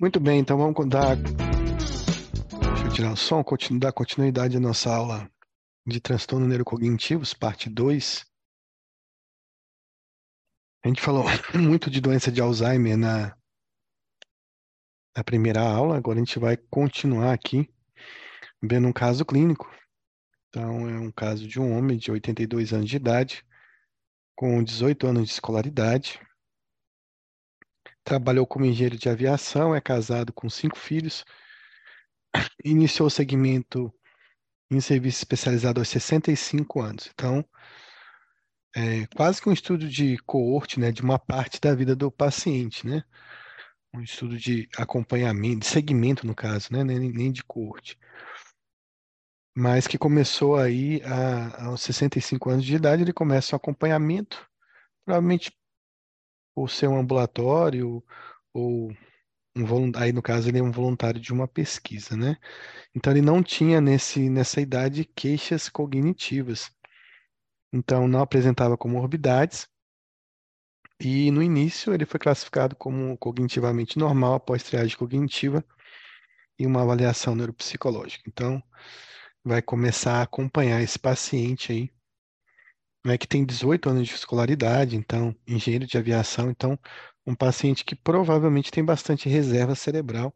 Muito bem, então vamos dar. Deixa eu tirar o som, continu... dar continuidade à nossa aula de transtorno neurocognitivos, parte 2. A gente falou muito de doença de Alzheimer na, na primeira aula, agora a gente vai continuar aqui vendo um caso clínico. Então, é um caso de um homem de 82 anos de idade, com 18 anos de escolaridade, trabalhou como engenheiro de aviação, é casado com cinco filhos, iniciou o segmento em serviço especializado aos 65 anos. Então, é quase que um estudo de coorte, né, de uma parte da vida do paciente, né? Um estudo de acompanhamento, de segmento no caso, né, nem, nem de coorte. Mas que começou aí a, aos 65 anos de idade, ele começa o acompanhamento, provavelmente por ser um ambulatório ou um aí no caso ele é um voluntário de uma pesquisa, né? Então ele não tinha nesse nessa idade queixas cognitivas. Então não apresentava comorbidades e no início ele foi classificado como cognitivamente normal após triagem cognitiva e uma avaliação neuropsicológica. Então vai começar a acompanhar esse paciente aí né, que tem 18 anos de escolaridade, então, engenheiro de aviação, então, um paciente que provavelmente tem bastante reserva cerebral,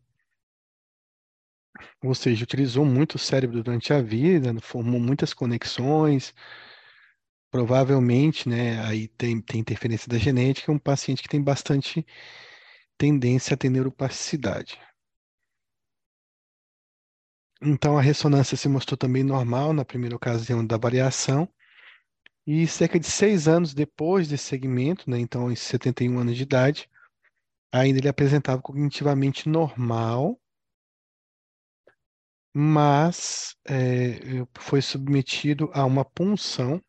ou seja, utilizou muito o cérebro durante a vida, formou muitas conexões, provavelmente, né, aí tem, tem interferência da genética, um paciente que tem bastante tendência a ter neuroplasticidade. Então, a ressonância se mostrou também normal na primeira ocasião da variação, e cerca de seis anos depois desse segmento, né, então aos 71 anos de idade, ainda ele apresentava cognitivamente normal, mas é, foi submetido a uma punção,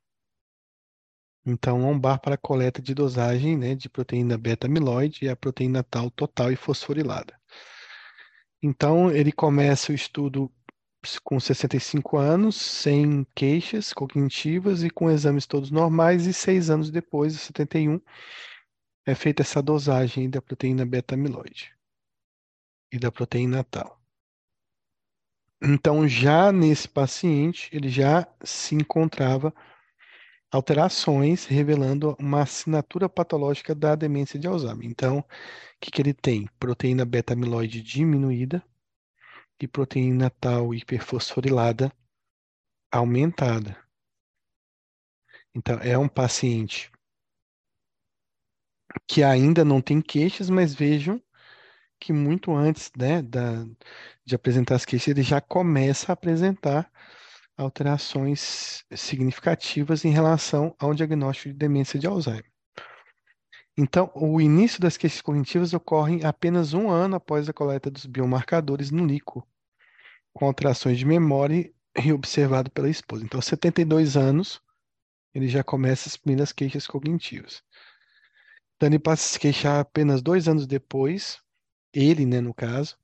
então lombar para coleta de dosagem né, de proteína beta-amiloide e a proteína tal total e fosforilada. Então ele começa o estudo com 65 anos, sem queixas cognitivas e com exames todos normais, e seis anos depois, em 71, é feita essa dosagem da proteína beta-amiloide e da proteína tal. Então, já nesse paciente, ele já se encontrava alterações revelando uma assinatura patológica da demência de Alzheimer. Então, o que, que ele tem? Proteína beta-amiloide diminuída, e proteína tal hiperfosforilada aumentada. Então, é um paciente que ainda não tem queixas, mas vejam que muito antes né, da, de apresentar as queixas, ele já começa a apresentar alterações significativas em relação ao diagnóstico de demência de Alzheimer. Então, o início das queixas cognitivas ocorre apenas um ano após a coleta dos biomarcadores no líquido, com alterações de memória e observado pela esposa. Então, 72 anos, ele já começa as primeiras queixas cognitivas. Então, ele passa a se queixar apenas dois anos depois, ele, né, no caso,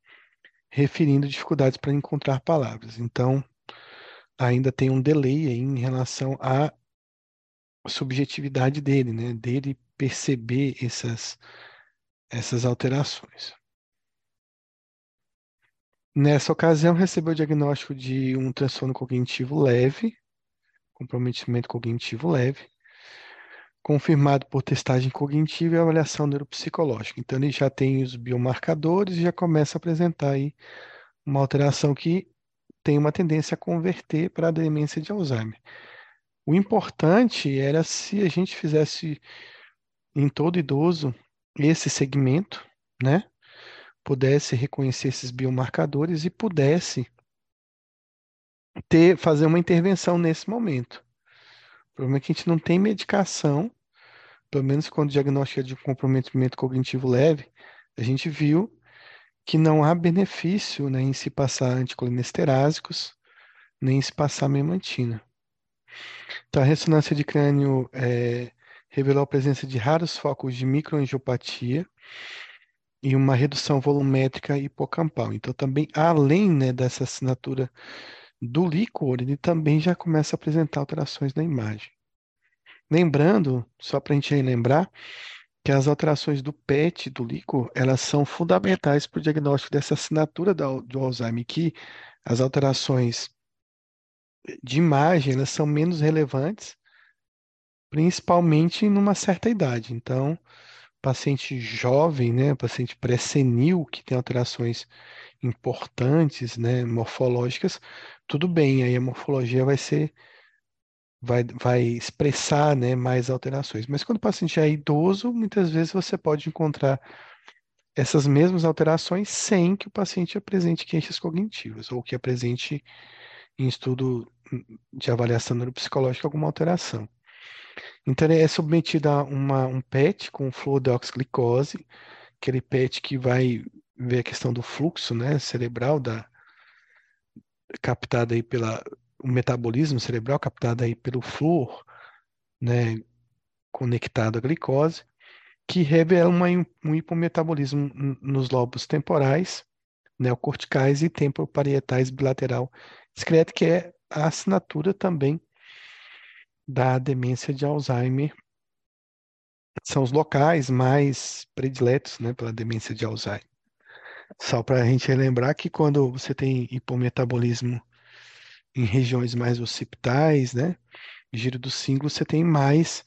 referindo dificuldades para encontrar palavras. Então, ainda tem um delay em relação à subjetividade dele, né, dele perceber essas, essas alterações. Nessa ocasião, recebeu o diagnóstico de um transtorno cognitivo leve, comprometimento cognitivo leve, confirmado por testagem cognitiva e avaliação neuropsicológica. Então, ele já tem os biomarcadores e já começa a apresentar aí uma alteração que tem uma tendência a converter para a demência de Alzheimer. O importante era se a gente fizesse em todo idoso esse segmento, né? Pudesse reconhecer esses biomarcadores e pudesse ter, fazer uma intervenção nesse momento. O problema é que a gente não tem medicação, pelo menos quando o diagnóstico é de comprometimento cognitivo leve, a gente viu que não há benefício né, em se passar anticolinesterásicos, nem em se passar memantina. Então, a ressonância de crânio é, revelou a presença de raros focos de microangiopatia e uma redução volumétrica hipocampal. Então, também, além né, dessa assinatura do líquor, ele também já começa a apresentar alterações na imagem. Lembrando, só para a gente lembrar, que as alterações do PET, do líquor, elas são fundamentais para o diagnóstico dessa assinatura do, do Alzheimer, que as alterações de imagem, elas são menos relevantes, principalmente numa certa idade. Então, paciente jovem, né, paciente pré-senil, que tem alterações importantes, né, morfológicas, tudo bem, aí a morfologia vai ser vai, vai expressar né, mais alterações. Mas quando o paciente é idoso, muitas vezes você pode encontrar essas mesmas alterações sem que o paciente apresente queixas cognitivas ou que apresente em estudo de avaliação neuropsicológica alguma alteração. Então, é submetido a uma, um PET com fluodeoxiglicose, aquele PET que vai ver a questão do fluxo né, cerebral da, captada aí pela o metabolismo cerebral captado aí pelo flúor, né, conectado à glicose, que revela uma, um hipometabolismo nos lobos temporais, neocorticais e temporoparietais bilateral discreto, que é a assinatura também da demência de Alzheimer. São os locais mais prediletos né, pela demência de Alzheimer. Só para a gente relembrar que quando você tem hipometabolismo em regiões mais occipitais, né? Giro do símbolo, você tem mais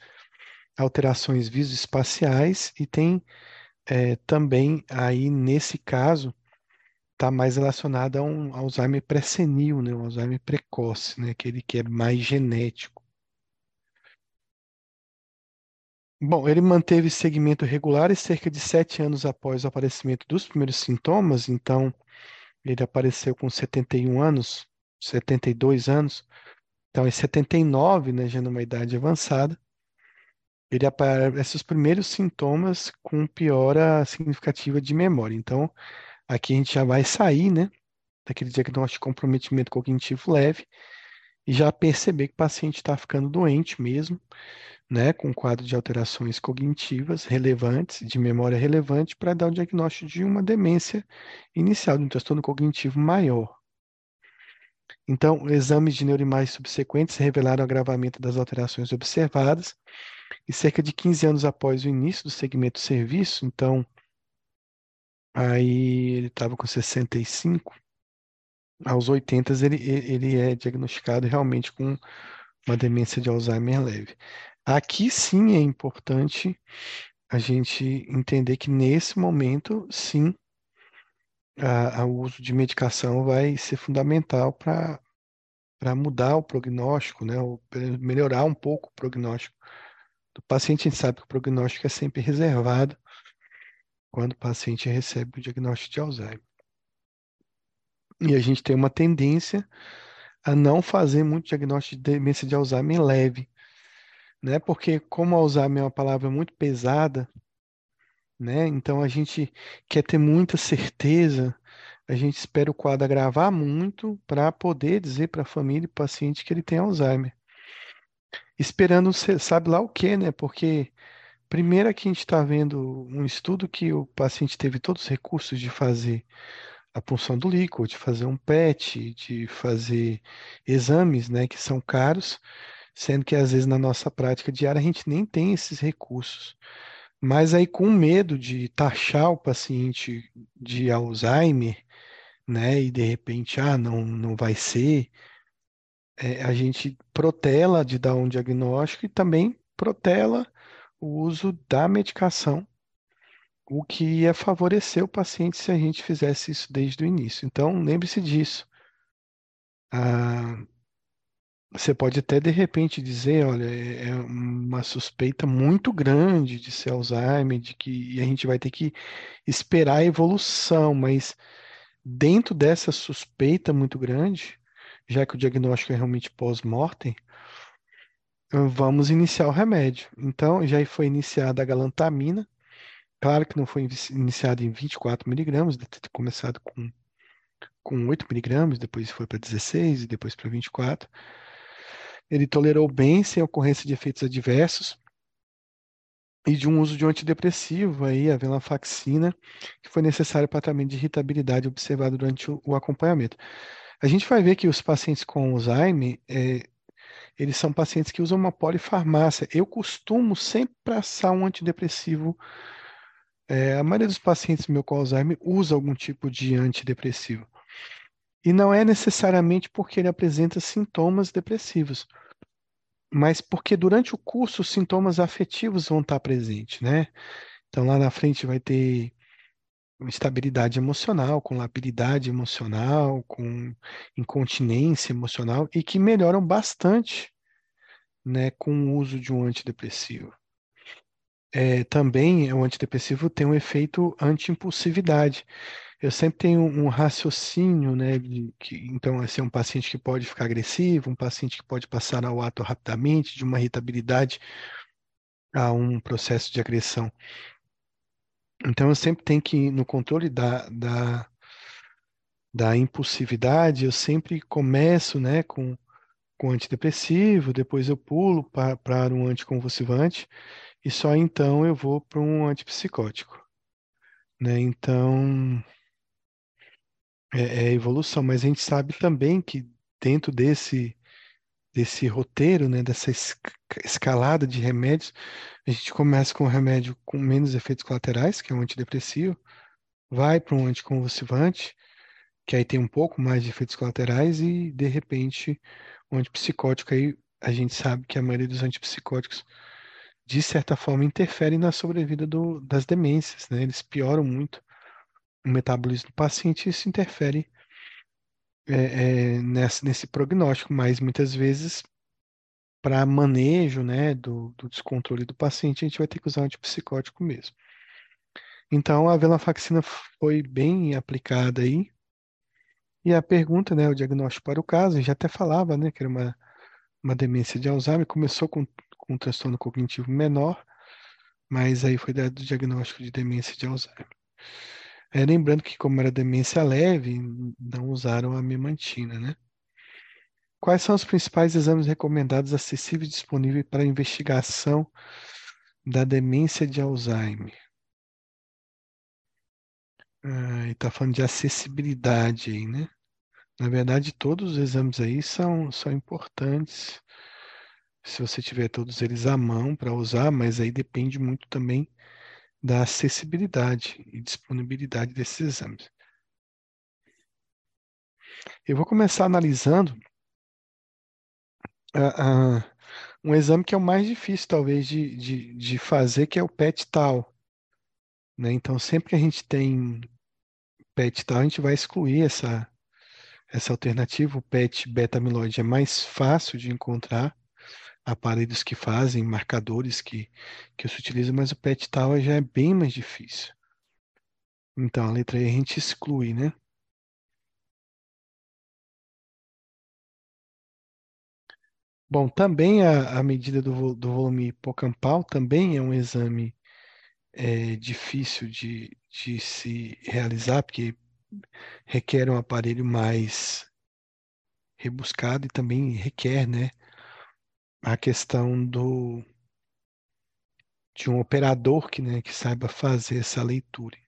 alterações visoespaciais e tem é, também aí nesse caso está mais relacionado a um Alzheimer pré-senil, né? Um Alzheimer precoce, né? Aquele que é mais genético. Bom, ele manteve segmento regular e cerca de sete anos após o aparecimento dos primeiros sintomas, então ele apareceu com 71 anos, 72 anos, então em 79, né, já numa idade avançada, ele aparece os primeiros sintomas com piora significativa de memória. Então, aqui a gente já vai sair, né, daquele diagnóstico de comprometimento cognitivo leve e já perceber que o paciente está ficando doente mesmo, né, com quadro de alterações cognitivas relevantes, de memória relevante, para dar o diagnóstico de uma demência inicial, de um transtorno cognitivo maior. Então, exames de neuroimagens subsequentes revelaram o agravamento das alterações observadas, e cerca de 15 anos após o início do segmento serviço, então, aí ele estava com 65, aos 80 ele, ele é diagnosticado realmente com uma demência de Alzheimer leve. Aqui sim é importante a gente entender que nesse momento, sim, o uso de medicação vai ser fundamental para para mudar o prognóstico, né, ou melhorar um pouco o prognóstico do paciente. A gente sabe que o prognóstico é sempre reservado quando o paciente recebe o diagnóstico de Alzheimer. E a gente tem uma tendência a não fazer muito diagnóstico de demência de Alzheimer leve, né? Porque como Alzheimer é uma palavra muito pesada, né? Então a gente quer ter muita certeza, a gente espera o quadro agravar muito para poder dizer para a família e paciente que ele tem Alzheimer. Esperando, sabe lá o que, né? Porque primeiro aqui a gente está vendo um estudo que o paciente teve todos os recursos de fazer a punção do líquido, de fazer um PET, de fazer exames, né, que são caros, sendo que às vezes na nossa prática diária a gente nem tem esses recursos. Mas aí, com medo de taxar o paciente de Alzheimer, né, e de repente, ah, não, não vai ser, é, a gente protela de dar um diagnóstico e também protela o uso da medicação, o que ia favorecer o paciente se a gente fizesse isso desde o início. Então, lembre-se disso. Ah, você pode até de repente dizer, olha, é, é uma suspeita muito grande de ser Alzheimer, de que a gente vai ter que esperar a evolução, mas dentro dessa suspeita muito grande, já que o diagnóstico é realmente pós-mortem, vamos iniciar o remédio. Então, já foi iniciada a galantamina, claro que não foi iniciada em 24 miligramas, deve ter começado com, com 8 miligramas, depois foi para 16 e depois para 24 ele tolerou bem sem ocorrência de efeitos adversos e de um uso de um antidepressivo, aí, a venlafaxina, que foi necessário para tratamento de irritabilidade observado durante o, o, acompanhamento. A gente vai ver que os pacientes com Alzheimer, é, eles são pacientes que usam uma polifarmácia. Eu costumo sempre passar um antidepressivo. É, a maioria dos pacientes meu com Alzheimer usa algum tipo de antidepressivo. E não é necessariamente porque ele apresenta sintomas depressivos, mas porque durante o curso os sintomas afetivos vão estar presentes, né? Então lá na frente vai ter estabilidade emocional, com labilidade emocional, com incontinência emocional e que melhoram bastante né, com o uso de um antidepressivo. É, também o antidepressivo tem um efeito anti-impulsividade. Eu sempre tenho um raciocínio, né, de que então assim, um paciente que pode ficar agressivo, um paciente que pode passar ao ato rapidamente, de uma irritabilidade a um processo de agressão. Então eu sempre tenho que, no controle da, da, da impulsividade, eu sempre começo né, com, com antidepressivo, depois eu pulo para um anticonvulsivante e só então eu vou para um antipsicótico. Né? Então é, é evolução, mas a gente sabe também que dentro desse desse roteiro, né, dessa escalada de remédios, a gente começa com um remédio com menos efeitos colaterais, que é um antidepressivo, vai para um anticonvulsivante, que aí tem um pouco mais de efeitos colaterais, e de repente um antipsicótico aí a gente sabe que a maioria dos antipsicóticos de certa forma interferem na sobrevida do, das demências, né? Eles pioram muito o metabolismo do paciente isso interfere é, é, nesse, nesse prognóstico, mas muitas vezes para manejo né, do, do, descontrole do paciente, a gente vai ter que usar um antipsicótico mesmo. Então, a venlafaxina foi bem aplicada aí. E a pergunta, né, o diagnóstico para o caso, gente até falava, né, que era uma, uma demência de Alzheimer, começou com, com um transtorno cognitivo menor, mas aí foi dado o diagnóstico de demência de Alzheimer. É, lembrando que, como era demência leve, não usaram a memantina, né? Quais são os principais exames recomendados, acessíveis e disponíveis para investigação da demência de Alzheimer? Ah, está falando de acessibilidade aí, né? Na verdade, todos os exames aí são, são importantes. Se você tiver todos eles à mão para usar, mas aí depende muito também da acessibilidade e disponibilidade desses exames. Eu vou começar analisando uh, uh, um exame que é o mais difícil, talvez, de, de, de fazer, que é o PET-TAL. Né? Então, sempre que a gente tem PET-TAL, a gente vai excluir essa, essa alternativa. O PET beta-amiloide é mais fácil de encontrar aparelhos que fazem, marcadores que, que se utilizam, mas o PET Tower já é bem mais difícil. Então, a letra E a gente exclui, né? Bom, também a, a medida do, do volume hipocampal também é um exame é, difícil de, de se realizar, porque requer um aparelho mais rebuscado e também requer, né, a questão do de um operador que, né, que saiba fazer essa leitura.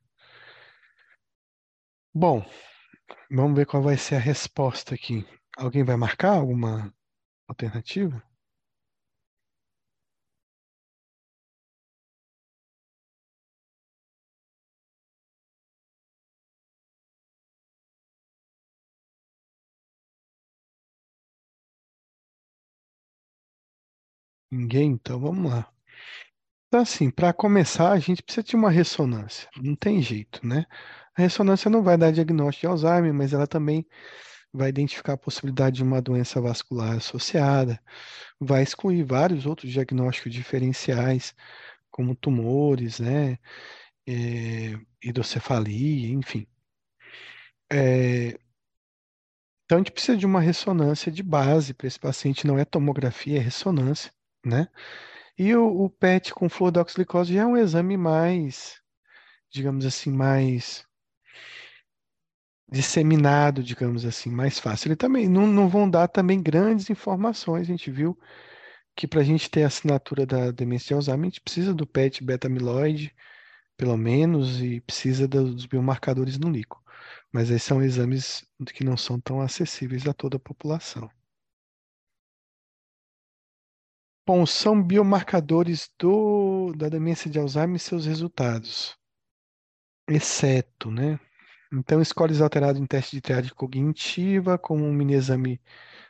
Bom, vamos ver qual vai ser a resposta aqui. Alguém vai marcar alguma alternativa? Ninguém? Então vamos lá. Então, assim, para começar, a gente precisa de uma ressonância. Não tem jeito, né? A ressonância não vai dar diagnóstico de Alzheimer, mas ela também vai identificar a possibilidade de uma doença vascular associada, vai excluir vários outros diagnósticos diferenciais, como tumores, né? É, hidrocefalia, enfim. É, então, a gente precisa de uma ressonância de base para esse paciente, não é tomografia, é ressonância né? E o, o PET com fluodoxiglicose já é um exame mais, digamos assim, mais disseminado, digamos assim, mais fácil. Ele também não, não vão dar também grandes informações. A gente viu que para a gente ter a assinatura da demência de Alzheimer, a gente precisa do PET beta-amiloide, pelo menos, e precisa dos biomarcadores no líquido. Mas esses são exames que não são tão acessíveis a toda a população. Bom, são biomarcadores do, da demência de Alzheimer e seus resultados, exceto, né? Então, escolhes alteradas em teste de triagem cognitiva, como um mini exame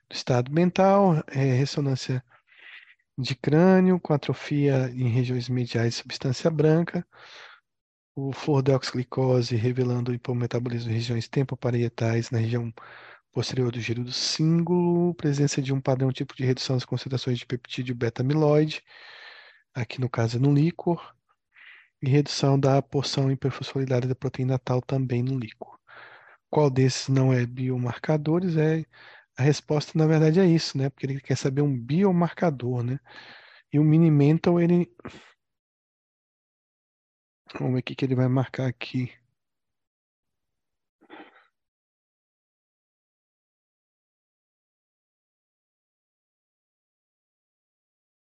do estado mental, é, ressonância de crânio com atrofia em regiões mediais de substância branca, o fluorodeoxiglicose revelando hipometabolismo em regiões tempoparietais na região posterior do giro do símbolo, presença de um padrão tipo de redução das concentrações de peptídeo beta-amiloide, aqui no caso é no líquor, e redução da porção hiperfosforilária da proteína tal também no líquor. Qual desses não é biomarcadores? É a resposta, na verdade, é isso, né? Porque ele quer saber um biomarcador, né? E o Minimental, ele... Vamos ver o que ele vai marcar aqui.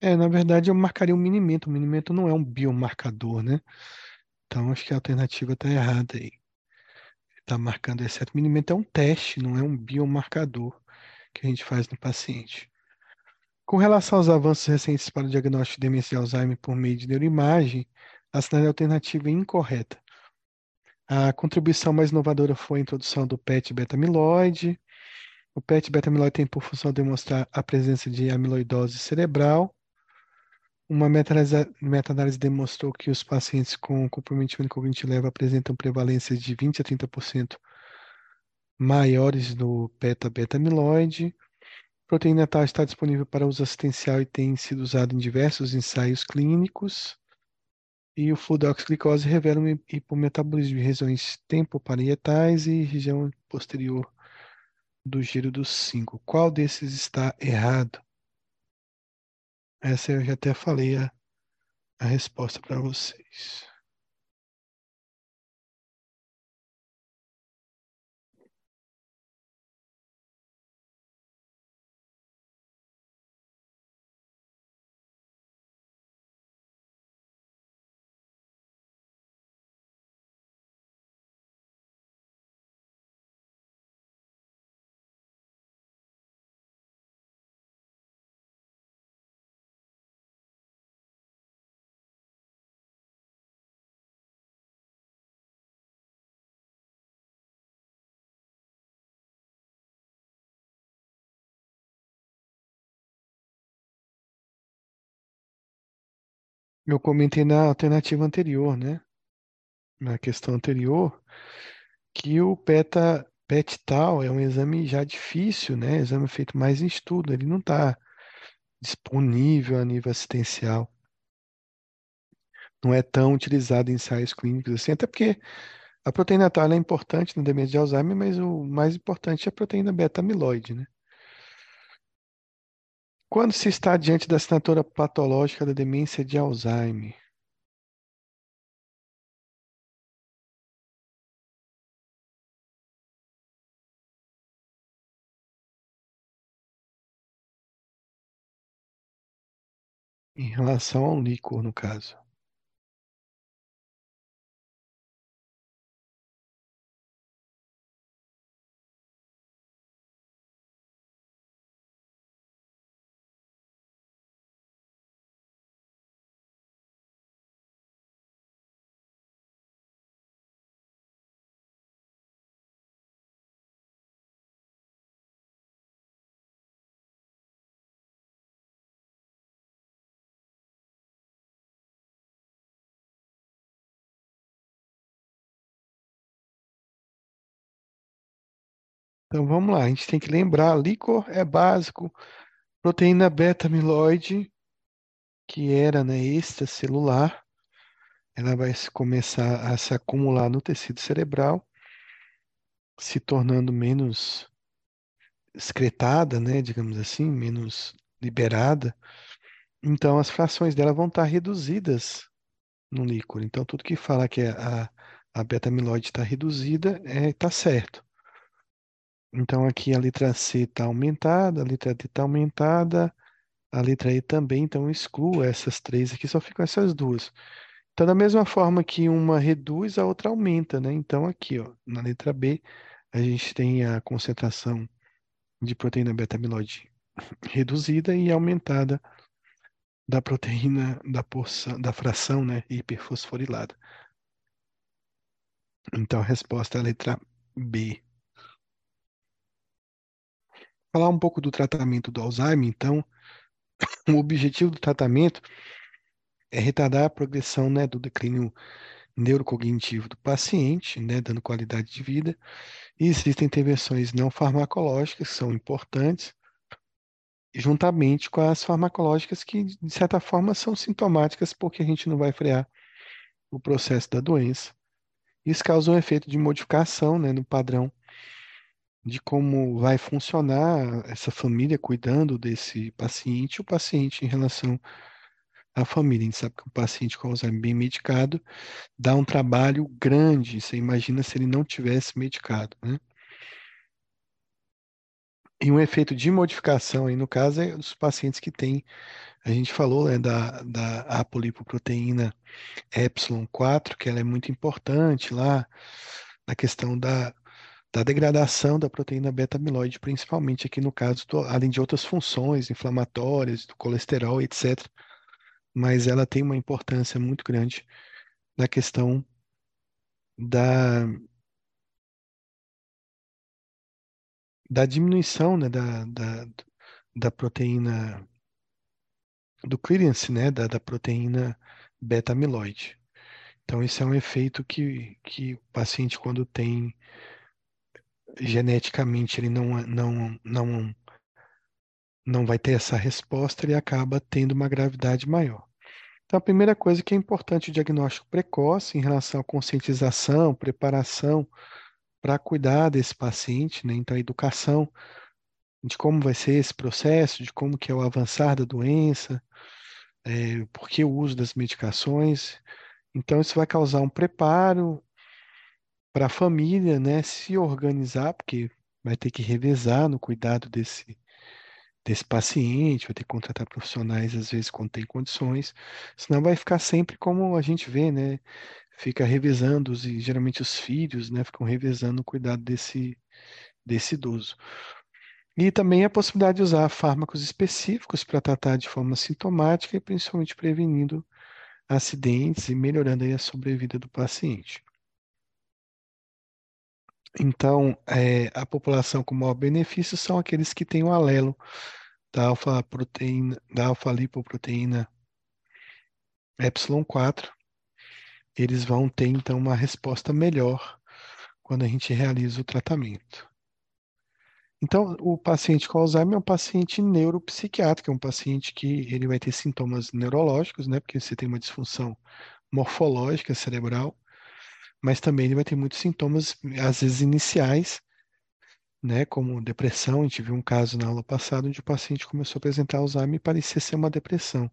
É, na verdade, eu marcaria um minimento. O minimento não é um biomarcador, né? Então, acho que a alternativa está errada aí. Está marcando exceto. O minimento é um teste, não é um biomarcador que a gente faz no paciente. Com relação aos avanços recentes para o diagnóstico de demência de Alzheimer por meio de neuroimagem, a sinal alternativa é incorreta. A contribuição mais inovadora foi a introdução do PET beta-amiloide. O PET beta-amiloide tem por função demonstrar a presença de amiloidose cerebral. Uma meta-análise demonstrou que os pacientes com comprometimento cognitivo leve apresentam prevalência de 20 a 30% maiores no beta-beta-amiloide. Proteína tal está disponível para uso assistencial e tem sido usado em diversos ensaios clínicos. E o fluodoxiglicose revela um hipometabolismo de regiões tempoparietais e região posterior do giro dos 5. Qual desses está errado? Essa eu já até falei a, a resposta para vocês. Eu comentei na alternativa anterior, né? Na questão anterior, que o PETA, PET tal é um exame já difícil, né? Exame feito mais em estudo, ele não está disponível a nível assistencial. Não é tão utilizado em ensaios clínicos assim, até porque a proteína tal é importante no demência de Alzheimer, mas o mais importante é a proteína beta-amiloide, né? Quando se está diante da assinatura patológica da demência de Alzheimer? Em relação ao líquor, no caso. Então vamos lá, a gente tem que lembrar, líquor é básico, proteína beta-amiloide, que era né, extracelular, ela vai começar a se acumular no tecido cerebral, se tornando menos excretada, né, digamos assim, menos liberada. Então as frações dela vão estar reduzidas no líquor. Então tudo que fala que a, a beta-amiloide está reduzida está é, tá certo. Então aqui a letra C está aumentada, a letra D está aumentada, a letra E também, então excluo essas três aqui, só ficam essas duas. Então, da mesma forma que uma reduz, a outra aumenta, né? Então aqui, ó, na letra B, a gente tem a concentração de proteína beta-amiloide reduzida e aumentada da proteína da porção, da fração, né, hiperfosforilada. Então a resposta é a letra B. Falar um pouco do tratamento do Alzheimer, então, o objetivo do tratamento é retardar a progressão, né, do declínio neurocognitivo do paciente, né, dando qualidade de vida. E existem intervenções não farmacológicas que são importantes, juntamente com as farmacológicas que, de certa forma, são sintomáticas porque a gente não vai frear o processo da doença. Isso causa um efeito de modificação né, no padrão de como vai funcionar essa família cuidando desse paciente, o paciente em relação à família. A gente sabe que o paciente com Alzheimer bem medicado dá um trabalho grande. Você imagina se ele não tivesse medicado, né? E um efeito de modificação aí, no caso, é dos pacientes que têm, a gente falou, né, da, da apolipoproteína epsilon 4, que ela é muito importante lá na questão da, da degradação da proteína beta-amiloide, principalmente aqui no caso, do, além de outras funções inflamatórias, do colesterol, etc. Mas ela tem uma importância muito grande na questão da, da diminuição né, da, da, da proteína, do clearance né, da, da proteína beta-amiloide. Então, esse é um efeito que, que o paciente, quando tem geneticamente, ele não, não, não, não vai ter essa resposta, ele acaba tendo uma gravidade maior. Então, a primeira coisa que é importante o diagnóstico precoce em relação à conscientização, preparação para cuidar desse paciente, né? Então, a educação de como vai ser esse processo, de como que é o avançar da doença, é, por que o uso das medicações. Então, isso vai causar um preparo para a família, né, se organizar, porque vai ter que revezar no cuidado desse, desse paciente, vai ter que contratar profissionais, às vezes, quando tem condições, senão vai ficar sempre como a gente vê, né, fica revezando, e geralmente os filhos, né, ficam revezando o cuidado desse, desse idoso. E também a possibilidade de usar fármacos específicos para tratar de forma sintomática e principalmente prevenindo acidentes e melhorando a sobrevida do paciente. Então, é, a população com maior benefício são aqueles que têm o alelo da alfa-proteína, da alfa-lipoproteína epsilon 4, eles vão ter então uma resposta melhor quando a gente realiza o tratamento. Então, o paciente com Alzheimer é um paciente neuropsiquiátrico, é um paciente que ele vai ter sintomas neurológicos, né, porque você tem uma disfunção morfológica cerebral, mas também ele vai ter muitos sintomas, às vezes iniciais, né, como depressão. A gente viu um caso na aula passada onde o paciente começou a apresentar Alzheimer e parecia ser uma depressão.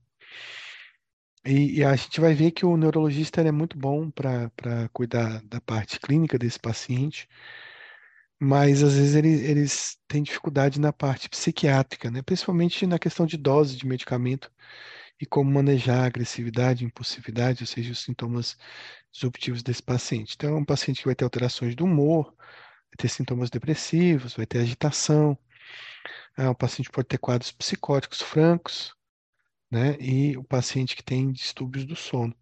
E, e, a gente vai ver que o neurologista é muito bom para cuidar da parte clínica desse paciente, mas às vezes eles, eles têm dificuldade na parte psiquiátrica, né? principalmente na questão de dose de medicamento e como manejar a agressividade, impulsividade, ou seja, os sintomas disruptivos desse paciente. Então, é um paciente que vai ter alterações do humor, vai ter sintomas depressivos, vai ter agitação, é um paciente pode ter quadros psicóticos francos, né? E o paciente que tem distúrbios do sono.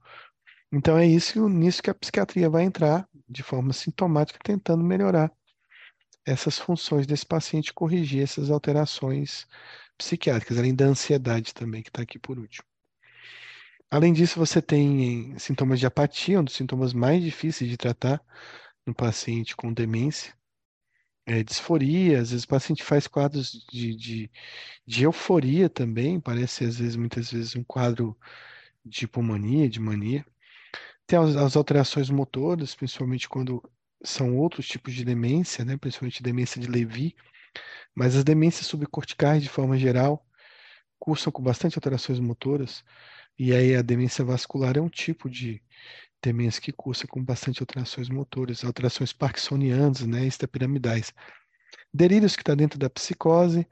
Então é isso nisso que a psiquiatria vai entrar de forma sintomática, tentando melhorar essas funções desse paciente, corrigir essas alterações psiquiátricas, além da ansiedade também, que está aqui por último. Além disso, você tem sintomas de apatia, um dos sintomas mais difíceis de tratar no paciente com demência. É, disforia, às vezes o paciente faz quadros de, de, de, euforia também, parece às vezes, muitas vezes, um quadro de hipomania, de mania. Tem as, as alterações motoras, principalmente quando são outros tipos de demência, né, principalmente demência de Levy, mas as demências subcorticais, de forma geral, cursam com bastante alterações motoras, e aí a demência vascular é um tipo de demência que cursa com bastante alterações motoras, alterações parkinsonianas, né, extrapiramidais. Delírios que está dentro da psicose,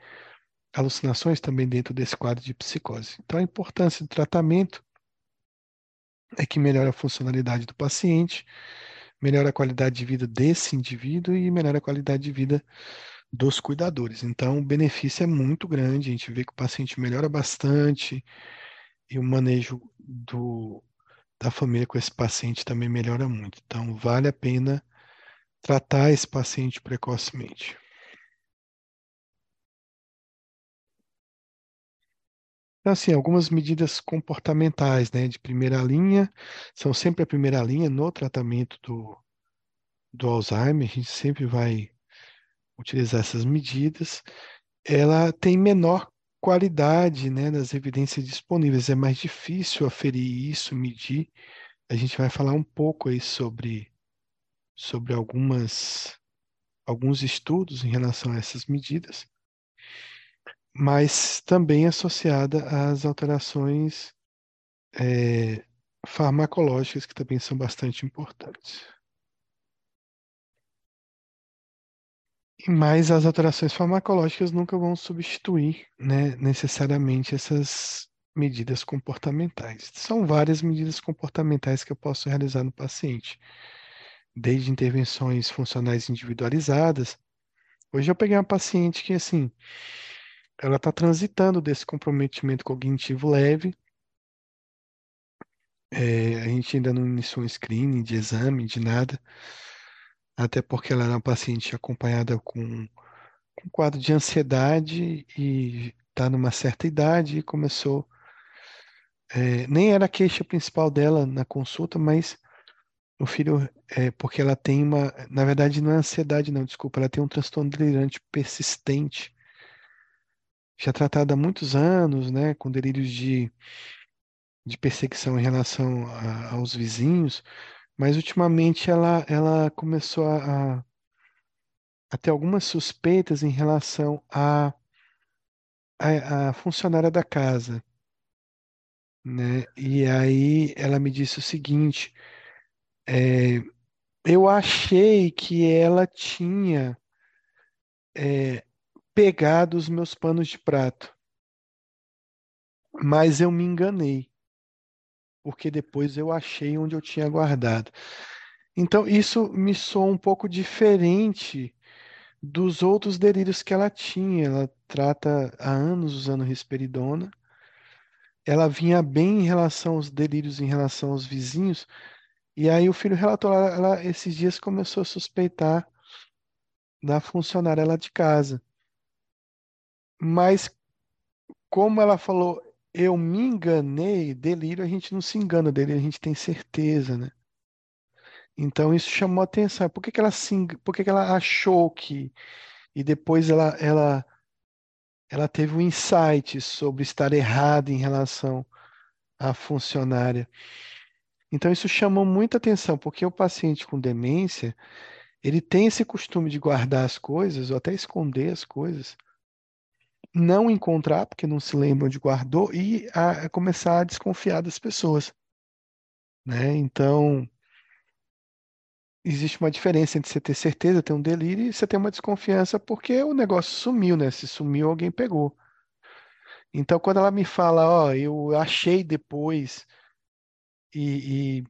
alucinações também dentro desse quadro de psicose. Então, a importância do tratamento é que melhora a funcionalidade do paciente, melhora a qualidade de vida desse indivíduo e melhora a qualidade de vida dos cuidadores. Então, o benefício é muito grande, a gente vê que o paciente melhora bastante, e o manejo do, da família com esse paciente também melhora muito. Então, vale a pena tratar esse paciente precocemente. Então, assim, algumas medidas comportamentais, né, de primeira linha, são sempre a primeira linha no tratamento do, do Alzheimer, a gente sempre vai utilizar essas medidas. Ela tem menor qualidade, né, das evidências disponíveis, é mais difícil aferir isso, medir. A gente vai falar um pouco aí sobre, sobre algumas, alguns estudos em relação a essas medidas mas também associada às alterações é, farmacológicas, que também são bastante importantes. Mas as alterações farmacológicas nunca vão substituir né, necessariamente essas medidas comportamentais. São várias medidas comportamentais que eu posso realizar no paciente, desde intervenções funcionais individualizadas. Hoje eu peguei uma paciente que, assim, ela está transitando desse comprometimento cognitivo leve. É, a gente ainda não iniciou um screening de exame, de nada, até porque ela era uma paciente acompanhada com, um quadro de ansiedade e está numa certa idade e começou. É, nem era a queixa principal dela na consulta, mas o filho, é, porque ela tem uma. Na verdade, não é ansiedade, não, desculpa, ela tem um transtorno delirante persistente já tratada há muitos anos, né, com delírios de, de perseguição em relação a, aos vizinhos, mas ultimamente ela, ela começou a, a ter algumas suspeitas em relação à a, a, funcionária da casa. Né? E aí ela me disse o seguinte: é, eu achei que ela tinha é, pegar dos meus panos de prato. Mas eu me enganei, porque depois eu achei onde eu tinha guardado. Então, isso me soa um pouco diferente dos outros delírios que ela tinha. Ela trata há anos usando risperidona. Ela vinha bem em relação aos delírios, em relação aos vizinhos. E aí o filho relatou, ela, ela esses dias começou a suspeitar da funcionária lá de casa. Mas, como ela falou, eu me enganei, delírio a gente não se engana, delírio a gente tem certeza, né? Então isso chamou atenção. Por que, que ela se, por que, que ela achou que e depois ela, ela ela teve um insight sobre estar errada em relação à funcionária. Então isso chamou muita atenção, porque o paciente com demência, ele tem esse costume de guardar as coisas ou até esconder as coisas não encontrar, porque não se lembra onde guardou, e a, a começar a desconfiar das pessoas. Né? Então, existe uma diferença entre você ter certeza, ter um delírio, e você ter uma desconfiança porque o negócio sumiu, né? Se sumiu, alguém pegou. Então, quando ela me fala, ó, eu achei depois, e, e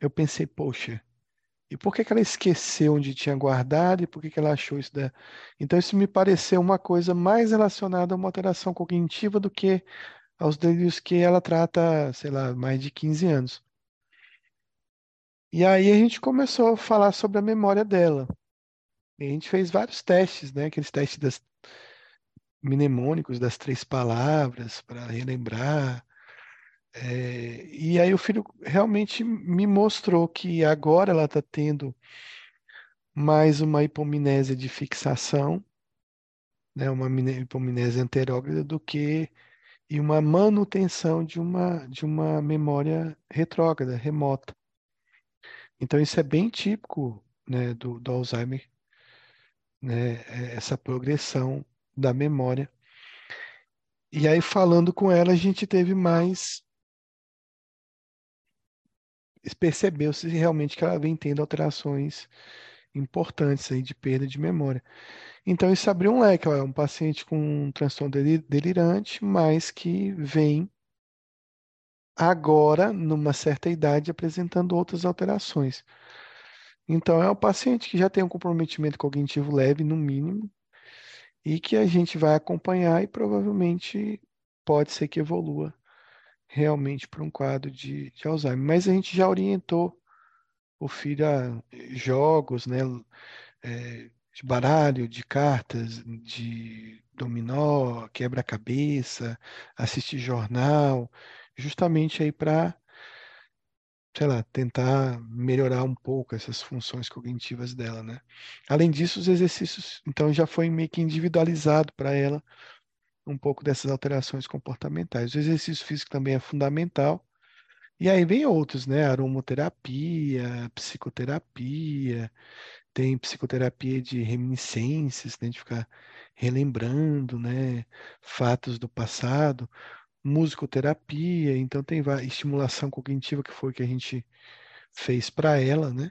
eu pensei, poxa, e por que, que ela esqueceu onde tinha guardado e por que, que ela achou isso? Da... Então, isso me pareceu uma coisa mais relacionada a uma alteração cognitiva do que aos delírios que ela trata, sei lá, mais de 15 anos. E aí a gente começou a falar sobre a memória dela. E a gente fez vários testes, né? Aqueles testes das mnemônicos das três palavras para relembrar. É, e aí o filho realmente me mostrou que agora ela está tendo mais uma hipomnésia de fixação, né, uma hipomnésia anterógrada do que e uma manutenção de uma de uma memória retrógrada, remota. Então isso é bem típico, né, do, do Alzheimer, né, é, essa progressão da memória. E aí falando com ela a gente teve mais percebeu-se realmente que ela vem tendo alterações importantes aí de perda de memória. Então isso abriu um leque, ó, é um paciente com um transtorno delirante, mas que vem agora, numa certa idade, apresentando outras alterações. Então é um paciente que já tem um comprometimento cognitivo leve, no mínimo, e que a gente vai acompanhar e provavelmente pode ser que evolua realmente para um quadro de, de Alzheimer. Mas a gente já orientou o filho a jogos, né? É, de baralho, de cartas, de dominó, quebra-cabeça, assistir jornal, justamente aí para, sei lá, tentar melhorar um pouco essas funções cognitivas dela, né? Além disso, os exercícios, então, já foi meio que individualizado para ela um pouco dessas alterações comportamentais. O exercício físico também é fundamental. E aí vem outros, né? Aromoterapia, psicoterapia, tem psicoterapia de reminiscências, né, de ficar relembrando, né, fatos do passado, musicoterapia, então tem estimulação cognitiva que foi que a gente fez para ela, né?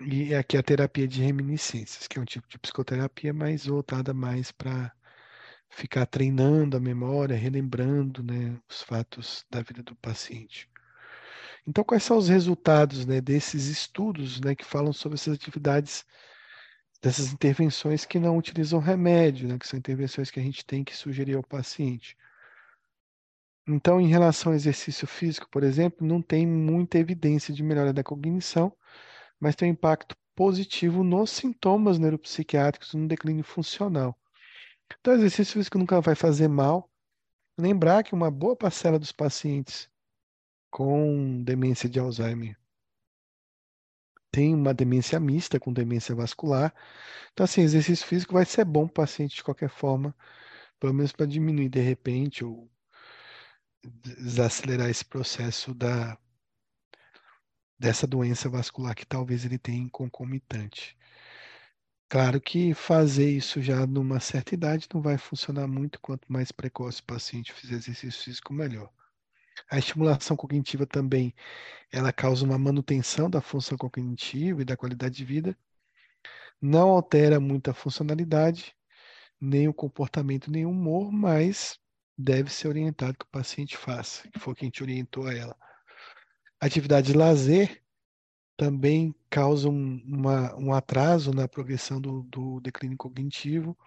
E aqui a terapia de reminiscências, que é um tipo de psicoterapia mais voltada mais para ficar treinando a memória, relembrando, né, os fatos da vida do paciente. Então, quais são os resultados né, desses estudos né, que falam sobre essas atividades, dessas intervenções que não utilizam remédio, né, que são intervenções que a gente tem que sugerir ao paciente? Então, em relação ao exercício físico, por exemplo, não tem muita evidência de melhora da cognição, mas tem um impacto positivo nos sintomas neuropsiquiátricos no declínio funcional. Então, exercício físico nunca vai fazer mal. Lembrar que uma boa parcela dos pacientes com demência de Alzheimer. Tem uma demência mista com demência vascular. Então, assim, exercício físico vai ser bom para o paciente de qualquer forma, pelo menos para diminuir de repente ou desacelerar esse processo da, dessa doença vascular que talvez ele tenha concomitante. Claro que fazer isso já numa certa idade não vai funcionar muito, quanto mais precoce o paciente fizer exercício físico, melhor. A estimulação cognitiva também, ela causa uma manutenção da função cognitiva e da qualidade de vida, não altera muito a funcionalidade, nem o comportamento, nem o humor, mas deve ser orientado que o paciente faça, que foi quem te orientou a ela. Atividade de lazer também causa um, uma, um atraso na progressão do, do declínio cognitivo,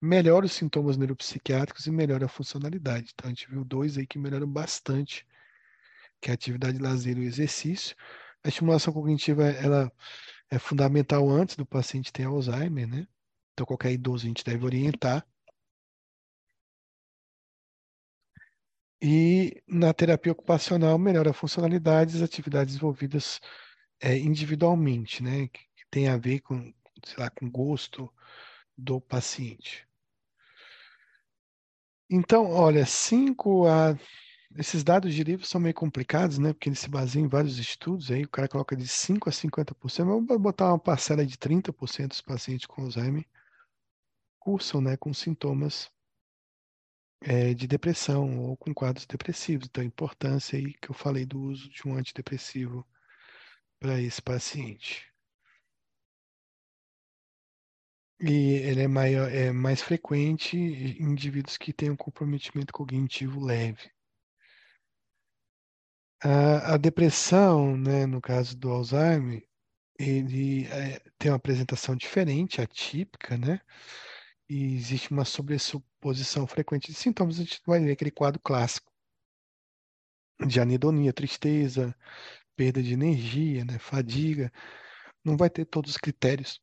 melhora os sintomas neuropsiquiátricos e melhora a funcionalidade. Então, a gente viu dois aí que melhoram bastante, que é a atividade de lazer e o exercício. A estimulação cognitiva, ela é fundamental antes do paciente ter Alzheimer, né? Então, qualquer idoso a gente deve orientar. E na terapia ocupacional, melhora a funcionalidade das atividades desenvolvidas é, individualmente, né? Que, tem a ver com, sei lá, com gosto do paciente. Então, olha, 5 a. Esses dados de livro são meio complicados, né? Porque eles se baseiam em vários estudos, aí o cara coloca de 5 a 50%, mas vamos botar uma parcela de 30% dos pacientes com Alzheimer cursam, né, com sintomas é, de depressão ou com quadros depressivos. Então, a importância aí que eu falei do uso de um antidepressivo para esse paciente. E ele é, maior, é mais frequente em indivíduos que têm um comprometimento cognitivo leve. A, a depressão, né, no caso do Alzheimer, ele é, tem uma apresentação diferente, atípica, né? E existe uma sobressuposição frequente de sintomas. A gente vai ver aquele quadro clássico de anedonia, tristeza, perda de energia, né, fadiga. Não vai ter todos os critérios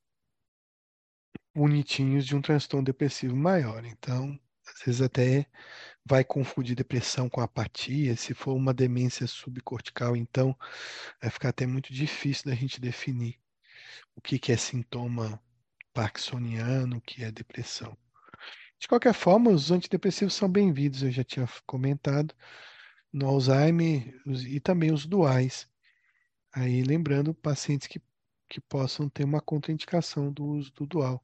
bonitinhos de um transtorno depressivo maior. Então, às vezes até vai confundir depressão com apatia. Se for uma demência subcortical, então vai ficar até muito difícil da gente definir o que, que é sintoma parkinsoniano, o que é depressão. De qualquer forma, os antidepressivos são bem-vindos, eu já tinha comentado, no Alzheimer e também os duais. Aí lembrando pacientes que que possam ter uma contraindicação do uso do dual,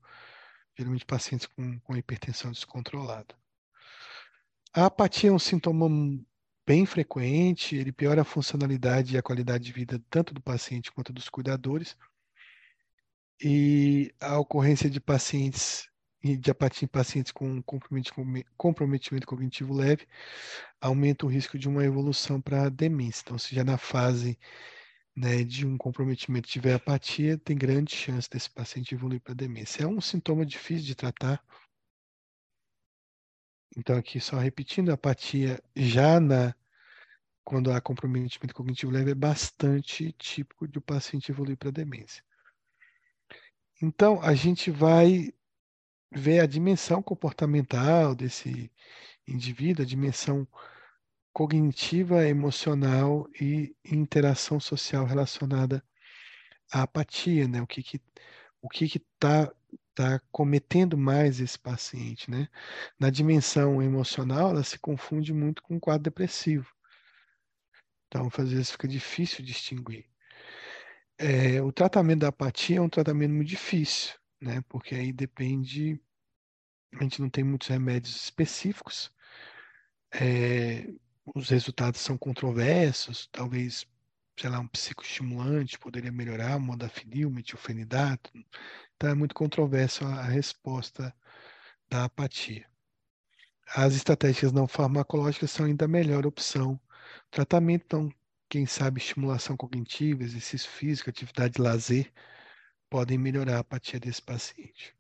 geralmente pacientes com, com hipertensão descontrolada. A apatia é um sintoma bem frequente, ele piora a funcionalidade e a qualidade de vida tanto do paciente quanto dos cuidadores. E a ocorrência de pacientes de apatia em pacientes com comprometimento cognitivo leve aumenta o risco de uma evolução para demência. Então, se já na fase né, de um comprometimento tiver apatia, tem grande chance desse paciente evoluir para demência. É um sintoma difícil de tratar. Então, aqui só repetindo, a apatia já na quando há comprometimento cognitivo leve é bastante típico de o paciente evoluir para demência. Então, a gente vai ver a dimensão comportamental desse indivíduo, a dimensão cognitiva, emocional e interação social relacionada à apatia, né? O que que o que está tá cometendo mais esse paciente, né? Na dimensão emocional, ela se confunde muito com o quadro depressivo. Então, às vezes fica difícil distinguir. É, o tratamento da apatia é um tratamento muito difícil, né? Porque aí depende, a gente não tem muitos remédios específicos. É, os resultados são controversos, talvez, sei lá, um psicoestimulante poderia melhorar, modafinil, metilfenidato. Então é muito controverso a, resposta da apatia. As estratégias não farmacológicas são ainda a melhor opção. Tratamento, então, quem sabe estimulação cognitiva, exercício físico, atividade de lazer, podem melhorar a apatia desse paciente.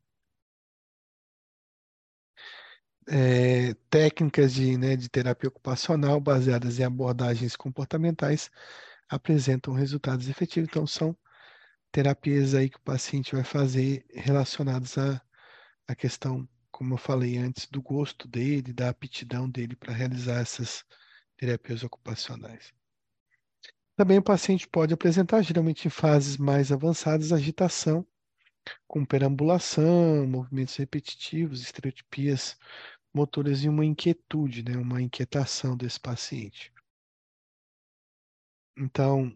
É, técnicas de, né, de terapia ocupacional baseadas em abordagens comportamentais apresentam resultados efetivos. Então, são terapias aí que o paciente vai fazer relacionadas à, à questão, como eu falei antes, do gosto dele, da aptidão dele para realizar essas terapias ocupacionais. Também o paciente pode apresentar, geralmente em fases mais avançadas, agitação, com perambulação, movimentos repetitivos, estereotipias motoras e uma inquietude, né, uma inquietação desse paciente. Então,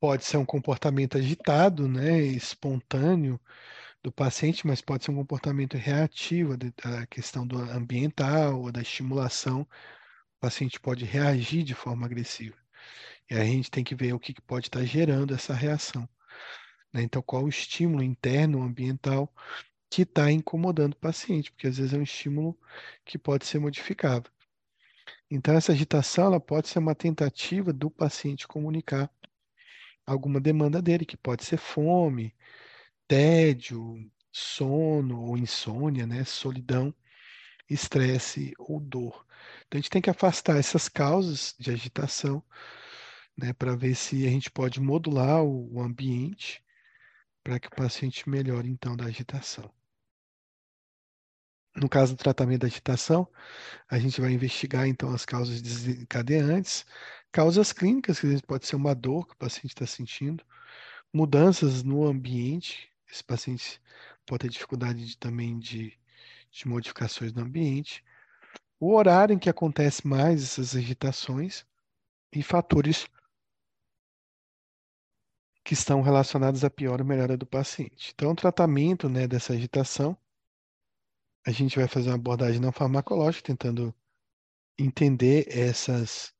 pode ser um comportamento agitado, né, espontâneo do paciente, mas pode ser um comportamento reativo da questão do ambiental ou da estimulação. O paciente pode reagir de forma agressiva. E a gente tem que ver o que pode estar gerando essa reação. Né? Então, qual o estímulo interno ambiental que está incomodando o paciente, porque às vezes é um estímulo que pode ser modificável. Então, essa agitação ela pode ser uma tentativa do paciente comunicar alguma demanda dele, que pode ser fome, tédio, sono ou insônia, né? solidão, estresse ou dor. Então, a gente tem que afastar essas causas de agitação né, para ver se a gente pode modular o ambiente para que o paciente melhore então da agitação. No caso do tratamento da agitação, a gente vai investigar então as causas desencadeantes, causas clínicas, que pode ser uma dor que o paciente está sentindo, mudanças no ambiente, esse paciente pode ter dificuldade de, também de, de modificações no ambiente, o horário em que acontece mais essas agitações e fatores que estão relacionados à pior ou melhora do paciente. Então, o tratamento né, dessa agitação, a gente vai fazer uma abordagem não farmacológica, tentando entender essas,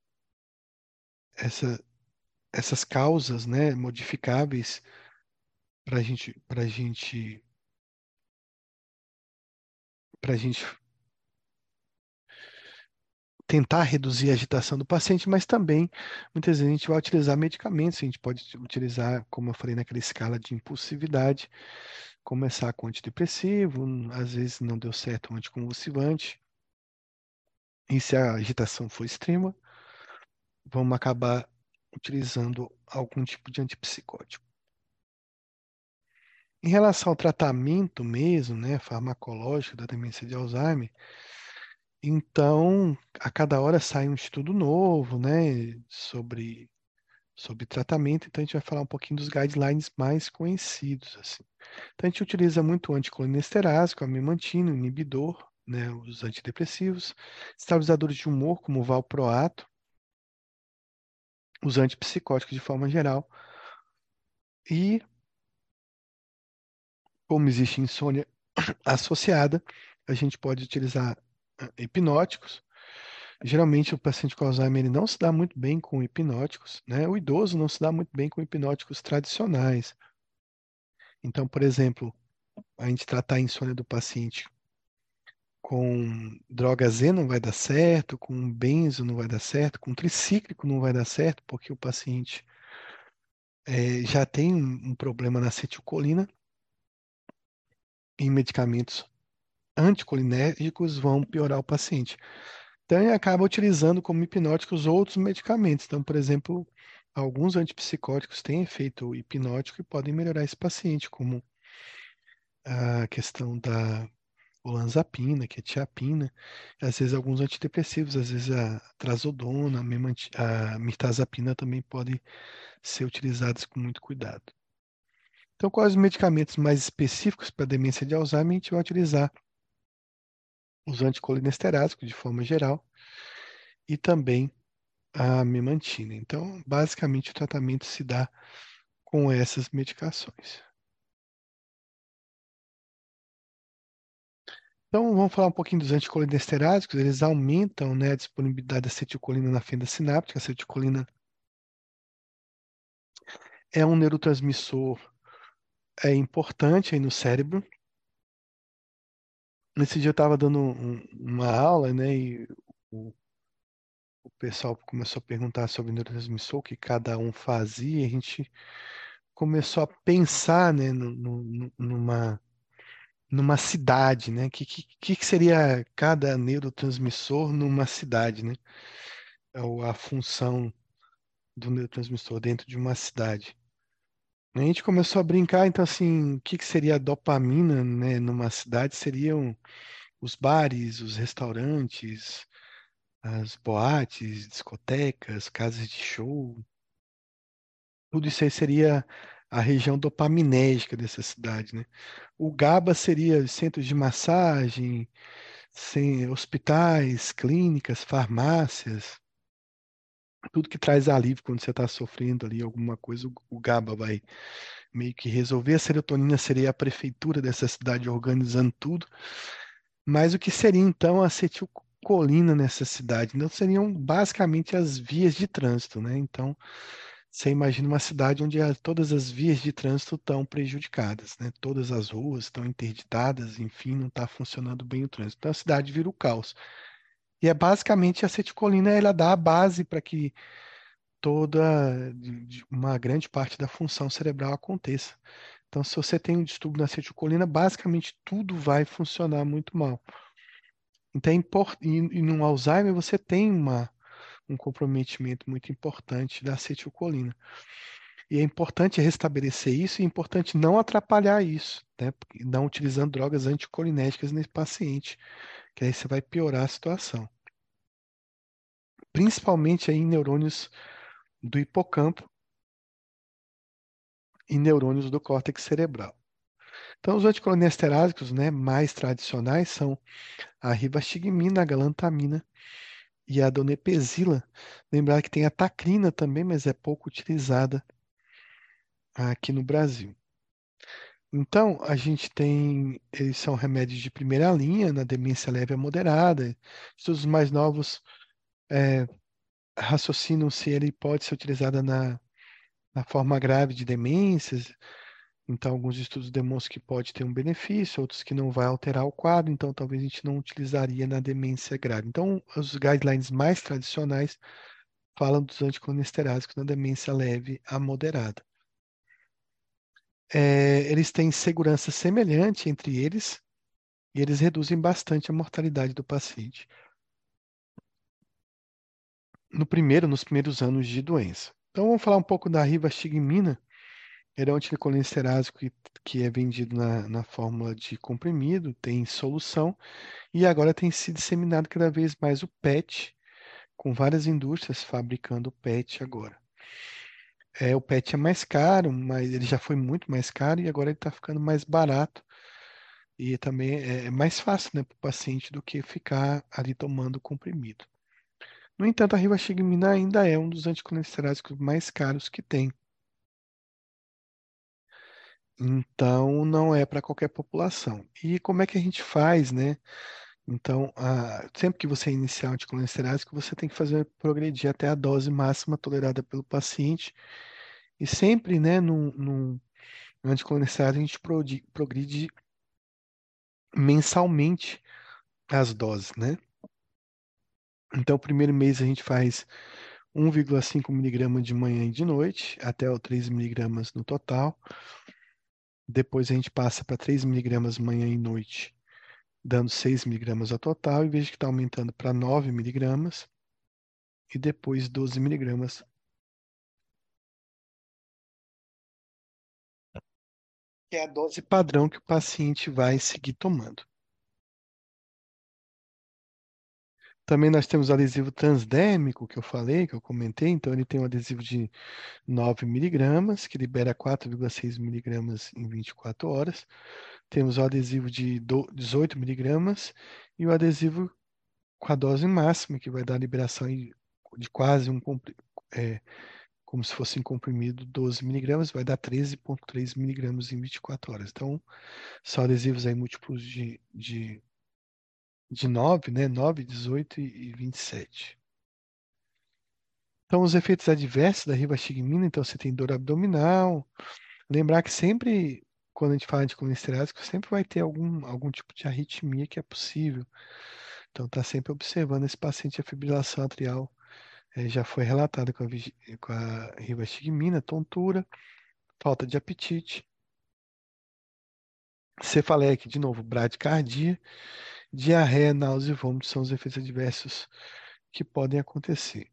essa, essas causas né, modificáveis para gente, a gente, gente tentar reduzir a agitação do paciente, mas também muitas vezes a gente vai utilizar medicamentos, a gente pode utilizar, como eu falei, naquela escala de impulsividade, começar com antidepressivo, às vezes não deu certo um anticonvulsivante, e se a agitação for extrema, vamos acabar utilizando algum tipo de antipsicótico. Em relação ao tratamento mesmo, né, farmacológico da demência de Alzheimer, então, a cada hora sai um estudo novo, né, sobre, sobre tratamento, então a gente vai falar um pouquinho dos guidelines mais conhecidos, assim. Então, a gente utiliza muito o anticolinesterase, a memantina, o inibidor, né, os antidepressivos, estabilizadores de humor, como o valproato, os antipsicóticos de forma geral, e como existe insônia associada, a gente pode utilizar hipnóticos. Geralmente o paciente com Alzheimer ele não se dá muito bem com hipnóticos, né? O idoso não se dá muito bem com hipnóticos tradicionais. Então, por exemplo, a gente tratar a insônia do paciente com droga Z não vai dar certo, com benzo não vai dar certo, com tricíclico não vai dar certo, porque o paciente é, já tem um, problema na acetilcolina em medicamentos anticolinérgicos vão piorar o paciente. Então, ele acaba utilizando como hipnóticos outros medicamentos. Então, por exemplo, alguns antipsicóticos têm efeito hipnótico e podem melhorar esse paciente, como a questão da olanzapina, que é tiapina, às vezes alguns antidepressivos, às vezes a trazodona, a mirtazapina também podem ser utilizados com muito cuidado. Então, quais os medicamentos mais específicos para demência de Alzheimer? A gente vai utilizar os anticolinesterásicos de forma geral e também a memantina. Então, basicamente, o tratamento se dá com essas medicações. Então, vamos falar um pouquinho dos anticolinesterásicos. Eles aumentam né, a disponibilidade da acetilcolina na fenda sináptica. A acetilcolina é um neurotransmissor é importante aí no cérebro. Nesse dia eu estava dando um, uma aula, né, e o, o pessoal começou a perguntar sobre neurotransmissor, o que cada um fazia, e a gente começou a pensar, né, no, no, numa numa cidade, né? Que, que, que seria cada neurotransmissor numa cidade, né? Ou a função do neurotransmissor dentro de uma cidade. A gente começou a brincar, então assim, o que, seria a dopamina, né, numa cidade? Seriam os bares, os restaurantes, as boates, discotecas, casas de show. Tudo isso aí seria a região dopaminérgica dessa cidade, né? O GABA seria centros de massagem, hospitais, clínicas, farmácias, tudo que traz alívio quando você está sofrendo ali alguma coisa, o GABA vai meio que resolver. A serotonina seria a prefeitura dessa cidade organizando tudo. Mas o que seria então a acetilcolina nessa cidade? Então seriam basicamente as vias de trânsito, né? Então você imagina uma cidade onde todas as vias de trânsito estão prejudicadas, né? Todas as ruas estão interditadas, enfim, não está funcionando bem o trânsito. Então a cidade vira o caos. E é basicamente a acetilcolina, ela dá a base para que toda uma grande parte da função cerebral aconteça. Então, se você tem um distúrbio na acetilcolina, basicamente tudo vai funcionar muito mal. Então, é e, e no Alzheimer você tem uma, um comprometimento muito importante da acetilcolina. E é importante restabelecer isso e é importante não atrapalhar isso, né? não utilizando drogas anticolinérgicas nesse paciente, que aí você vai piorar a situação principalmente aí em neurônios do hipocampo e neurônios do córtex cerebral. Então, os anticolinesterásicos né, mais tradicionais são a rivastigmina, a galantamina e a donepezila. Lembrar que tem a tacrina também, mas é pouco utilizada aqui no Brasil. Então, a gente tem, eles são remédios de primeira linha na demência leve a moderada. Estudos mais novos é, raciocinam se ele pode ser utilizado na, na forma grave de demências. Então, alguns estudos demonstram que pode ter um benefício, outros que não vai alterar o quadro, então talvez a gente não utilizaria na demência grave. Então, os guidelines mais tradicionais falam dos anticolinesteráticos na demência leve a moderada. É, eles têm segurança semelhante entre eles e eles reduzem bastante a mortalidade do paciente no primeiro, nos primeiros anos de doença. Então vamos falar um pouco da rivastigmina. Ele é um anticolinesterásico que, que é vendido na, na fórmula de comprimido, tem solução, e agora tem se disseminado cada vez mais o PET, com várias indústrias fabricando PET agora. É, o PET é mais caro, mas ele já foi muito mais caro e agora ele está ficando mais barato. E também é, é mais fácil né, para o paciente do que ficar ali tomando comprimido. No entanto, a rivastigmina ainda é um dos anticolesteráticos mais caros que tem. Então, não é para qualquer população. E como é que a gente faz, né? Então, a, sempre que você iniciar um anticolesterático, você tem que fazer progredir até a dose máxima tolerada pelo paciente. E sempre, né, num, num a gente progride mensalmente as doses, né? Então, o primeiro mês a gente faz 1,5 miligramas de manhã e de noite, até o 3 miligramas no total. Depois a gente passa para 3 miligramas manhã e noite dando 6 miligramas ao total, e vejo que está aumentando para 9 miligramas e depois 12 miligramas. Que é a dose padrão que o paciente vai seguir tomando. Também nós temos o adesivo transdérmico, que eu falei, que eu comentei. Então, ele tem um adesivo de 9 miligramas, que libera 4,6 miligramas em 24 horas. Temos o adesivo de 18 miligramas e o adesivo com a dose máxima, que vai dar liberação de quase um é, como se fosse em comprimido 12 miligramas, vai dar 13,3 miligramas em 24 horas. Então, são adesivos aí múltiplos de, de de 9, né? 9, 18 e 27. Então, os efeitos adversos da rivastigmina, então você tem dor abdominal. Lembrar que sempre, quando a gente fala de colesterásico, sempre vai ter algum, algum tipo de arritmia que é possível. Então, está sempre observando esse paciente, a fibrilação atrial é, já foi relatada com a, com a rivastigmina, tontura, falta de apetite, cefaleia, de novo, bradicardia, Diarreia, náusea e vômito são os efeitos adversos que podem acontecer.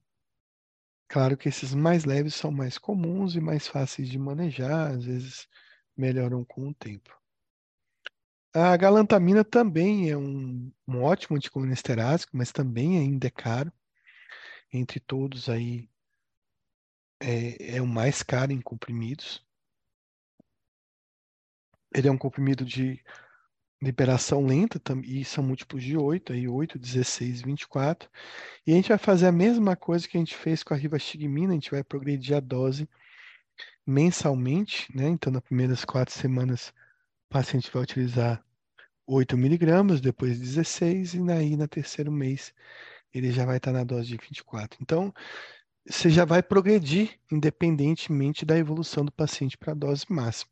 Claro que esses mais leves são mais comuns e mais fáceis de manejar, às vezes melhoram com o tempo. A galantamina também é um, um ótimo anticolinesterásico, mas também ainda é caro. Entre todos aí é, é o mais caro em comprimidos. Ele é um comprimido de liberação lenta, e são múltiplos de 8, aí 8, 16, 24. E a gente vai fazer a mesma coisa que a gente fez com a rivastigmina, a gente vai progredir a dose mensalmente, né? Então, nas primeiras quatro semanas, o paciente vai utilizar 8 miligramas, depois 16, e aí na terceiro mês ele já vai estar na dose de 24. Então, você já vai progredir independentemente da evolução do paciente para a dose máxima.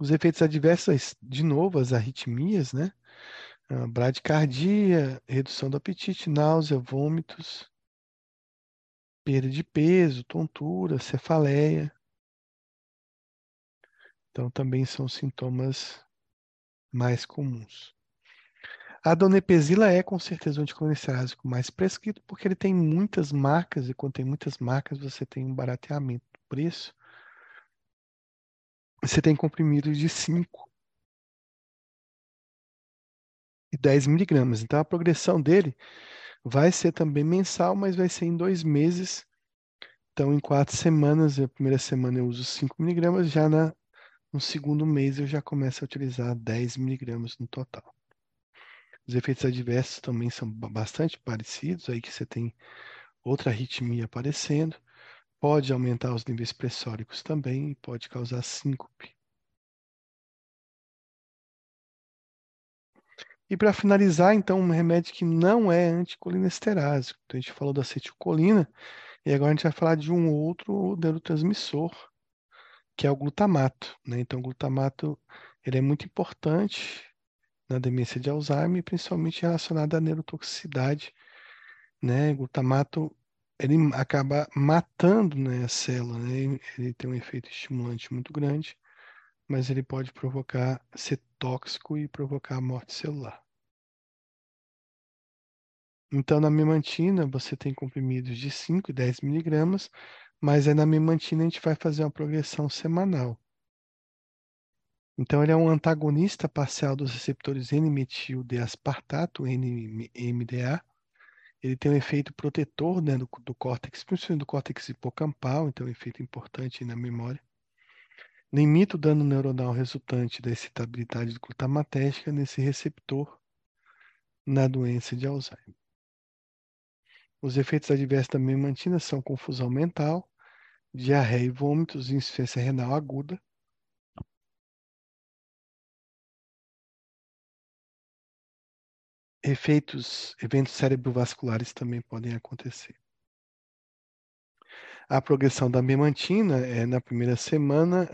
Os efeitos adversos, de novo, as arritmias, né? Bradicardia, redução do apetite, náusea, vômitos, perda de peso, tontura, cefaleia. Então, também são sintomas mais comuns. A donepezila é com certeza um anticolesterásico mais prescrito porque ele tem muitas marcas e quando tem muitas marcas você tem um barateamento do preço você tem comprimidos de 5 e 10 miligramas. Então, a progressão dele vai ser também mensal, mas vai ser em dois meses. Então, em quatro semanas, a primeira semana eu uso 5 miligramas, já na, no segundo mês eu já começo a utilizar 10 miligramas no total. Os efeitos adversos também são bastante parecidos, aí que você tem outra arritmia aparecendo. Pode aumentar os níveis pressóricos também e pode causar síncope. E para finalizar, então, um remédio que não é anticolinesterásico. Então, a gente falou da acetilcolina e agora a gente vai falar de um outro neurotransmissor, que é o glutamato. Né? Então, o glutamato ele é muito importante na demência de Alzheimer, principalmente relacionado à neurotoxicidade. Né? Glutamato ele acaba matando né, a célula, né? ele tem um efeito estimulante muito grande, mas ele pode provocar, ser tóxico e provocar a morte celular. Então, na memantina, você tem comprimidos de 5 e 10 miligramas, mas é na memantina a gente vai fazer uma progressão semanal. Então, ele é um antagonista parcial dos receptores N-metil-D-aspartato, NMDA, ele tem um efeito protetor né, do, do córtex, principalmente do córtex hipocampal, então é um efeito importante na memória. Limita o dano neuronal resultante da excitabilidade glutamatérgica nesse receptor na doença de Alzheimer. Os efeitos adversos da memantina são confusão mental, diarreia e vômitos, insuficiência renal aguda, efeitos, eventos cerebrovasculares também podem acontecer. A progressão da memantina é na primeira semana,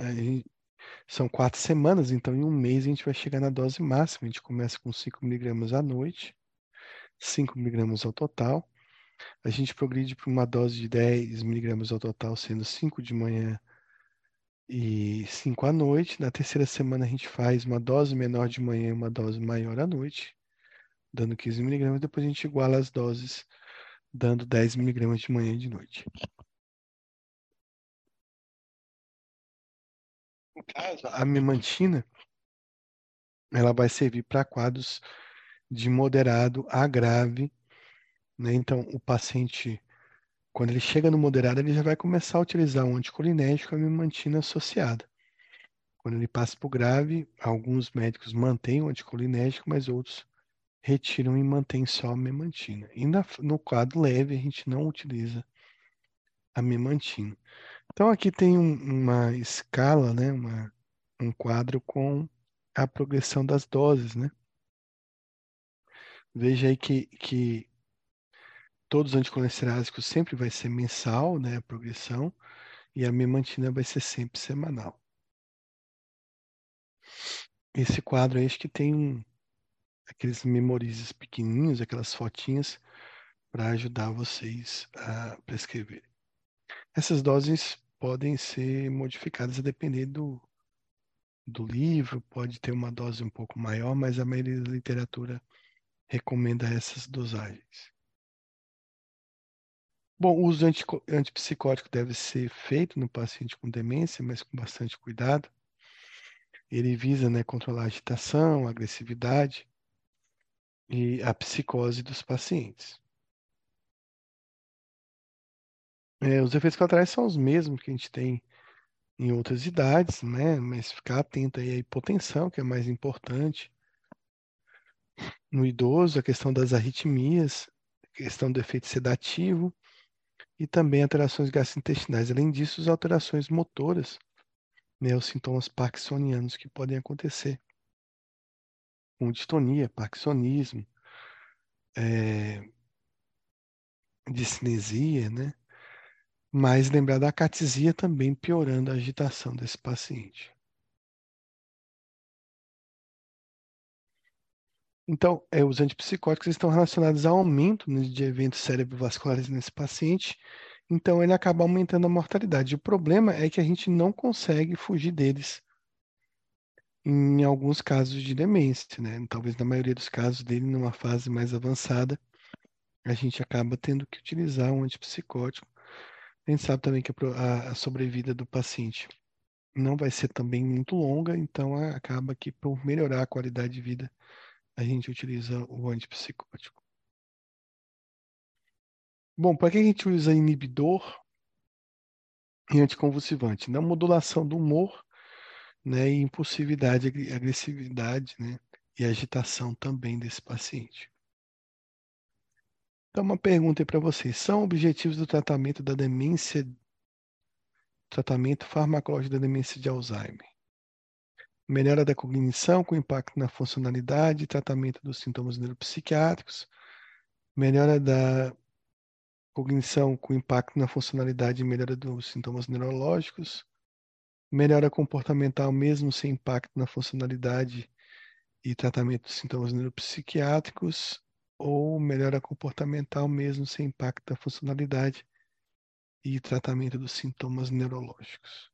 são quatro semanas, então em um mês a gente vai chegar na dose máxima. A gente começa com 5 miligramas à noite, 5 miligramas ao total. A gente progride para uma dose de 10 miligramas ao total, sendo 5 de manhã e 5 à noite. Na terceira semana a gente faz uma dose menor de manhã e uma dose maior à noite, dando 15 miligramas. Depois a gente iguala as doses, dando 10 miligramas de manhã e de noite. No caso, a memantina, ela vai servir para quadros de moderado a grave, né? Então, o paciente quando ele chega no moderado, ele já vai começar a utilizar um anticolinérgico a memantina associada. Quando ele passa para o grave, alguns médicos mantêm o anticolinérgico, mas outros retiram e mantêm só a memantina. E no quadro leve, a gente não utiliza a memantina. Então aqui tem um, uma escala, né, uma, um quadro com a progressão das doses, né? Veja aí que, que todos os anticolesterásicos sempre vai ser mensal, né, a progressão, e a memantina vai ser sempre semanal. Esse quadro aí acho que tem um, aqueles memorizes pequenininhos, aquelas fotinhas para ajudar vocês a prescrever. Essas doses podem ser modificadas a depender do, do livro, pode ter uma dose um pouco maior, mas a maioria da literatura recomenda essas dosagens. Bom, o uso antipsicótico deve ser feito no paciente com demência, mas com bastante cuidado. Ele visa né, controlar a agitação, a agressividade e a psicose dos pacientes. É, os efeitos colaterais são os mesmos que a gente tem em outras idades, né? Mas ficar atento aí à hipotensão, que é mais importante. No idoso, a questão das arritmias, a questão do efeito sedativo e também alterações gastrointestinais. Além disso, as alterações motoras, né, os sintomas parkinsonianos que podem acontecer, com distonia, parkinsonismo, é, discinesia, né? Mas lembrar da catisia também piorando a agitação desse paciente. Então, é, os antipsicóticos estão relacionados ao aumento né, de eventos cerebrovasculares nesse paciente, então ele acaba aumentando a mortalidade. O problema é que a gente não consegue fugir deles em alguns casos de demência, né? Talvez na maioria dos casos dele, numa fase mais avançada, a gente acaba tendo que utilizar um antipsicótico. A gente sabe também que a, sobrevida do paciente não vai ser também muito longa, então acaba que por melhorar a qualidade de vida a gente utiliza o antipsicótico. Bom, para que a gente usa inibidor e anticonvulsivante? Na modulação do humor né, e impulsividade, agressividade né, e agitação também desse paciente. Então, uma pergunta aí para vocês. São objetivos do tratamento da demência, tratamento farmacológico da demência de Alzheimer? melhora da cognição com impacto na funcionalidade tratamento dos sintomas neuropsiquiátricos, melhora da cognição com impacto na funcionalidade e melhora dos sintomas neurológicos, melhora comportamental mesmo sem impacto na funcionalidade e tratamento dos sintomas neuropsiquiátricos, ou melhora comportamental mesmo sem impacto na funcionalidade e tratamento dos sintomas neurológicos.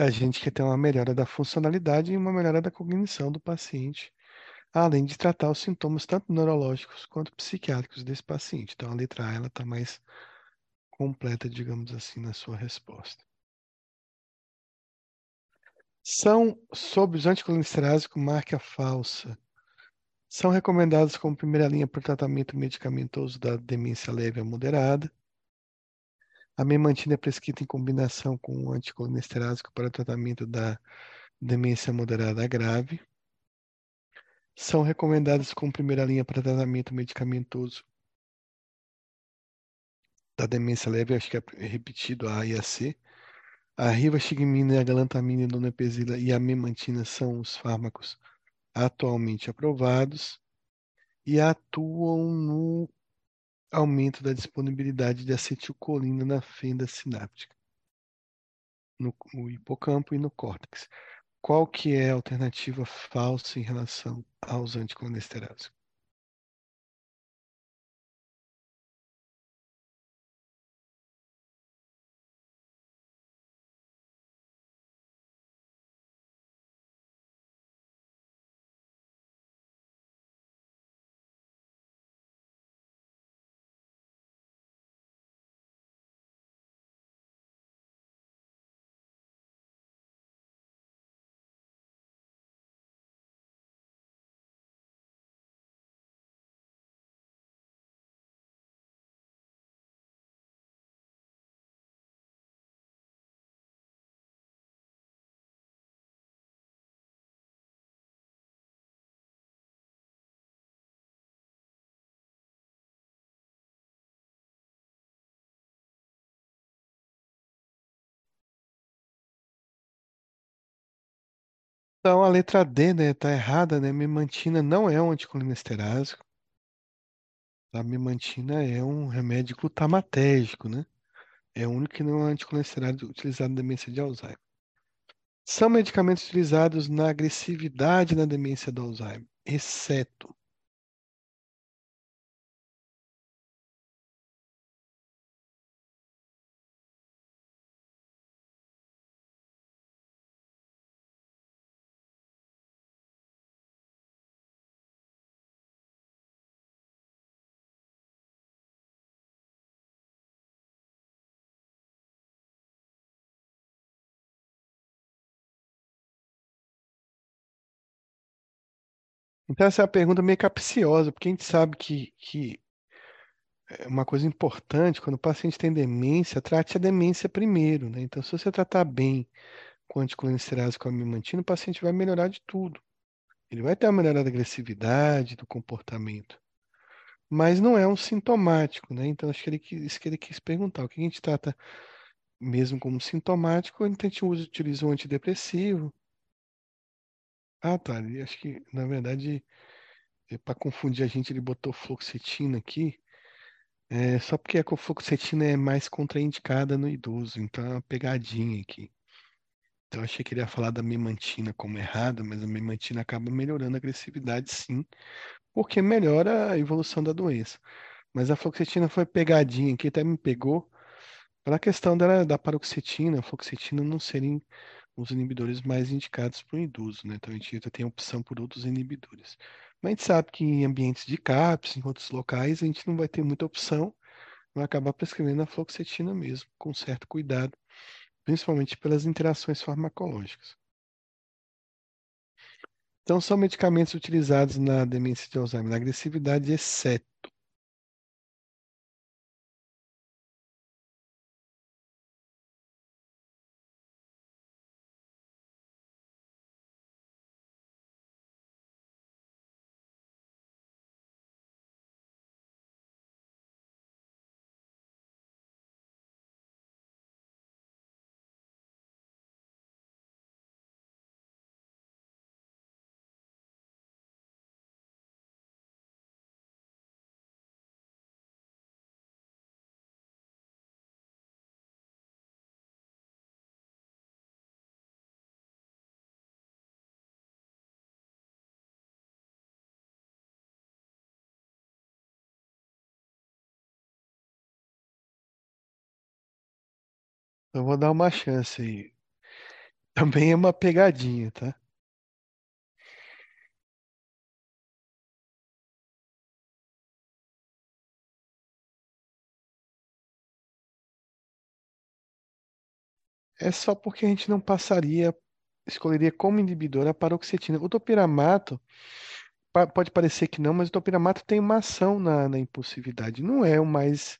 A gente quer ter uma melhora da funcionalidade e uma melhora da cognição do paciente, além de tratar os sintomas tanto neurológicos quanto psiquiátricos desse paciente. Então, a letra A está mais completa, digamos assim, na sua resposta. São sobre os com marca falsa. São recomendados como primeira linha para o tratamento medicamentoso da demência leve a moderada. A memantina é prescrita em combinação com o anticolesterásico para o tratamento da demência moderada grave. são recomendadas como primeira linha para tratamento medicamentoso da demência leve, acho que é repetido a A e a C. A rivastigmina, a galantamina, a donepezila e a memantina são os fármacos atualmente aprovados e atuam no aumento da disponibilidade de acetilcolina na fenda sináptica, no, hipocampo e no córtex. Qual que é a alternativa falsa em relação aos anticolesterásicos? Então, a letra D, né, tá errada, né? Memantina não é um anticolinesterásico. A memantina é um remédio glutamatérgico, né? É o único que não é anticolesterásico utilizado na demência de Alzheimer. São medicamentos utilizados na agressividade na demência do Alzheimer, exceto Então, essa é uma pergunta meio capciosa, porque a gente sabe que, que é uma coisa importante, quando o paciente tem demência, trate a demência primeiro, né? Então, se você tratar bem com anticolinesteráse com a mimantina, o paciente vai melhorar de tudo. Ele vai ter uma melhora da agressividade, do comportamento. Mas não é um sintomático, né? Então, acho que ele, isso que ele quis perguntar. O que a gente trata mesmo como sintomático, a gente utiliza um antidepressivo, ah, tá. Ele, acho que, na verdade, é, para confundir a gente, ele botou fluoxetina aqui. É, só porque a fluoxetina é mais contraindicada no idoso, então é uma pegadinha aqui. Então achei que ele ia falar da memantina como errada, mas a memantina acaba melhorando a agressividade sim, porque melhora a evolução da doença. Mas a fluoxetina foi pegadinha aqui, até me pegou pela questão da, da paroxetina, a fluoxetina não seria os inibidores mais indicados para o idoso, né? Então a gente tem opção por outros inibidores. Mas a gente sabe que em ambientes de CAPS, em outros locais, a gente não vai ter muita opção, vai acabar prescrevendo a fluoxetina mesmo, com certo cuidado, principalmente pelas interações farmacológicas. Então, são medicamentos utilizados na demência de Alzheimer, na agressividade, exceto Eu vou dar uma chance aí. Também é uma pegadinha, tá? É só porque a gente não passaria, escolheria como inibidora a paroxetina. O topiramato, pode parecer que não, mas o topiramato tem uma ação na, na impulsividade. Não é o mais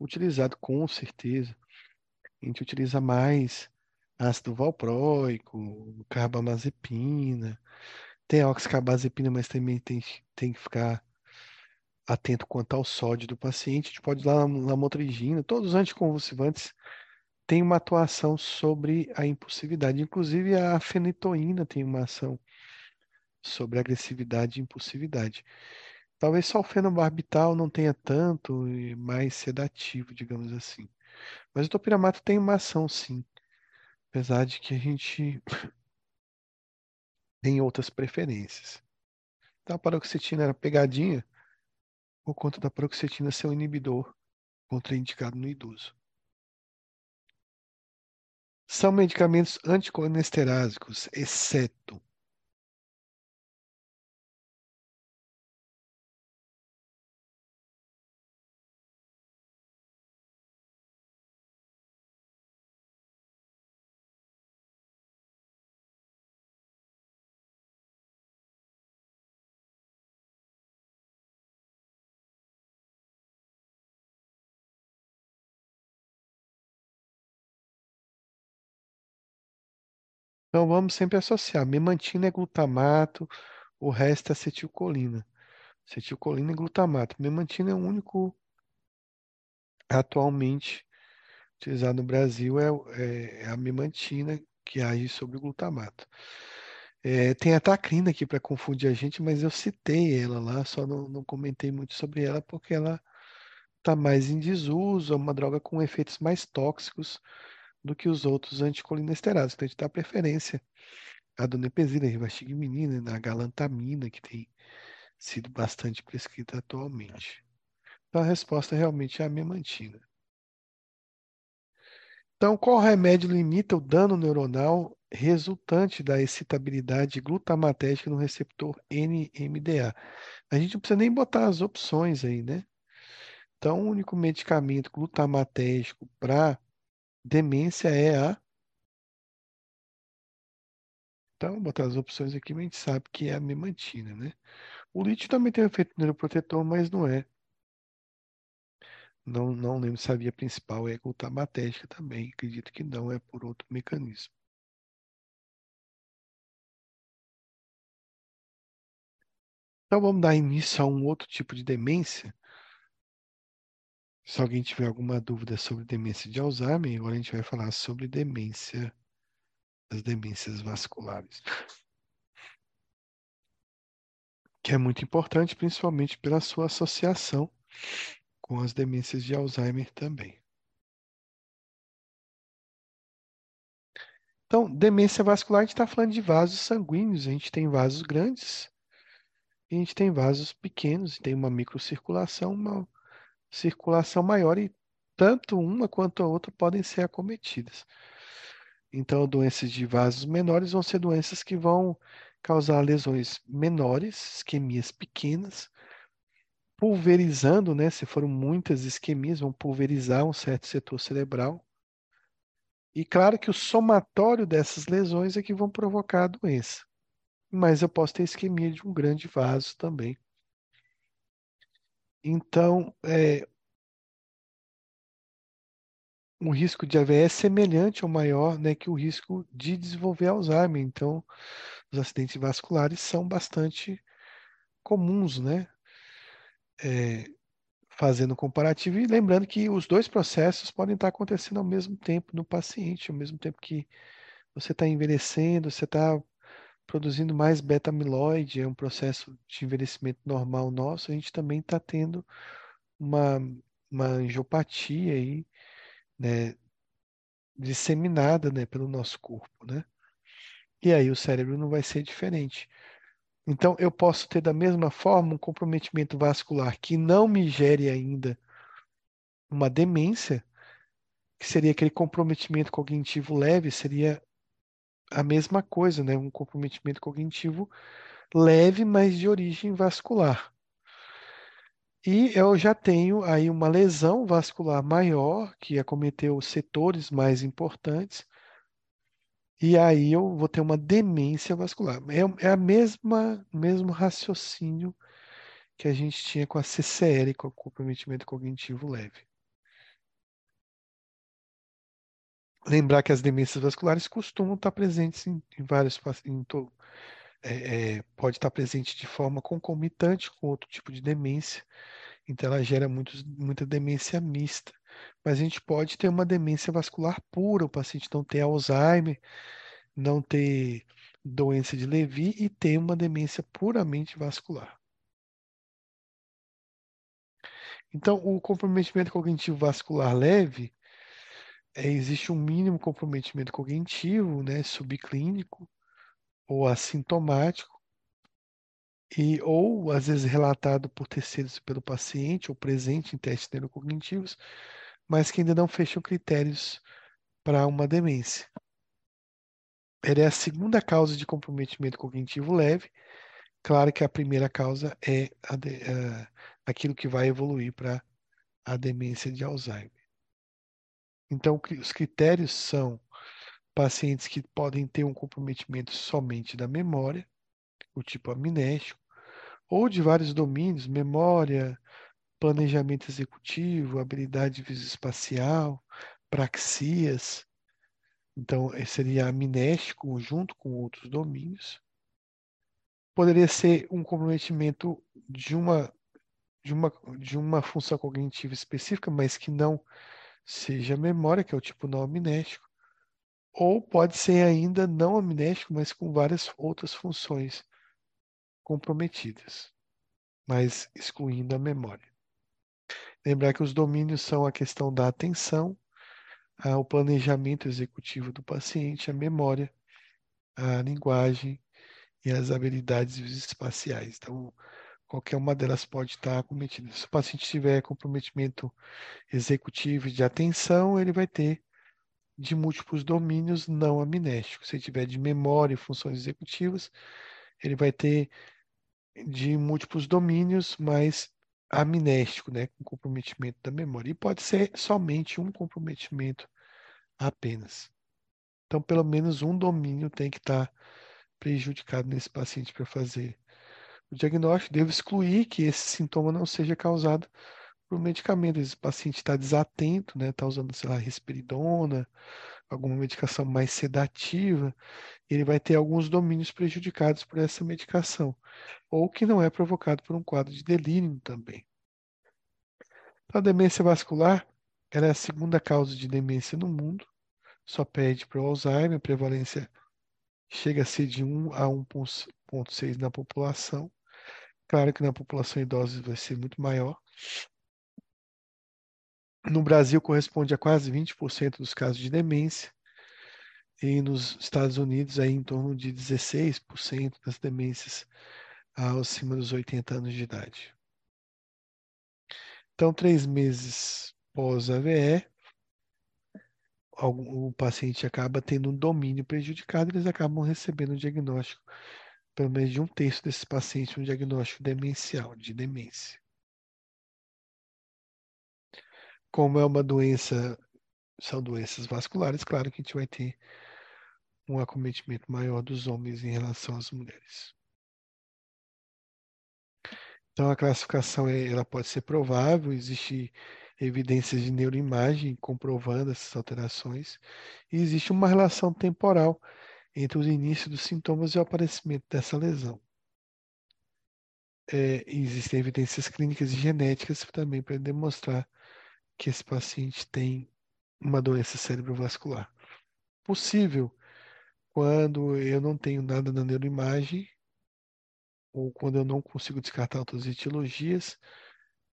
utilizado, com certeza. A gente utiliza mais ácido valproico, carbamazepina. tem oxcarbazepina, mas também tem, tem que ficar atento quanto ao sódio do paciente. A gente pode dar lamotrigina, todos os anticonvulsivantes têm uma atuação sobre a impulsividade. Inclusive a fenitoína tem uma ação sobre agressividade e impulsividade. Talvez só o fenobarbital não tenha tanto mais sedativo, digamos assim. Mas o topiramato tem uma ação, sim. Apesar de que a gente tem outras preferências. Então a paroxetina era pegadinha por conta da paroxetina ser um inibidor contraindicado no idoso. São medicamentos anticolesterásicos, exceto Então vamos sempre associar. Memantina é glutamato, o resto é acetilcolina. Acetilcolina e glutamato. Memantina é o único atualmente utilizado no Brasil, é, é, é a memantina que age sobre o glutamato. É, tem a tacrina aqui para confundir a gente, mas eu citei ela lá, só não, não comentei muito sobre ela porque ela está mais em desuso, é uma droga com efeitos mais tóxicos do que os outros anticolinesterados. Então, a gente dá preferência à donepezina, rivastigmina, na galantamina, que tem sido bastante prescrita atualmente. Então, a resposta realmente é a memantina. Então, qual remédio limita o dano neuronal resultante da excitabilidade glutamatérgica no receptor NMDA? A gente não precisa nem botar as opções aí, né? Então, o único medicamento glutamatérgico para Demência é a. Então, vou botar as opções aqui, mas a gente sabe que é a memantina, né? O lítio também tem um efeito neuroprotetor, mas não é. Não, não lembro se a via principal é glutamatérgica também. Acredito que não, é por outro mecanismo. Então vamos dar início a um outro tipo de demência, se alguém tiver alguma dúvida sobre demência de Alzheimer, agora a gente vai falar sobre demência, as demências vasculares. Que é muito importante, principalmente pela sua associação com as demências de Alzheimer também. Então, demência vascular, a gente está falando de vasos sanguíneos. A gente tem vasos grandes e a gente tem vasos pequenos. Tem uma microcirculação, uma circulação maior e tanto uma quanto a outra podem ser acometidas. Então, doenças de vasos menores vão ser doenças que vão causar lesões menores, isquemias pequenas, pulverizando, né? Se foram muitas isquemias, vão pulverizar um certo setor cerebral. E claro que o somatório dessas lesões é que vão provocar a doença. Mas eu posso ter isquemia de um grande vaso também. Então, é, o risco de AVE é semelhante ou maior né, que o risco de desenvolver Alzheimer. Então, os acidentes vasculares são bastante comuns, né? É, fazendo comparativo e lembrando que os dois processos podem estar acontecendo ao mesmo tempo no paciente, ao mesmo tempo que você está envelhecendo, você está produzindo mais beta-amiloide, é um processo de envelhecimento normal nosso, a gente também está tendo uma, uma angiopatia aí, né, disseminada, né, pelo nosso corpo, né? E aí o cérebro não vai ser diferente. Então, eu posso ter da mesma forma um comprometimento vascular que não me gere ainda uma demência, que seria aquele comprometimento cognitivo leve, seria a mesma coisa, né? Um comprometimento cognitivo leve, mas de origem vascular. E eu já tenho aí uma lesão vascular maior, que acometeu setores mais importantes, e aí eu vou ter uma demência vascular. É, é a mesma mesmo raciocínio que a gente tinha com a CCL, com o comprometimento cognitivo leve. Lembrar que as demências vasculares costumam estar presentes em, em vários to, é, é, pode estar presente de forma concomitante com outro tipo de demência, então ela gera muita demência mista. Mas a gente pode ter uma demência vascular pura, o paciente não ter Alzheimer, não ter doença de Levy e ter uma demência puramente vascular. Então, o comprometimento cognitivo vascular leve, é, existe um mínimo comprometimento cognitivo, né, subclínico ou assintomático, e ou às vezes relatado por terceiros pelo paciente ou presente em testes neurocognitivos, mas que ainda não fecham critérios para uma demência. Ela é a segunda causa de comprometimento cognitivo leve. Claro que a primeira causa é a de, uh, aquilo que vai evoluir para a demência de Alzheimer. Então, os critérios são pacientes que podem ter um comprometimento somente da memória, o tipo amnésico, ou de vários domínios, memória, planejamento executivo, habilidade visoespacial, praxias. Então, seria amnésico junto com outros domínios. Poderia ser um comprometimento de uma, de uma, de uma função cognitiva específica, mas que não seja memória, que é o tipo não amnésico. Ou pode ser ainda não amnésico, mas com várias outras funções comprometidas, mas excluindo a memória. Lembrar que os domínios são a questão da atenção, o planejamento executivo do paciente, a memória, a linguagem e as habilidades espaciais. Então, qualquer uma delas pode estar cometida. Se o paciente tiver comprometimento executivo de atenção, ele vai ter de múltiplos domínios não amnésticos. Se tiver de memória e funções executivas, ele vai ter de múltiplos domínios, mas amnéstico, né, com comprometimento da memória. E pode ser somente um comprometimento apenas. Então, pelo menos um domínio tem que estar prejudicado nesse paciente para fazer o diagnóstico. Devo excluir que esse sintoma não seja causado por medicamento. Esse paciente está desatento, né, está usando, sei lá, risperidona, alguma medicação mais sedativa, ele vai ter alguns domínios prejudicados por essa medicação, ou que não é provocado por um quadro de delírio também. A demência vascular é a segunda causa de demência no mundo, só perde para o Alzheimer, a prevalência chega a ser de 1 a 1,6 na população. Claro que na população idosa vai ser muito maior. No Brasil corresponde a quase 20% dos casos de demência e nos Estados Unidos aí em torno de 16% das demências acima dos 80 anos de idade. Então, três meses pós-AVE, o paciente acaba tendo um domínio prejudicado, eles acabam recebendo o diagnóstico, pelo menos de um terço desses pacientes, um diagnóstico demencial, de demência. Como é uma doença, são doenças vasculares, claro que a gente vai ter um acometimento maior dos homens em relação às mulheres. Então a classificação é, ela pode ser provável, existe evidências de neuroimagem comprovando essas alterações e existe uma relação temporal entre os inícios dos sintomas e o aparecimento dessa lesão. É, existem evidências clínicas e genéticas também para demonstrar que esse paciente tem uma doença cerebrovascular. Possível quando eu não tenho nada na neuroimagem, ou quando eu não consigo descartar outras etiologias,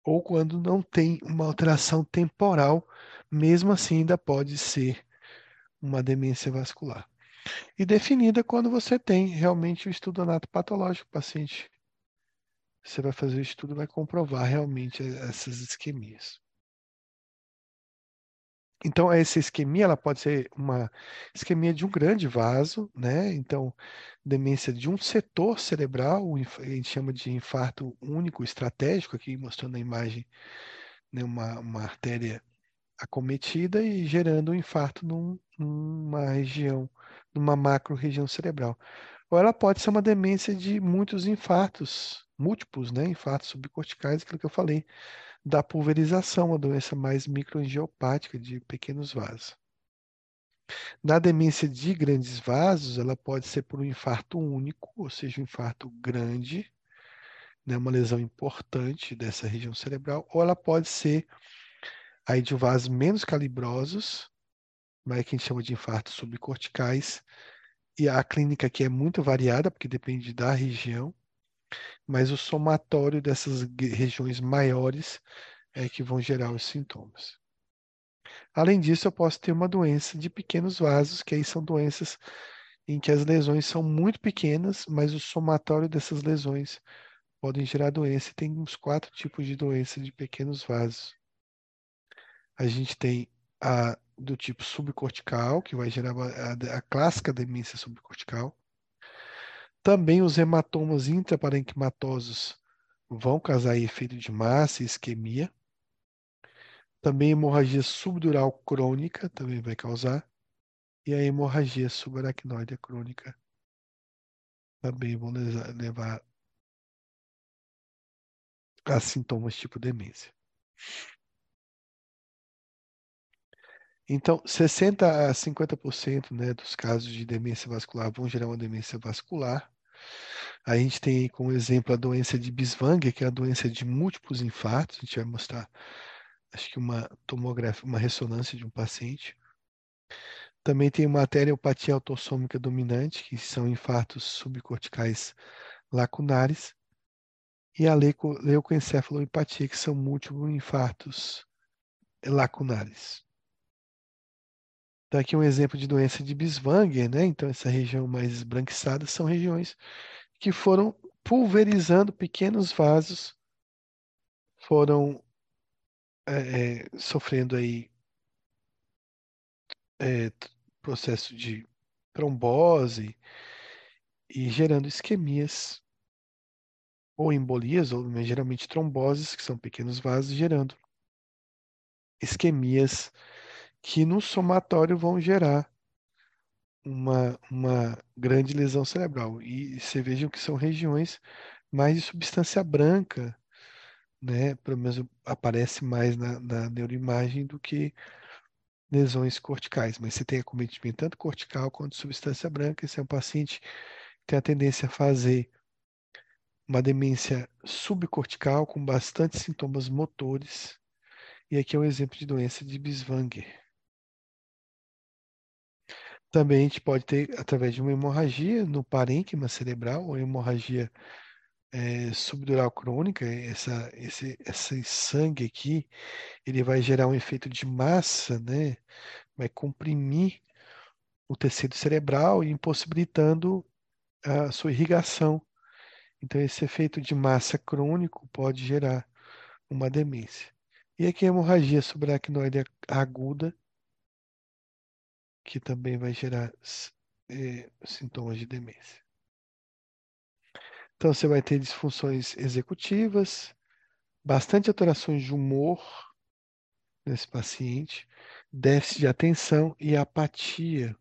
ou quando não tem uma alteração temporal, mesmo assim ainda pode ser uma demência vascular. E definida quando você tem realmente o estudo anatopatológico, paciente. Você vai fazer o estudo e vai comprovar realmente essas isquemias. Então, essa isquemia ela pode ser uma isquemia de um grande vaso, né? Então, demência de um setor cerebral, a gente chama de infarto único estratégico, aqui mostrando a imagem, né? uma, uma artéria acometida e gerando um infarto num, numa região, numa macro região cerebral. Ou ela pode ser uma demência de muitos infartos, múltiplos, né? Infartos subcorticais, aquilo que eu falei, da pulverização, uma doença mais microangiopática de pequenos vasos. Na demência de grandes vasos, ela pode ser por um infarto único, ou seja, um infarto grande, né, uma lesão importante dessa região cerebral, ou ela pode ser aí de vasos menos calibrosos, mas que a gente chama de infartos subcorticais, e a clínica aqui é muito variada, porque depende da região, mas o somatório dessas regiões maiores é que vão gerar os sintomas. Além disso, eu posso ter uma doença de pequenos vasos, que aí são doenças em que as lesões são muito pequenas, mas o somatório dessas lesões podem gerar doença. Tem uns quatro tipos de doença de pequenos vasos. A gente tem a do tipo subcortical, que vai gerar a, a clássica demência subcortical. Também os hematomas intraparenquimatosos vão causar efeito de massa e isquemia. Também hemorragia subdural crônica também vai causar. E a hemorragia subaracnoide crônica também vão levar a sintomas tipo demência. Então, 60 a 50% né, dos casos de demência vascular vão gerar uma demência vascular. A gente tem como exemplo a doença de Biswanger, que é a doença de múltiplos infartos. A gente vai mostrar, acho que uma tomografia, uma ressonância de um paciente. Também tem uma arteriopatia autossômica dominante, que são infartos subcorticais lacunares. E a leucoencefalopatia, que são múltiplos infartos lacunares. Então, aqui um exemplo de doença de Biswanger, né? Então, essa região mais esbranquiçada são regiões que foram pulverizando pequenos vasos, foram é, sofrendo aí é, processo de trombose e gerando isquemias ou embolias, ou geralmente tromboses, que são pequenos vasos, gerando isquemias que no somatório vão gerar uma, uma grande lesão cerebral. E você vejam que são regiões mais de substância branca, né? Pelo menos aparece mais na, na neuroimagem do que lesões corticais. Mas você tem acometimento tanto cortical quanto substância branca. Esse é um paciente que tem a tendência a fazer uma demência subcortical com bastante sintomas motores. E aqui é um exemplo de doença de Biswanger. Também a gente pode ter, através de uma hemorragia no parênquima cerebral, ou hemorragia é, subdural crônica, essa, esse, esse sangue aqui, ele vai gerar um efeito de massa, né? Vai comprimir o tecido cerebral impossibilitando a sua irrigação. Então, esse efeito de massa crônico pode gerar uma demência. E aqui a hemorragia subaracnoide aguda, que também vai gerar é, sintomas de demência. Então, você vai ter disfunções executivas, bastante alterações de humor nesse paciente, déficit de atenção e apatia,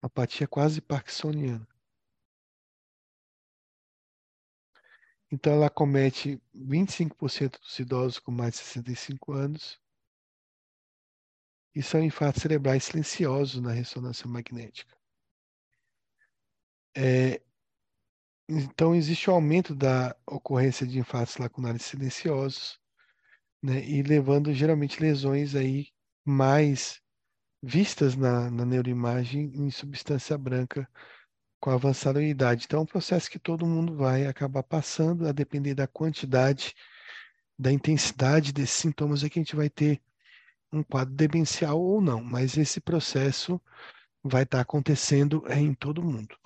apatia quase parkinsoniana. Então, ela comete 25% dos idosos com mais de 65 anos, e são infartos cerebrais silenciosos na ressonância magnética. É, então, existe o um aumento da ocorrência de infartos lacunares silenciosos, né, e levando geralmente lesões aí mais vistas na, na neuroimagem em substância branca com avançada idade. Então, é um processo que todo mundo vai acabar passando, a depender da quantidade, da intensidade desses sintomas, é que a gente vai ter um quadro demencial ou não, mas esse processo vai estar acontecendo em todo mundo.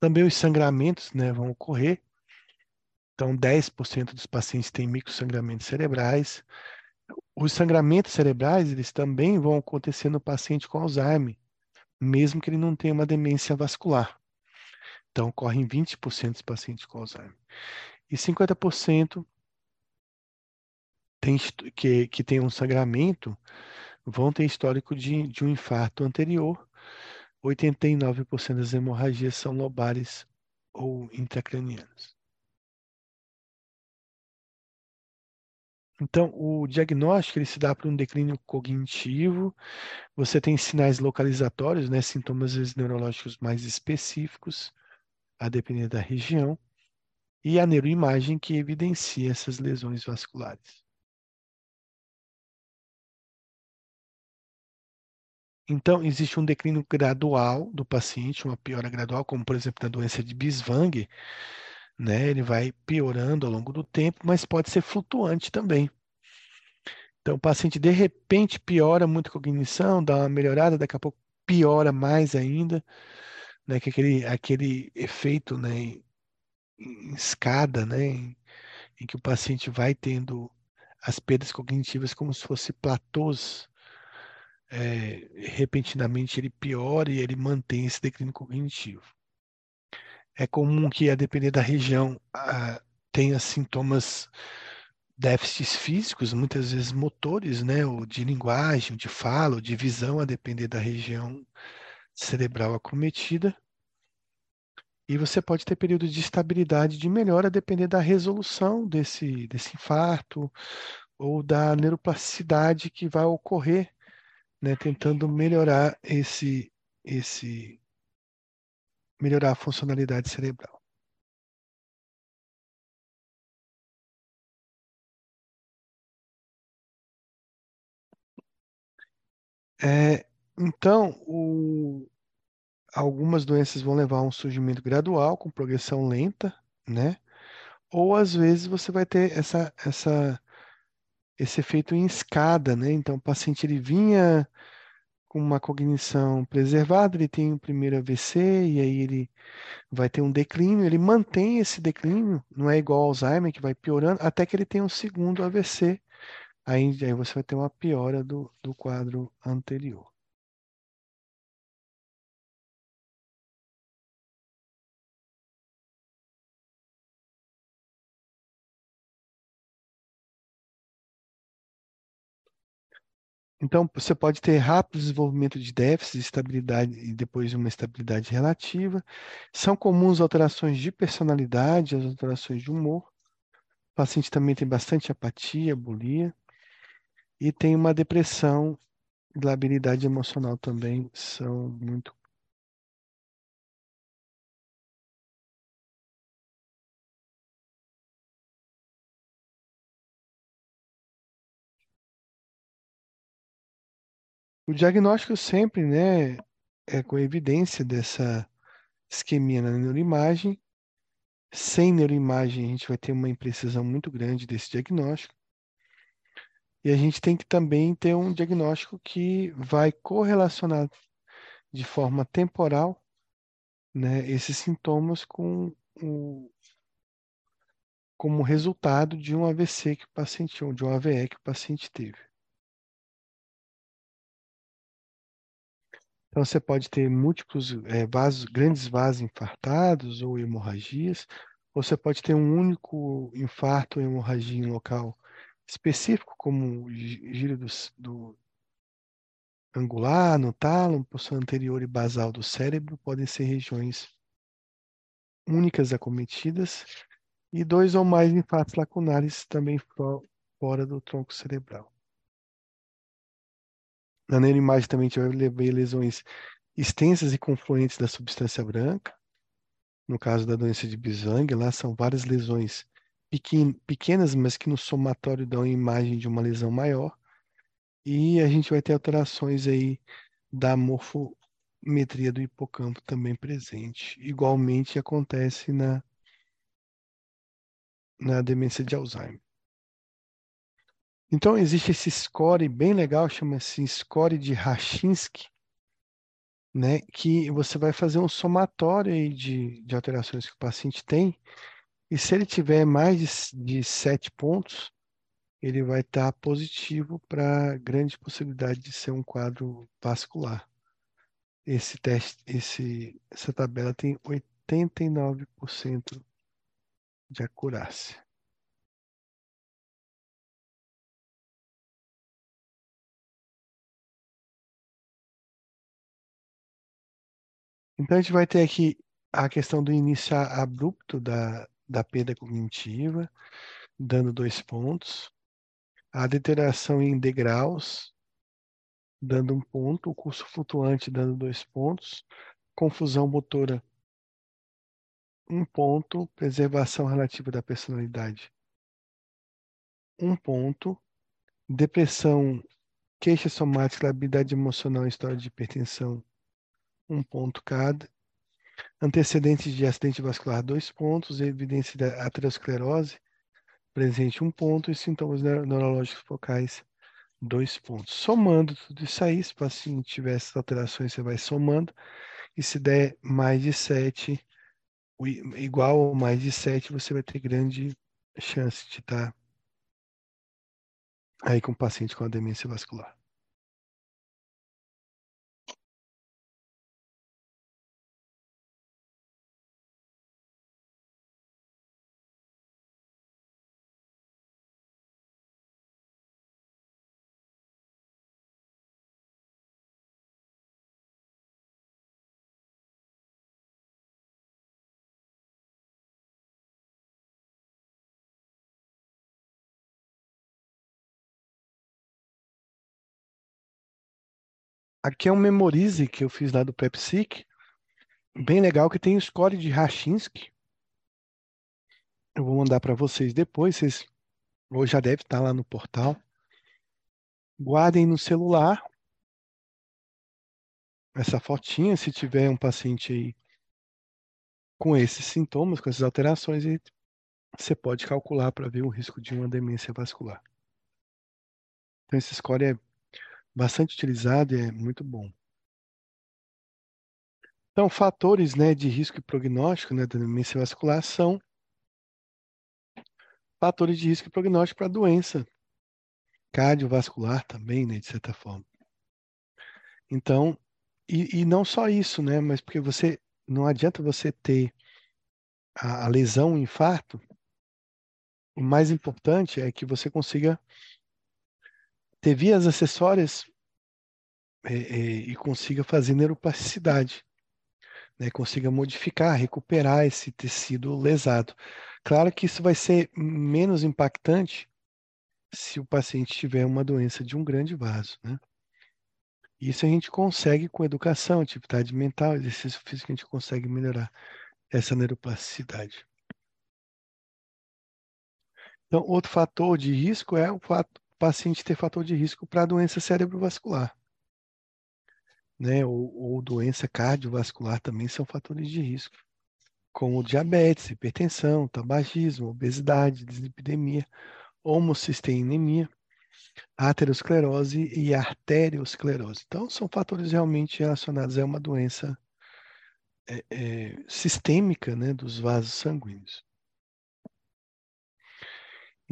Também os sangramentos né, vão ocorrer. Então, 10% dos pacientes têm microsangramentos cerebrais. Os sangramentos cerebrais, eles também vão acontecer no paciente com Alzheimer, mesmo que ele não tenha uma demência vascular. Então, ocorrem 20% dos pacientes com Alzheimer. E 50% tem, que, que tem um sangramento vão ter histórico de, de um infarto anterior. 89% das hemorragias são lobares ou intracranianas. Então, o diagnóstico ele se dá para um declínio cognitivo. Você tem sinais localizatórios, né, sintomas neurológicos mais específicos, a depender da região, e a neuroimagem que evidencia essas lesões vasculares. Então, existe um declínio gradual do paciente, uma piora gradual, como por exemplo na doença de Biswang, né? Ele vai piorando ao longo do tempo, mas pode ser flutuante também. Então, o paciente de repente piora muito a cognição, dá uma melhorada, daqui a pouco piora mais ainda, né? Que aquele, aquele efeito, né? Em escada, né? Em, em que o paciente vai tendo as perdas cognitivas como se fossem platôs é, repentinamente ele piora e ele mantém esse declínio cognitivo. É comum que, a depender da região, tenha sintomas déficits físicos, muitas vezes motores, né, ou de linguagem, de fala, ou de visão, a depender da região cerebral acometida. E você pode ter períodos de estabilidade de melhora a depender da resolução desse, desse infarto ou da neuroplasticidade que vai ocorrer né, tentando melhorar esse, esse, melhorar a funcionalidade cerebral. É, então, o, algumas doenças vão levar a um surgimento gradual, com progressão lenta, né? Ou às vezes você vai ter essa, essa, esse efeito em escada, né? Então, o paciente ele vinha com uma cognição preservada, ele tem o primeiro AVC e aí ele vai ter um declínio, ele mantém esse declínio, não é igual ao Alzheimer que vai piorando, até que ele tem um segundo AVC. Aí, aí você vai ter uma piora do, do quadro anterior. Então, você pode ter rápido desenvolvimento de déficit, estabilidade e depois uma estabilidade relativa. São comuns alterações de personalidade, as alterações de humor. O paciente também tem bastante apatia, bulia. E tem uma depressão e labilidade emocional também são muito O diagnóstico sempre, né, é com evidência dessa isquemia na neuroimagem. Sem neuroimagem, a gente vai ter uma imprecisão muito grande desse diagnóstico. E a gente tem que também ter um diagnóstico que vai correlacionar de forma temporal né, esses sintomas com o, como resultado de um AVC que o paciente, ou de um AVE que o paciente teve. Então, você pode ter múltiplos é, vasos, grandes vasos infartados ou hemorragias, ou você pode ter um único infarto ou hemorragia em local específico, como giro do, do angular, no tálamo, porção anterior e basal do cérebro, podem ser regiões únicas acometidas, e dois ou mais infartos lacunares também fora do tronco cerebral. Na neuroimagem também a gente vai ver lesões extensas e confluentes da substância branca. No caso da doença de Biswang, lá são várias lesões pequenas, mas que no somatório dão a imagem de uma lesão maior. E a gente vai ter alterações aí da morfometria do hipocampo também presente. Igualmente acontece na, na demência de Alzheimer. Então, existe esse score bem legal, chama-se score de Rachinsky, né, que você vai fazer um somatório aí de, de alterações que o paciente tem, e se ele tiver mais de, de pontos, ele vai estar tá positivo para grande possibilidade de ser um quadro vascular. Esse teste, esse, essa tabela tem 89% de acurácia. Então, a gente vai ter aqui a questão do início abrupto da, da perda cognitiva, dando dois pontos. a deterioração em degraus, dando um ponto, o curso flutuante dando dois pontos, confusão motora, um ponto, preservação relativa da personalidade, um ponto, depressão, queixa somática, habilidade emocional, história de hipertensão, um ponto cada, antecedentes de acidente vascular, dois pontos, evidência da aterosclerose, presente um ponto, e sintomas neurológicos focais, dois pontos. Somando tudo isso aí, se o paciente tiver essas alterações, você vai somando, e se der mais de 7, igual ou mais de 7, você vai ter grande chance de estar aí com o paciente com a demência vascular. Aqui é um memorize que eu fiz lá do PepSic, bem legal, que tem o score de Rachinsky. Eu vou mandar para vocês depois, vocês ou já deve estar lá no portal. Guardem no celular essa fotinha, se tiver um paciente aí com esses sintomas, com essas alterações, você pode calcular para ver o risco de uma demência vascular. Então, esse score é bastante utilizado e é muito bom. Então, fatores né, de risco e prognóstico né, da demência vascular são fatores de risco e prognóstico para doença cardiovascular também, né, de certa forma. Então, e, e, não só isso, né, mas porque você não adianta você ter a, a lesão, o infarto, o mais importante é que você consiga ter vias acessórias é, é, e consiga fazer neuroplasticidade, né? consiga modificar, recuperar esse tecido lesado. Claro que isso vai ser menos impactante se o paciente tiver uma doença de um grande vaso, né? Isso a gente consegue com educação, atividade mental, exercício físico, a gente consegue melhorar essa neuroplasticidade. Então, outro fator de risco é o fato paciente ter fator de risco para doença cerebrovascular. Né, ou, ou, doença cardiovascular também são fatores de risco, como diabetes, hipertensão, tabagismo, obesidade, dislipidemia, homocisteinemia, aterosclerose e arteriosclerose. Então, são fatores realmente relacionados a uma doença é, é, sistêmica né, dos vasos sanguíneos.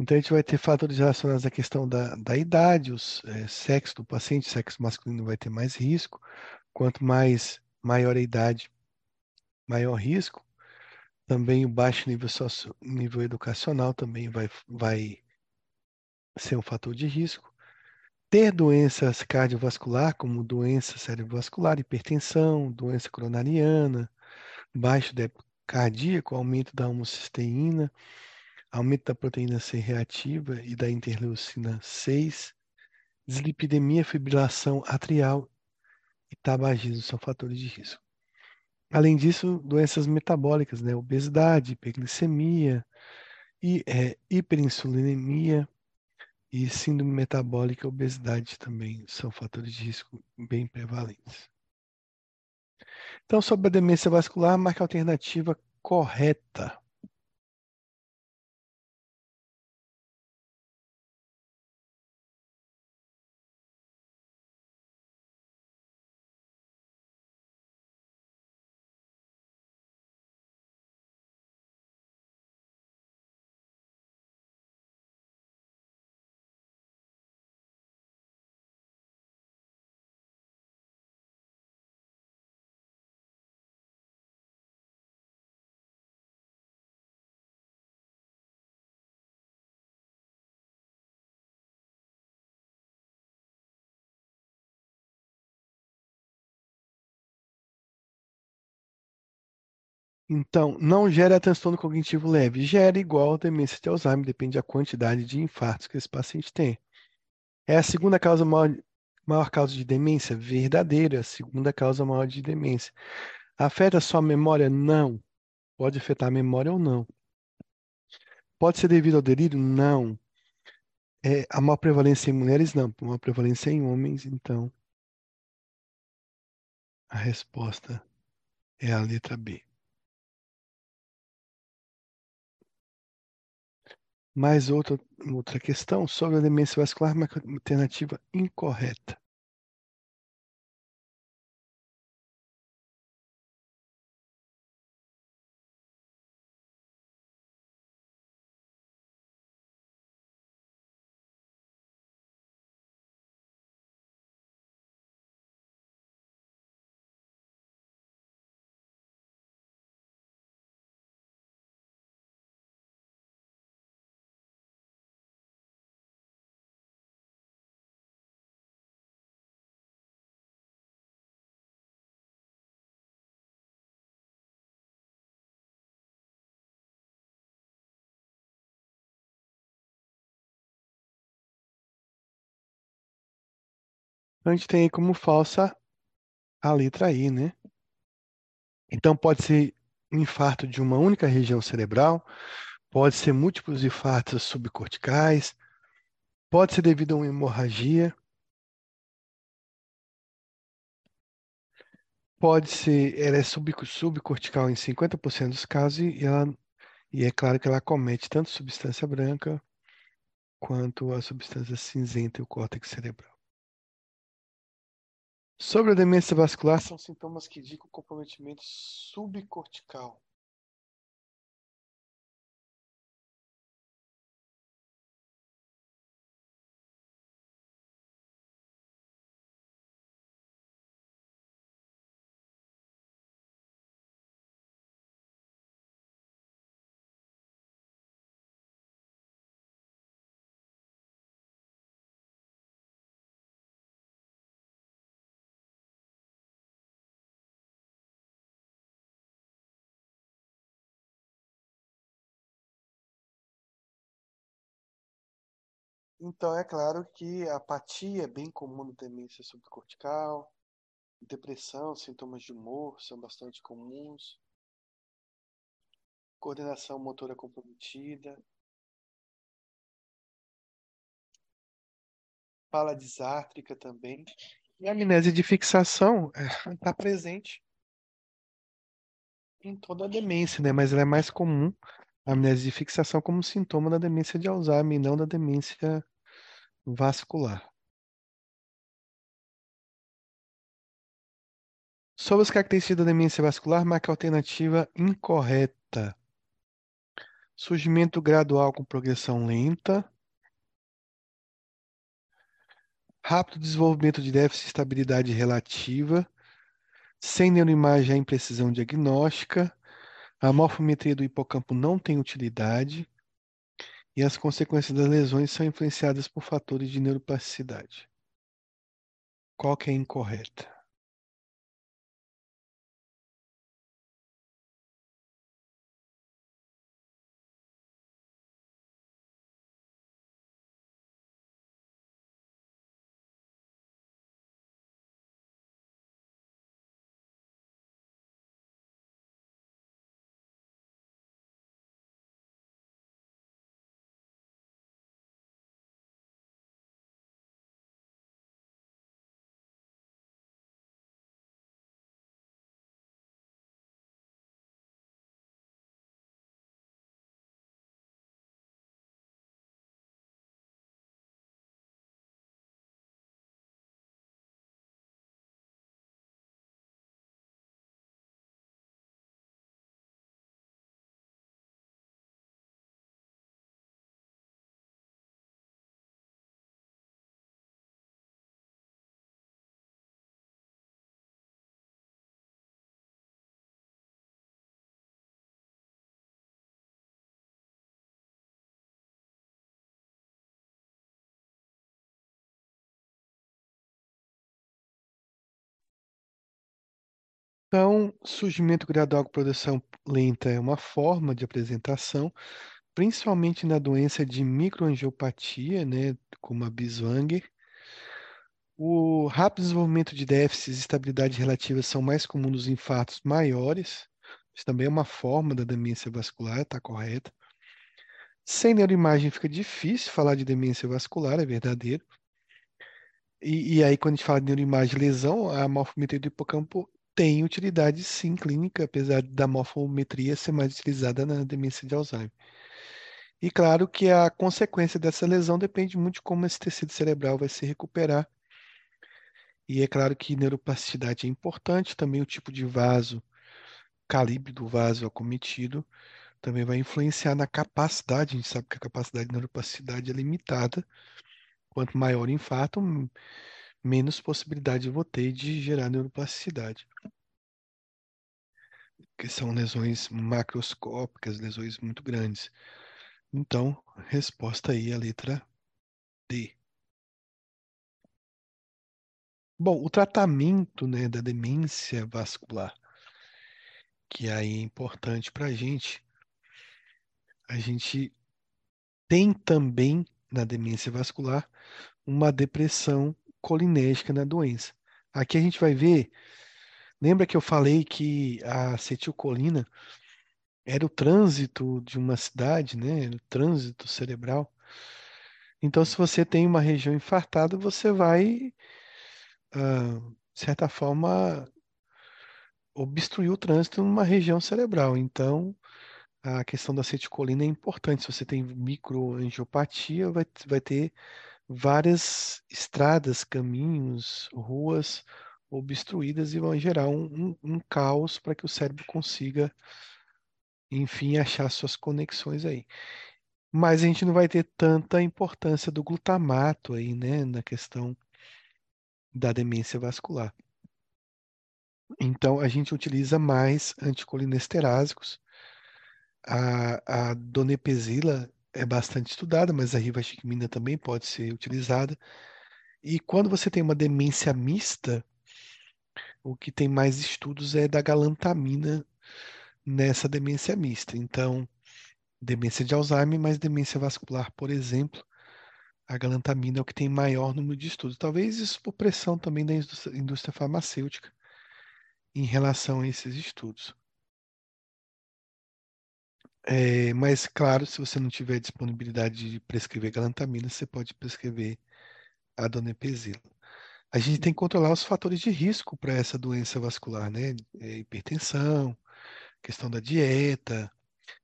Então, a gente vai ter fatores relacionados à questão da, da idade, o é, sexo do paciente, sexo masculino vai ter mais risco. Quanto mais maior a idade, maior risco. Também o baixo nível, socio, nível educacional também vai, vai ser um fator de risco. Ter doenças cardiovascular, como doença cerebrovascular, hipertensão, doença coronariana, baixo débito cardíaco, aumento da homocisteína, aumento da proteína C reativa e da interleucina 6, dislipidemia, fibrilação atrial e tabagismo são fatores de risco. Além disso, doenças metabólicas, né? obesidade, hiperglicemia, e, é, hiperinsulinemia e síndrome metabólica, obesidade também são fatores de risco bem prevalentes. Então, sobre a demência vascular, marca a alternativa correta. Então, não gera transtorno cognitivo leve, gera igual a demência de Alzheimer, depende da quantidade de infartos que esse paciente tem. É a segunda causa maior, maior causa de demência? Verdadeira, a segunda causa maior de demência. Afeta só a memória? Não. Pode afetar a memória ou não. Pode ser devido ao delírio? Não. É, a maior prevalência em mulheres? Não. A maior prevalência em homens, então. A resposta é a letra B. Mais outra, outra questão sobre a demência vascular, uma alternativa incorreta. A gente tem como falsa a letra I, né? Então, pode ser um infarto de uma única região cerebral, pode ser múltiplos infartos subcorticais, pode ser devido a uma hemorragia, pode ser, ela é sub, subcortical em 50% dos casos e, ela, e é claro que ela comete tanto substância branca quanto a substância cinzenta e o córtex cerebral. Sobre a demência vascular, são sintomas que indicam comprometimento subcortical. Então, é claro que a apatia é bem comum na demência subcortical, depressão, sintomas de humor são bastante comuns, coordenação motora comprometida, fala disátrica também, e a amnésia de fixação está presente em toda a demência, né? Mas ela é mais comum, a amnésia de fixação, como sintoma da demência de Alzheimer e não da demência vascular. Sobre as características da demência vascular, marca a alternativa incorreta. Surgimento gradual com progressão lenta. Rápido desenvolvimento de déficit de estabilidade relativa. Sem neuroimagem, há imprecisão diagnóstica. A morfometria do hipocampo não tem utilidade e as consequências das lesões são influenciadas por fatores de neuroplasticidade. Qual que é incorreta? Então, surgimento gradual com produção lenta é uma forma de apresentação, principalmente na doença de microangiopatia, né, como a Biswanger. O rápido desenvolvimento de déficits e estabilidade relativa são mais comuns nos infartos maiores. Isso também é uma forma da demência vascular, está correto. Sem neuroimagem fica difícil falar de demência vascular, é verdadeiro. E, e aí, quando a gente fala de neuroimagem lesão, a morfometria do hipocampo tem utilidade sim clínica, apesar da morfometria ser mais utilizada na demência de Alzheimer. E claro que a consequência dessa lesão depende muito de como esse tecido cerebral vai se recuperar. E é claro que neuroplasticidade é importante, também o tipo de vaso, calibre do vaso acometido, também vai influenciar na capacidade. A gente sabe que a capacidade de neuroplasticidade é limitada. Quanto maior o infarto, menos possibilidade eu vou ter de gerar neuroplasticidade. Que são lesões macroscópicas, lesões muito grandes. Então, resposta aí a letra D. Bom, o tratamento né, da demência vascular, que aí é importante para a gente, a gente tem também na demência vascular uma depressão colinérgica na doença. Aqui a gente vai ver, lembra que eu falei que a acetilcolina era o trânsito de uma cidade, né? o trânsito cerebral. Então, se você tem uma região infartada, você vai, uh, de certa forma, obstruir o trânsito numa região cerebral. Então, a questão da acetilcolina é importante. Se você tem microangiopatia, vai, vai ter várias estradas, caminhos, ruas obstruídas e vão gerar um, um, um caos para que o cérebro consiga enfim, achar suas conexões aí. Mas a gente não vai ter tanta importância do glutamato aí, né, na questão da demência vascular. Então, a gente utiliza mais anticolinesterásicos. A, a donepezila é bastante estudada, mas a rivastigmina também pode ser utilizada. E quando você tem uma demência mista, o que tem mais estudos é da galantamina nessa demência mista. Então, demência de Alzheimer, mas demência vascular, por exemplo, a galantamina é o que tem maior número de estudos. Talvez isso por pressão também da indústria, indústria farmacêutica em relação a esses estudos. É, mas, claro, se você não tiver disponibilidade de prescrever galantamina, você pode prescrever a donepezila. A gente tem que controlar os fatores de risco para essa doença vascular, né? É, hipertensão, questão da dieta,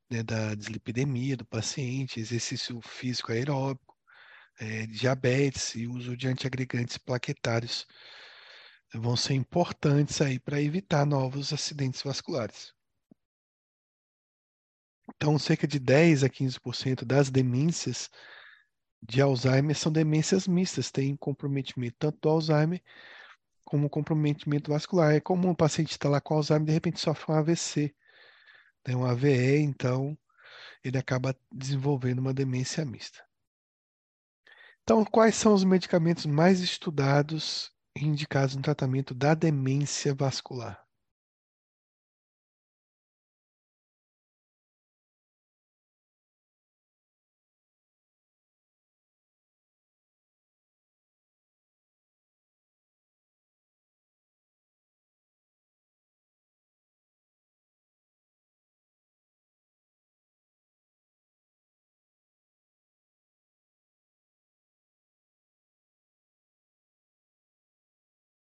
né, da dislipidemia do paciente, exercício físico aeróbico, é, diabetes e uso de antiagregantes plaquetários vão ser importantes aí para evitar novos acidentes vasculares. Então, cerca de 10 a 15% das demências de Alzheimer são demências mistas, tem comprometimento tanto do Alzheimer como comprometimento vascular. É comum o paciente estar lá com Alzheimer de repente sofre um AVC tem um AVE, então ele acaba desenvolvendo uma demência mista. Então, quais são os medicamentos mais estudados e indicados no tratamento da demência vascular?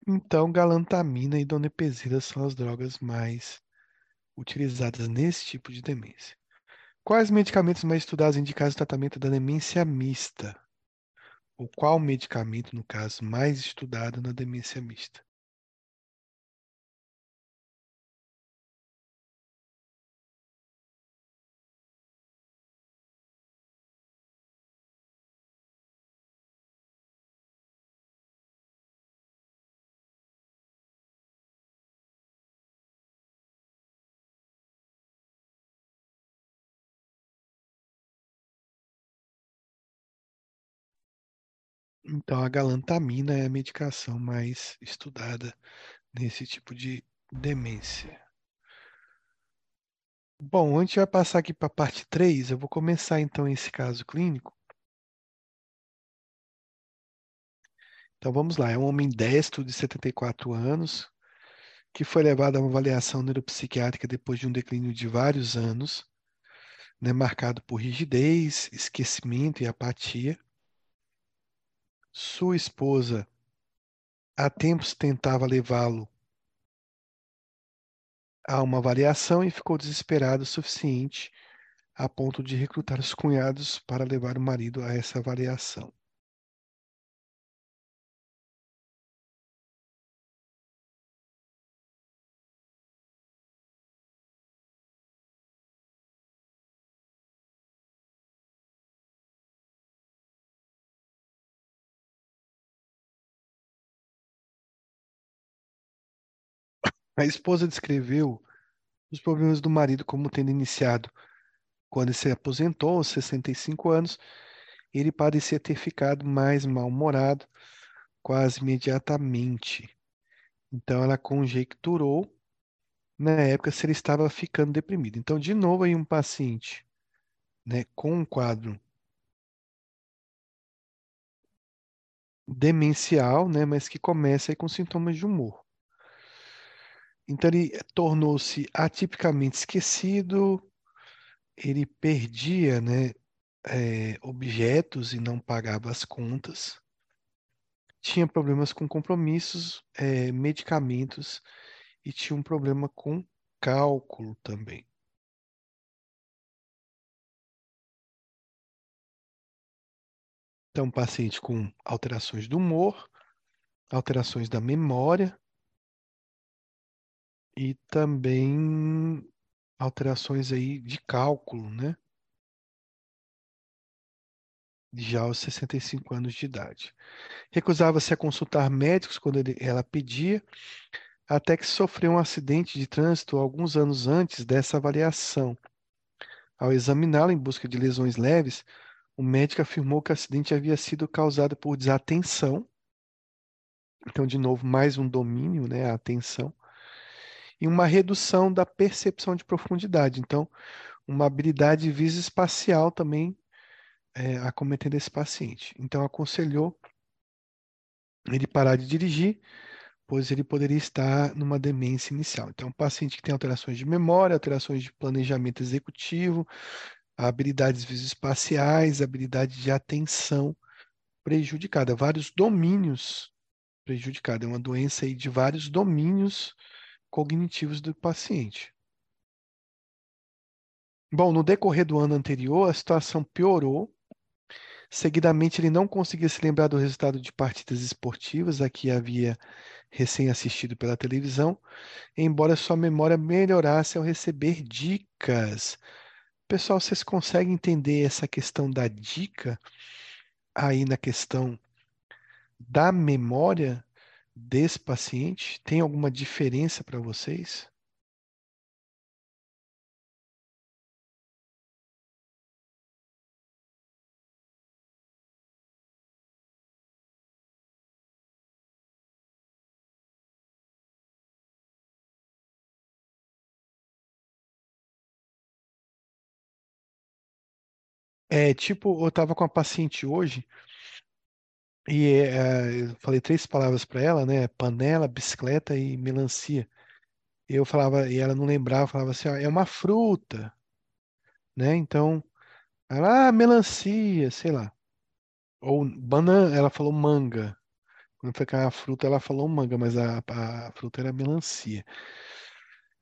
Então, galantamina e donepezila são as drogas mais utilizadas nesse tipo de demência. Quais medicamentos mais estudados indicados no tratamento da demência mista? Ou qual medicamento, no caso, mais estudado na demência mista? Então, a galantamina é a medicação mais estudada nesse tipo de demência. Bom, a gente vai passar aqui para a parte 3. Eu vou começar então esse caso clínico. Então vamos lá. É um homem destro de 74 anos que foi levado a uma avaliação neuropsiquiátrica depois de um declínio de vários anos, né, marcado por rigidez, esquecimento e apatia. Sua esposa há tempos tentava levá-lo a uma avaliação e ficou desesperado o suficiente a ponto de recrutar os cunhados para levar o marido a essa avaliação. A esposa descreveu os problemas do marido como tendo iniciado quando se aposentou aos 65 anos. Ele parecia ter ficado mais mal-humorado quase imediatamente. Então ela conjecturou na época se ele estava ficando deprimido. Então, de novo, aí um paciente né, com um quadro demencial, né, mas que começa aí com sintomas de humor. Então ele tornou-se atipicamente esquecido, ele perdia, né, é, objetos e não pagava as contas, tinha problemas com compromissos, é, medicamentos e tinha um problema com cálculo também. Então, paciente com alterações do humor, alterações da memória, e também alterações aí de cálculo, né? Já aos 65 anos de idade. Recusava-se a consultar médicos quando ele, ela pedia, até que sofreu um acidente de trânsito alguns anos antes dessa avaliação. Ao examiná-la em busca de lesões leves, o médico afirmou que o acidente havia sido causado por desatenção. Então, de novo, mais um domínio, né, a atenção e uma redução da percepção de profundidade. Então, uma habilidade visoespacial também é, acometendo esse paciente. Então, aconselhou ele parar de dirigir, pois ele poderia estar numa demência inicial. Então, um paciente que tem alterações de memória, alterações de planejamento executivo, habilidades visoespaciais, habilidade de atenção prejudicada, vários domínios prejudicados. É uma doença de vários domínios cognitivos do paciente. Bom, no decorrer do ano anterior, a situação piorou. Seguidamente, ele não conseguia se lembrar do resultado de partidas esportivas a que havia recém-assistido pela televisão, embora sua memória melhorasse ao receber dicas. Pessoal, vocês conseguem entender essa questão da dica aí na questão da memória desse paciente? Tem alguma diferença para vocês? É, tipo, eu estava com a paciente hoje e é, eu falei três palavras para ela, né? Panela, bicicleta e melancia. Eu falava, e ela não lembrava, falava assim, ó, é uma fruta, né? Então, ela, ah, melancia, sei lá. Ou banana, ela falou manga. Quando foi com a fruta, ela falou manga, mas a, a fruta era melancia.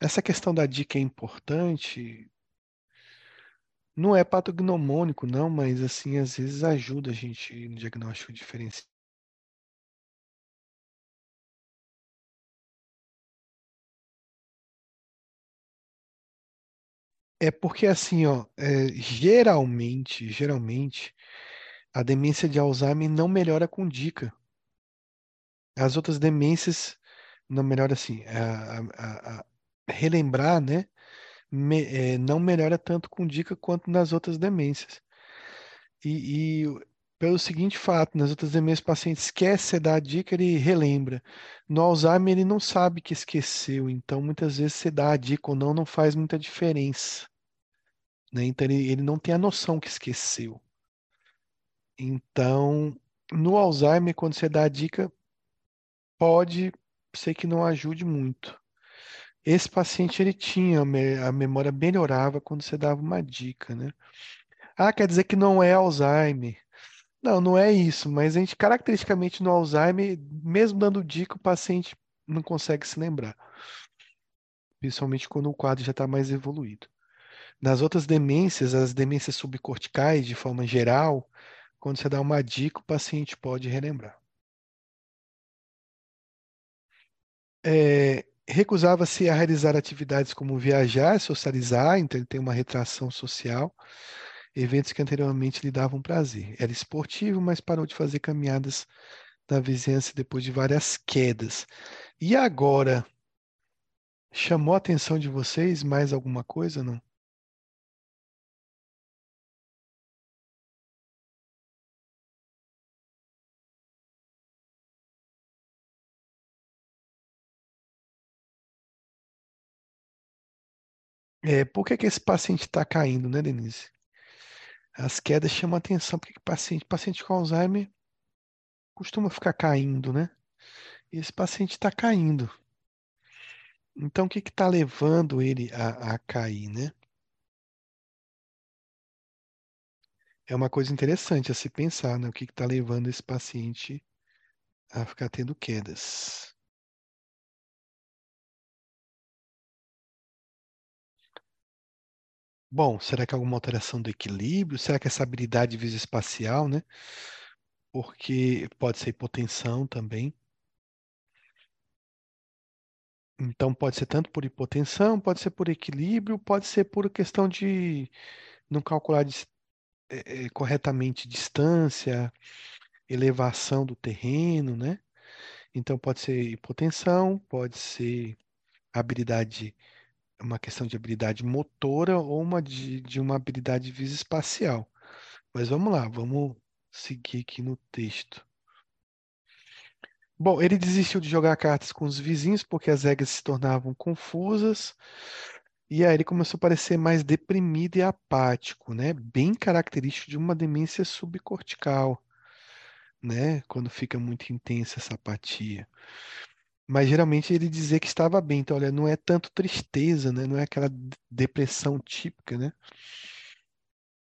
Essa questão da dica é importante. Não é patognomônico, não, mas assim, às vezes ajuda a gente no diagnóstico diferencial. É porque assim, ó, é, geralmente, geralmente, a demência de Alzheimer não melhora com dica. As outras demências não melhora assim, a, a, a relembrar, né? Me, é, não melhora tanto com dica quanto nas outras demências. E, e Pelo seguinte fato, nas outras demências, o paciente esquece, você dá a dica, ele relembra. No Alzheimer, ele não sabe que esqueceu, então muitas vezes você dá a dica ou não, não faz muita diferença. Né? Então ele, ele não tem a noção que esqueceu. Então, no Alzheimer, quando você dá a dica, pode ser que não ajude muito. Esse paciente ele tinha a memória melhorava quando você dava uma dica, né? Ah, quer dizer que não é Alzheimer. Não, não é isso, mas a gente caracteristicamente no Alzheimer, mesmo dando dica, o paciente não consegue se lembrar. Principalmente quando o quadro já está mais evoluído. Nas outras demências, as demências subcorticais, de forma geral, quando você dá uma dica, o paciente pode relembrar. É, recusava-se a realizar atividades como viajar, socializar, então ele tem uma retração social, eventos que anteriormente lhe davam prazer. Era esportivo, mas parou de fazer caminhadas na vizinhança depois de várias quedas. E agora, chamou a atenção de vocês mais alguma coisa, não? É, por que que esse paciente está caindo, né, Denise? As quedas chamam atenção. Por que paciente, paciente com Alzheimer costuma ficar caindo, né? E esse paciente está caindo. Então, o que está levando ele a, a cair, né? É uma coisa interessante a se pensar, né? O que está levando esse paciente a ficar tendo quedas. Bom, será que é alguma alteração do equilíbrio? Será que essa habilidade visoespacial, né? Porque pode ser hipotensão também. Então pode ser tanto por hipotensão, pode ser por equilíbrio, pode ser por questão de não calcular é, corretamente distância, elevação do terreno, né? Então pode ser hipotensão, pode ser habilidade uma questão de habilidade motora ou uma de, de uma habilidade visoespacial. Mas vamos lá, vamos seguir aqui no texto. Bom, ele desistiu de jogar cartas com os vizinhos porque as regras se tornavam confusas. E aí ele começou a parecer mais deprimido e apático, né? Bem característico de uma demência subcortical, né? Quando fica muito intensa essa apatia. Mas geralmente ele dizia que estava bem. Então, olha, não é tanto tristeza, né? Não é aquela depressão típica, né?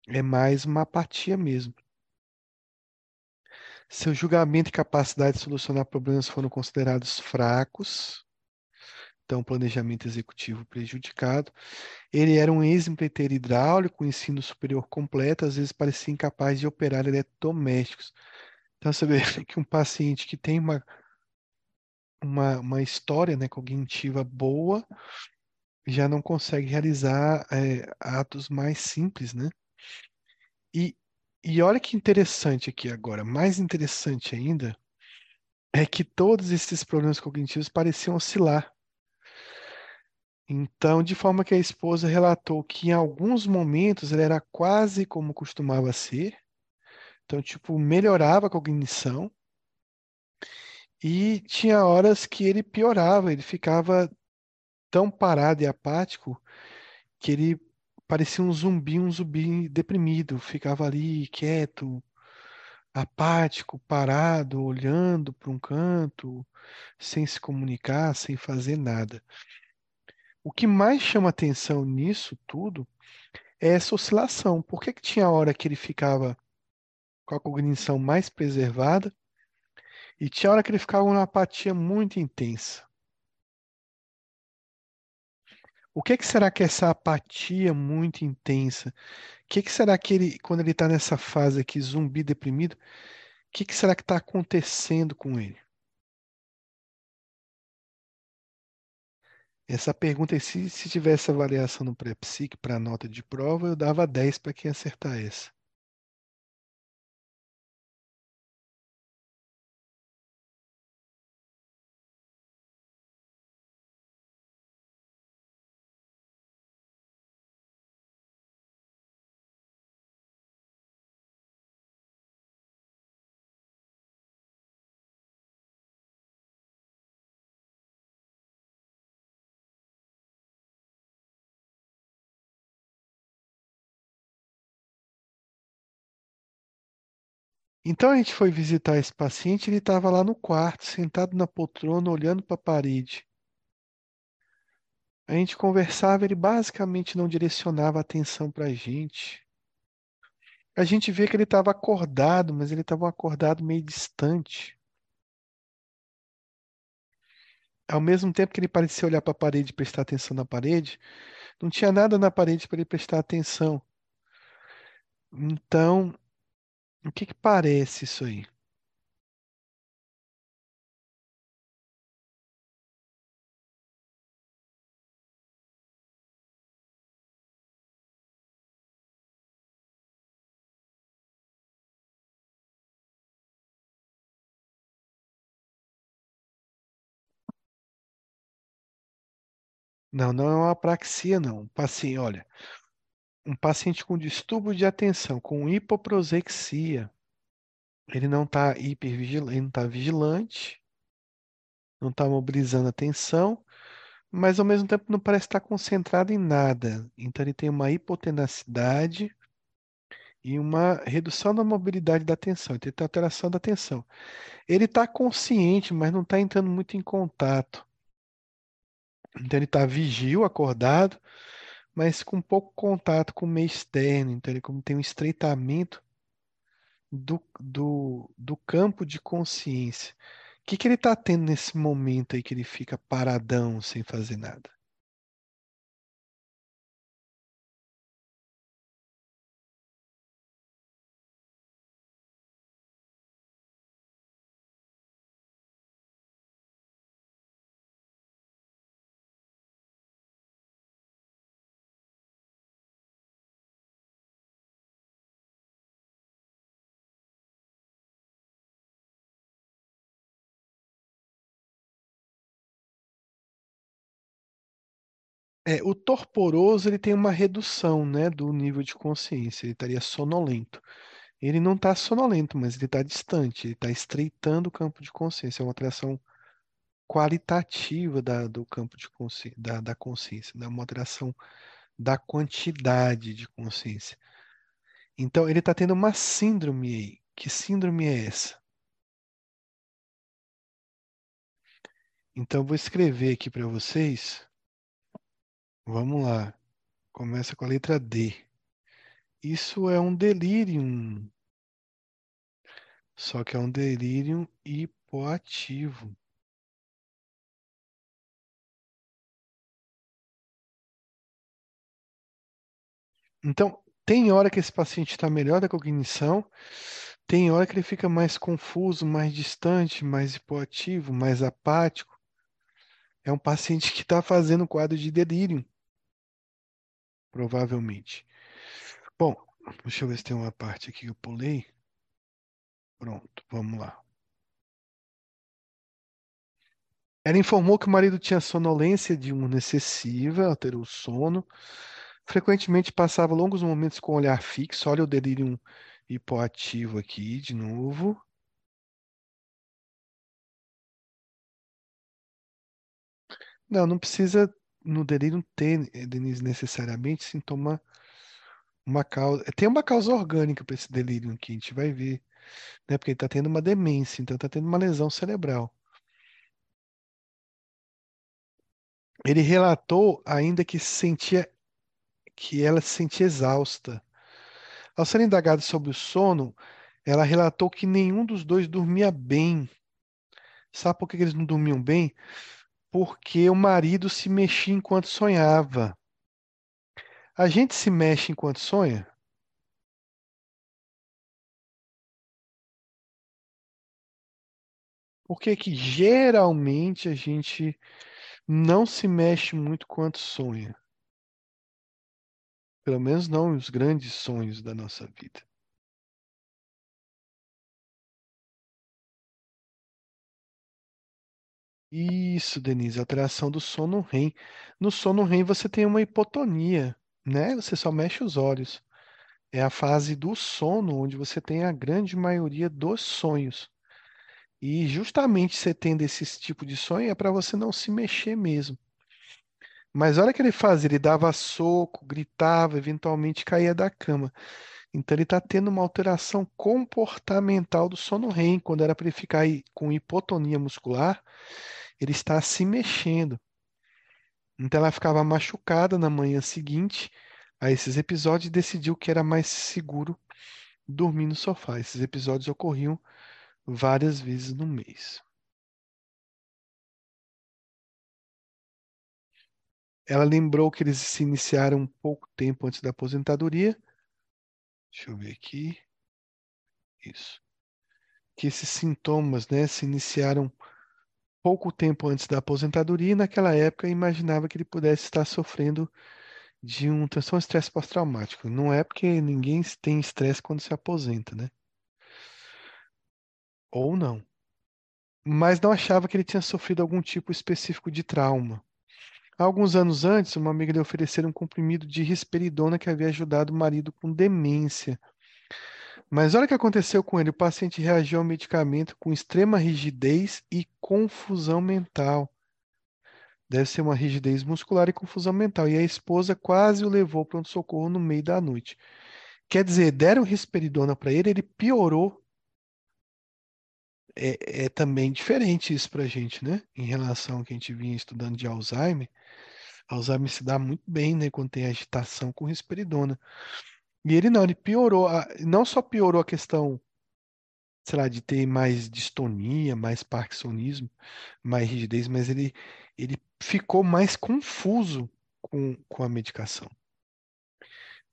É mais uma apatia mesmo. Seu julgamento e capacidade de solucionar problemas foram considerados fracos. Então, planejamento executivo prejudicado. Ele era um ex-empreiteiro hidráulico, ensino superior completo, às vezes parecia incapaz de operar eletrodomésticos. Então, você vê que um paciente que tem uma uma, uma história né, cognitiva boa, já não consegue realizar é, atos mais simples, né? E, e olha que interessante aqui agora, mais interessante ainda, é que todos esses problemas cognitivos pareciam oscilar. Então, de forma que a esposa relatou que em alguns momentos ele era quase como costumava ser, então, tipo, melhorava a cognição, e tinha horas que ele piorava, ele ficava tão parado e apático que ele parecia um zumbi, um zumbi deprimido, ficava ali quieto, apático, parado, olhando para um canto, sem se comunicar, sem fazer nada. O que mais chama atenção nisso tudo é essa oscilação. Por que, que tinha hora que ele ficava com a cognição mais preservada e tinha hora que ele ficava numa apatia muito intensa. O que, que será que é essa apatia muito intensa? O que, que será que ele, quando ele está nessa fase aqui, zumbi deprimido, o que, que será que está acontecendo com ele? Essa pergunta, se, se tivesse avaliação no pré-psique para nota de prova, eu dava 10 para quem acertar essa. Então a gente foi visitar esse paciente, ele estava lá no quarto, sentado na poltrona, olhando para a parede. A gente conversava, ele basicamente não direcionava atenção para a gente. A gente vê que ele estava acordado, mas ele estava acordado meio distante. Ao mesmo tempo que ele parecia olhar para a parede e prestar atenção na parede, não tinha nada na parede para ele prestar atenção. Então, o que que parece isso aí? Não, não é uma apraxia, não. Paciente, olha, um paciente com distúrbio de atenção, com hipoprosexia, ele não está hipervigilante, não está vigilante, não está mobilizando atenção, mas ao mesmo tempo não parece estar concentrado em nada. Então ele tem uma hipotenacidade e uma redução da mobilidade da atenção, ele tem alteração da atenção. Ele está consciente, mas não está entrando muito em contato. Então ele está vigil, acordado, mas com pouco contato com o meio externo. Então ele como tem um estreitamento do, do, do campo de consciência. O que, que ele está tendo nesse momento aí que ele fica paradão, sem fazer nada? É, o torporoso ele tem uma redução, né, do nível de consciência. Ele estaria sonolento. Ele não está sonolento, mas ele está distante. Ele está estreitando o campo de consciência. É uma alteração qualitativa da, do campo de consciência, da, da consciência, né? Uma alteração da quantidade de consciência. Então ele está tendo uma síndrome aí. Que síndrome é essa? Então vou escrever aqui para vocês. Vamos lá. Começa com a letra D. Isso é um delírio. Só que é um delírio hipoativo. Então, tem hora que esse paciente está melhor da cognição, tem hora que ele fica mais confuso, mais distante, mais hipoativo, mais apático. É um paciente que está fazendo quadro de delírio, provavelmente. Bom, deixa eu ver se tem uma parte aqui que eu pulei. Pronto, vamos lá. Ela informou que o marido tinha sonolência diurna excessiva, alterou o sono. Frequentemente passava longos momentos com o olhar fixo. Olha o delírio hipoativo aqui de novo. Não, não precisa no delírio ter, Denise, necessariamente sintoma uma causa. Tem uma causa orgânica para esse delírio aqui, a gente vai ver, né? Porque ele está tendo uma demência, então está tendo uma lesão cerebral. Ele relatou ainda que sentia que ela se sentia exausta. Ao ser indagado sobre o sono, ela relatou que nenhum dos dois dormia bem. Sabe por que eles não dormiam bem? Porque o marido se mexia enquanto sonhava. A gente se mexe enquanto sonha? Por que que geralmente a gente não se mexe muito quanto sonha? Pelo menos não os grandes sonhos da nossa vida. Isso, Denise, alteração do sono REM. No sono REM você tem uma hipotonia, né? Você só mexe os olhos. É a fase do sono onde você tem a grande maioria dos sonhos. E justamente você tendo esse tipo de sonho é para você não se mexer mesmo. Mas olha o que ele fazia, ele dava soco, gritava, eventualmente caía da cama. Então ele está tendo uma alteração comportamental do sono REM. Quando era para ele ficar aí com hipotonia muscular, ele está se mexendo. Então ela ficava machucada na manhã seguinte a esses episódios e decidiu que era mais seguro dormir no sofá. Esses episódios ocorriam várias vezes no mês. Ela lembrou que eles se iniciaram pouco tempo antes da aposentadoria. Deixa eu ver aqui. Isso. Que esses sintomas, né, se iniciaram pouco tempo antes da aposentadoria e naquela época imaginava que ele pudesse estar sofrendo de um transtorno de estresse pós-traumático. Não é porque ninguém tem estresse quando se aposenta, né? Ou não. Mas não achava que ele tinha sofrido algum tipo específico de trauma. Alguns anos antes, uma amiga lhe ofereceu um comprimido de risperidona que havia ajudado o marido com demência. Mas olha o que aconteceu com ele. O paciente reagiu ao medicamento com extrema rigidez e confusão mental. Deve ser uma rigidez muscular e confusão mental. E a esposa quase o levou para o socorro no meio da noite. Quer dizer, deram risperidona para ele, ele piorou. É, é também diferente isso para a gente, né? Em relação ao que a gente vinha estudando de Alzheimer. Alzheimer se dá muito bem, né? Quando tem agitação com risperidona. E ele não, ele piorou. A, não só piorou a questão, sei lá, de ter mais distonia, mais parkinsonismo, mais rigidez, mas ele, ele ficou mais confuso com, com a medicação.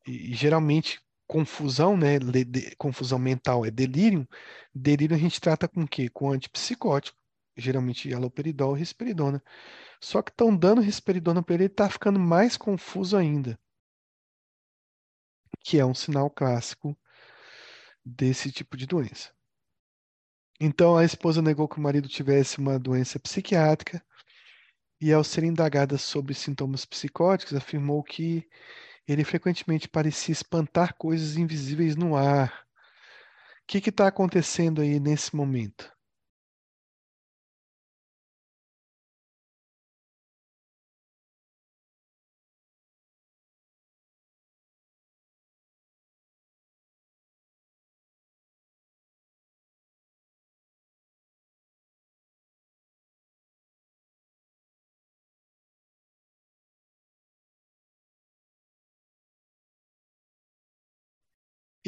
E, e geralmente confusão, né, de, de, confusão mental é delírio. Delírio a gente trata com o quê? Com antipsicótico, geralmente haloperidol e risperidona. Só que estão dando risperidona para ele, ele está ficando mais confuso ainda. Que é um sinal clássico desse tipo de doença. Então a esposa negou que o marido tivesse uma doença psiquiátrica e, ao ser indagada sobre sintomas psicóticos, afirmou que ele frequentemente parecia espantar coisas invisíveis no ar. O que está acontecendo aí nesse momento?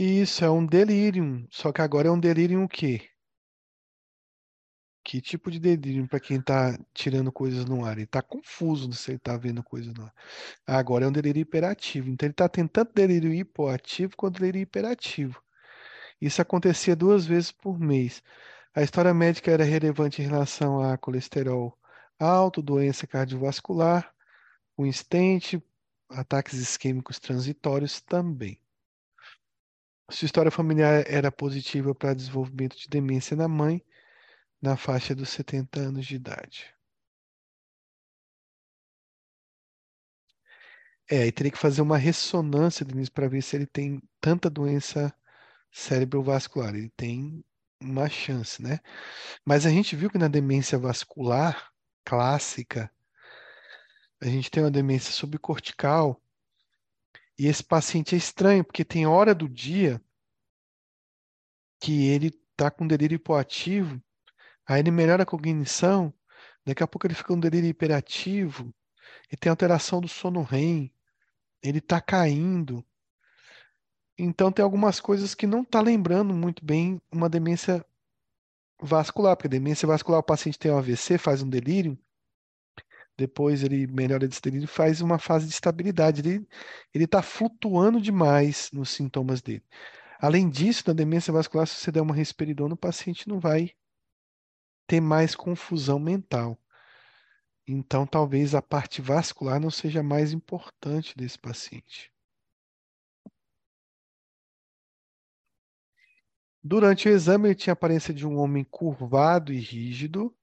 Isso é um delírio, só que agora é um delírio o quê? Que tipo de delírio para quem está tirando coisas no ar? Ele está confuso se ele está vendo coisas no ar. Agora é um delírio hiperativo. Então ele está tendo tanto delírio hipoativo quanto delírio hiperativo. Isso acontecia duas vezes por mês. A história médica era relevante em relação a colesterol alto, doença cardiovascular, um estente, ataques isquêmicos transitórios também. Sua história familiar era positiva para desenvolvimento de demência na mãe, na faixa dos 70 anos de idade. É, e teria que fazer uma ressonância, Denise, para ver se ele tem tanta doença cerebrovascular. Ele tem uma chance, né? Mas a gente viu que na demência vascular clássica, a gente tem uma demência subcortical, e esse paciente é estranho, porque tem hora do dia que ele está com delírio hipoativo, aí ele melhora a cognição, daqui a pouco ele fica com delírio hiperativo, ele tem alteração do sono REM, ele está caindo. Então tem algumas coisas que não está lembrando muito bem uma demência vascular, porque demência vascular o paciente tem um AVC, faz um delírio, depois ele melhora desse delírio e faz uma fase de estabilidade. Ele está flutuando demais nos sintomas dele. Além disso, na demência vascular, se você der uma risperidona, o paciente não vai ter mais confusão mental. Então, talvez a parte vascular não seja mais importante desse paciente. Durante o exame, ele tinha a aparência de um homem curvado e rígido.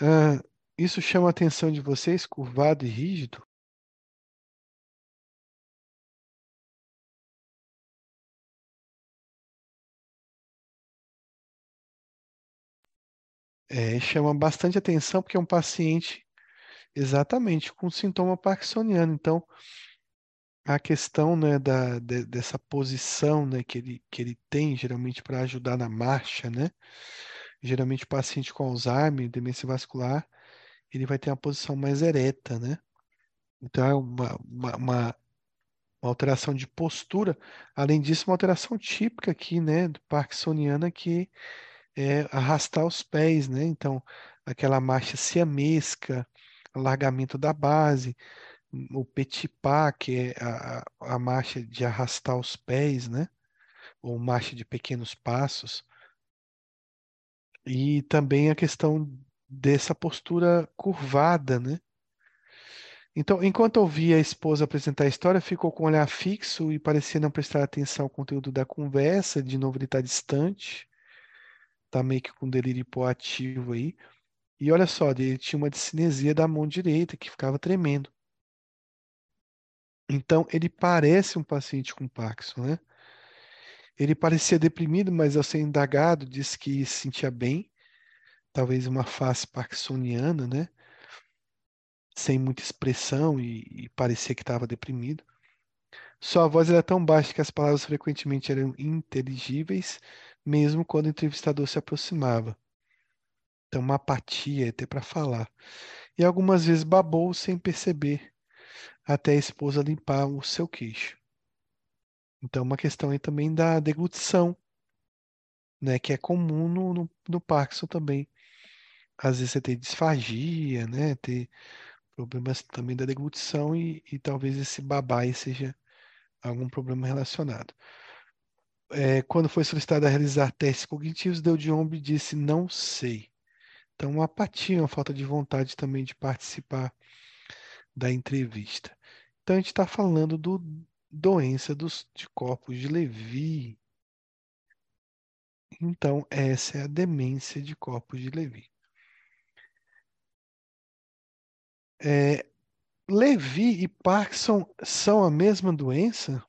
Ah, isso chama a atenção de vocês, curvado e rígido? É, chama bastante atenção porque é um paciente exatamente com sintoma parkinsoniano. Então, a questão, né, da, de- dessa posição, né, que ele, que ele tem, geralmente para ajudar na marcha, né? Geralmente o paciente com Alzheimer, demência vascular, ele vai ter uma posição mais ereta, né? Então é uma, uma, uma- alteração de postura. Além disso, uma alteração típica aqui, né, do parkinsoniana, que é arrastar os pés, né? Então, aquela marcha siamesca, alargamento da base, o petit pas, que é a a marcha de arrastar os pés, né? Ou marcha de pequenos passos. E também a questão dessa postura curvada, né? Então, enquanto ouvia a esposa apresentar a história, ficou com o olhar fixo e parecia não prestar atenção ao conteúdo da conversa. De novo, ele está distante, tá meio que com delírio hipoativo aí. E olha só, ele tinha uma discinesia da mão direita que ficava tremendo. Então, ele parece um paciente com Parkinson, né? Ele parecia deprimido, mas ao ser indagado, disse que se sentia bem, talvez uma face parkinsoniana, né? Sem muita expressão e, e parecia que estava deprimido. Sua voz era tão baixa que as palavras frequentemente eram inteligíveis, mesmo quando o entrevistador se aproximava. Então, uma apatia até para falar. E algumas vezes babou sem perceber, até a esposa limpar o seu queixo. Então, uma questão aí também da deglutição, né, que é comum no, no, no Parkinson também. Às vezes você tem disfagia, né, ter problemas também da deglutição e, e talvez esse babai seja algum problema relacionado. É, quando foi solicitado a realizar testes cognitivos, Deu de ombro e disse não sei. Então, uma apatia, uma falta de vontade também de participar da entrevista. Então, a gente está falando do doença dos, de corpos de Levi. Então, essa é a demência de corpos de Levi. É, Levi e Parkinson são a mesma doença?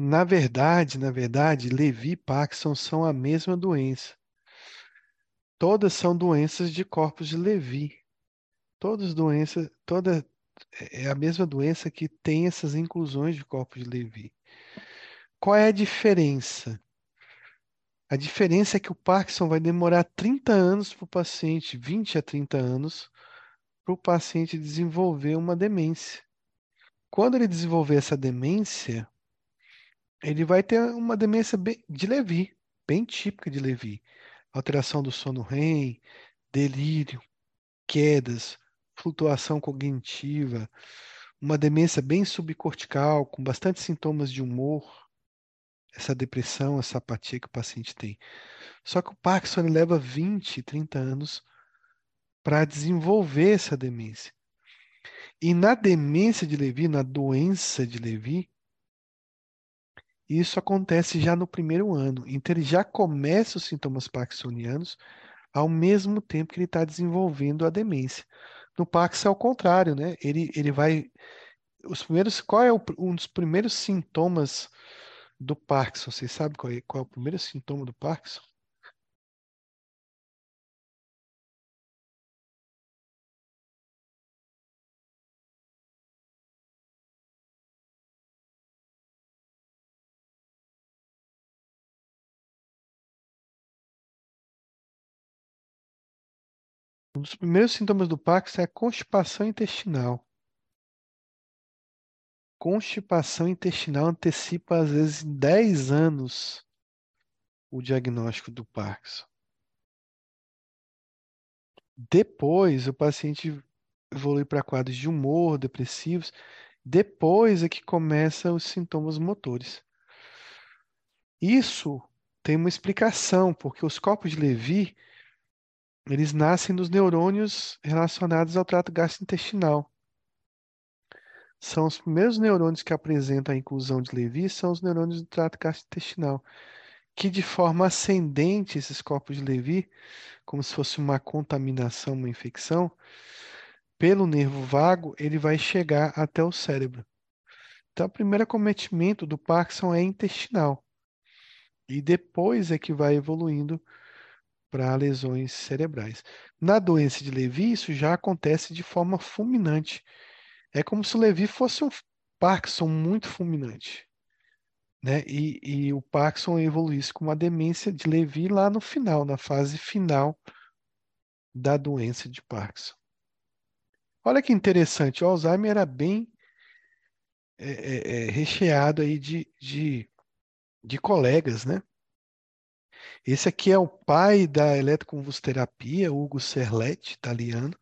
Na verdade, na verdade, Levi e Parkinson são a mesma doença. Todas são doenças de corpos de Levi. Todas doenças, toda é a mesma doença que tem essas inclusões de corpos de Levi. Qual é a diferença? A diferença é que o Parkinson vai demorar 30 anos para o paciente, 20 a 30 anos, para o paciente desenvolver uma demência. Quando ele desenvolver essa demência, ele vai ter uma demência de Levi, bem típica de Levi. Alteração do sono REM, delírio, quedas, flutuação cognitiva, uma demência bem subcortical, com bastante sintomas de humor, essa depressão, essa apatia que o paciente tem. Só que o Parkinson leva 20, 30 anos para desenvolver essa demência. E na demência de Levi, na doença de Levi, isso acontece já no primeiro ano. Então ele já começa os sintomas parkinsonianos ao mesmo tempo que ele está desenvolvendo a demência. No Parkinson é o contrário, né? Ele, ele vai. Os primeiros, qual é o, um dos primeiros sintomas do Parkinson? Vocês sabem qual é, qual é o primeiro sintoma do Parkinson? Um dos primeiros sintomas do Parkinson é a constipação intestinal. Constipação intestinal antecipa, às vezes, em 10 anos o diagnóstico do Parkinson. Depois, o paciente evolui para quadros de humor, depressivos. Depois é que começam os sintomas motores. Isso tem uma explicação, porque os corpos de Levy, eles nascem dos neurônios relacionados ao trato gastrointestinal. São os primeiros neurônios que apresentam a inclusão de Levy, são os neurônios do trato gastrointestinal, que de forma ascendente, esses corpos de Levy, como se fosse uma contaminação, uma infecção, pelo nervo vago, ele vai chegar até o cérebro. Então, o primeiro acometimento do Parkinson é intestinal. E depois é que vai evoluindo para lesões cerebrais. Na doença de Levy, isso já acontece de forma fulminante. É como se o Levy fosse um Parkinson muito fulminante. Né? E, e o Parkinson evoluísse com uma demência de Levy lá no final, na fase final da doença de Parkinson. Olha que interessante, o Alzheimer era bem é, é, é, recheado aí de, de, de colegas, né? Esse aqui é o pai da eletroconvulsoterapia, Hugo Serletti, italiano.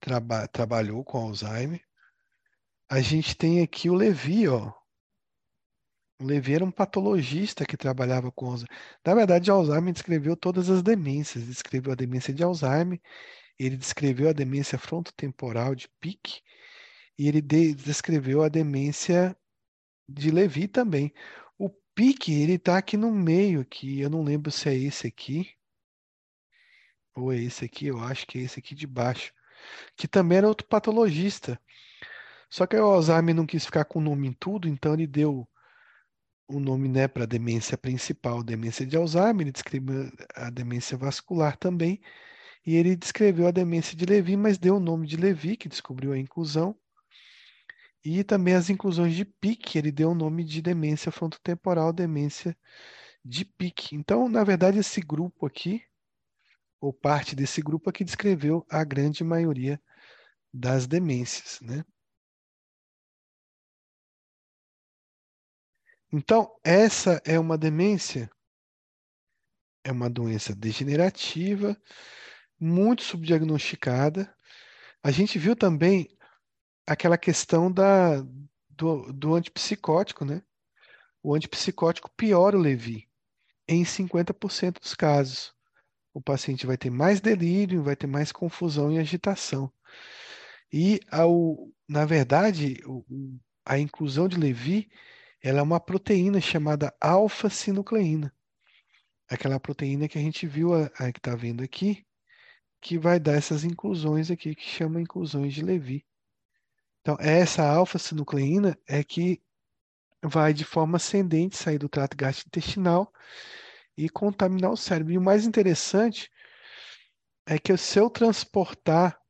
Traba trabalhou com Alzheimer. A gente tem aqui o Levi, ó. O Levi era um patologista que trabalhava com Alzheimer. Na verdade, Alzheimer descreveu todas as demências. Descreveu a demência de Alzheimer, ele descreveu a demência frontotemporal de Pick e ele de descreveu a demência de Levi também. Pick, ele está aqui no meio aqui, eu não lembro se é esse aqui ou é esse aqui, eu acho que é esse aqui de baixo, que também era outro patologista. Só que o Alzheimer não quis ficar com o nome em tudo, então ele deu o nome né, para a demência principal, demência de Alzheimer, ele descreveu a demência vascular também, e ele descreveu a demência de Levi, mas deu o nome de Levi, que descobriu a inclusão, e também as inclusões de Pick, ele deu o nome de demência frontotemporal, demência de Pick. Então, na verdade, esse grupo aqui, ou parte desse grupo aqui, descreveu a grande maioria das demências, né? Então, essa é uma demência, é uma doença degenerativa, muito subdiagnosticada. A gente viu também aquela questão da, do, do antipsicótico, né? O antipsicótico piora o Levi em 50% dos casos. O paciente vai ter mais delírio, vai ter mais confusão e agitação. E, ao, na verdade, o, a inclusão de Levi ela é uma proteína chamada alfa-sinucleína. Aquela proteína que a gente viu, a, a que está vendo aqui, que vai dar essas inclusões aqui, que chama inclusões de Levi. Então, essa alfa-sinucleína é que vai de forma ascendente sair do trato gastrointestinal e contaminar o cérebro. E o mais interessante é que se eu transportar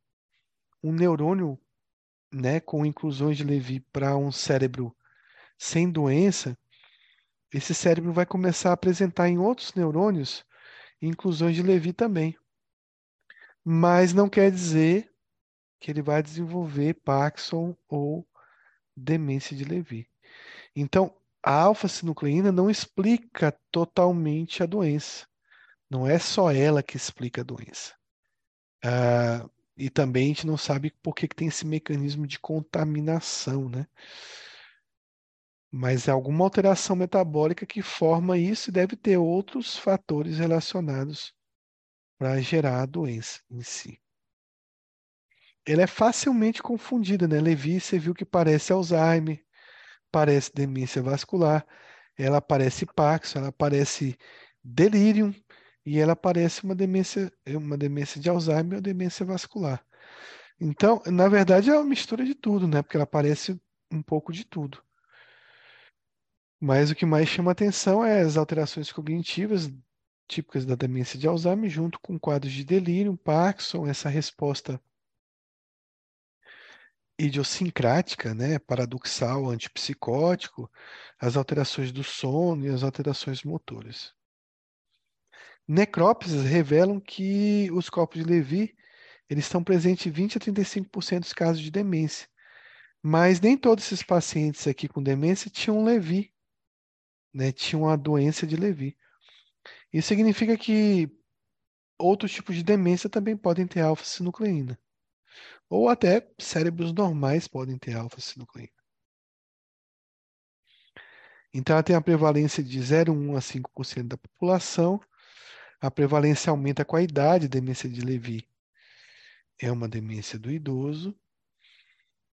um neurônio né, com inclusões de Levi para um cérebro sem doença, esse cérebro vai começar a apresentar em outros neurônios inclusões de Levi também mas não quer dizer que ele vai desenvolver Parkinson ou demência de Levi. Então, a alfa-sinucleína não explica totalmente a doença. Não é só ela que explica a doença. Ah, e também a gente não sabe por que, que tem esse mecanismo de contaminação, né? Mas é alguma alteração metabólica que forma isso e deve ter outros fatores relacionados para gerar a doença em si. Ela é facilmente confundida, né? Levi, você viu que parece Alzheimer, parece demência vascular, ela parece Parkinson, ela parece delírio e ela parece uma demência, uma demência de Alzheimer ou demência vascular. Então, na verdade, é uma mistura de tudo, né? Porque ela parece um pouco de tudo. Mas o que mais chama atenção é as alterações cognitivas típicas da demência de Alzheimer, junto com quadros de delírio, Parkinson, essa resposta idiosincrática, né, paradoxal, antipsicótico, as alterações do sono e as alterações motoras. Necrópsias revelam que os corpos de Levi eles estão presentes em 20 a 35% dos casos de demência. Mas nem todos esses pacientes aqui com demência tinham Levi, né, tinham a doença de Levi. Isso significa que outros tipos de demência também podem ter alfa-sinucleína. Ou até cérebros normais podem ter alfa-sinucleína. Então, ela tem a prevalência de 0,1 a 5% da população. A prevalência aumenta com a idade. Demência de Levy é uma demência do idoso.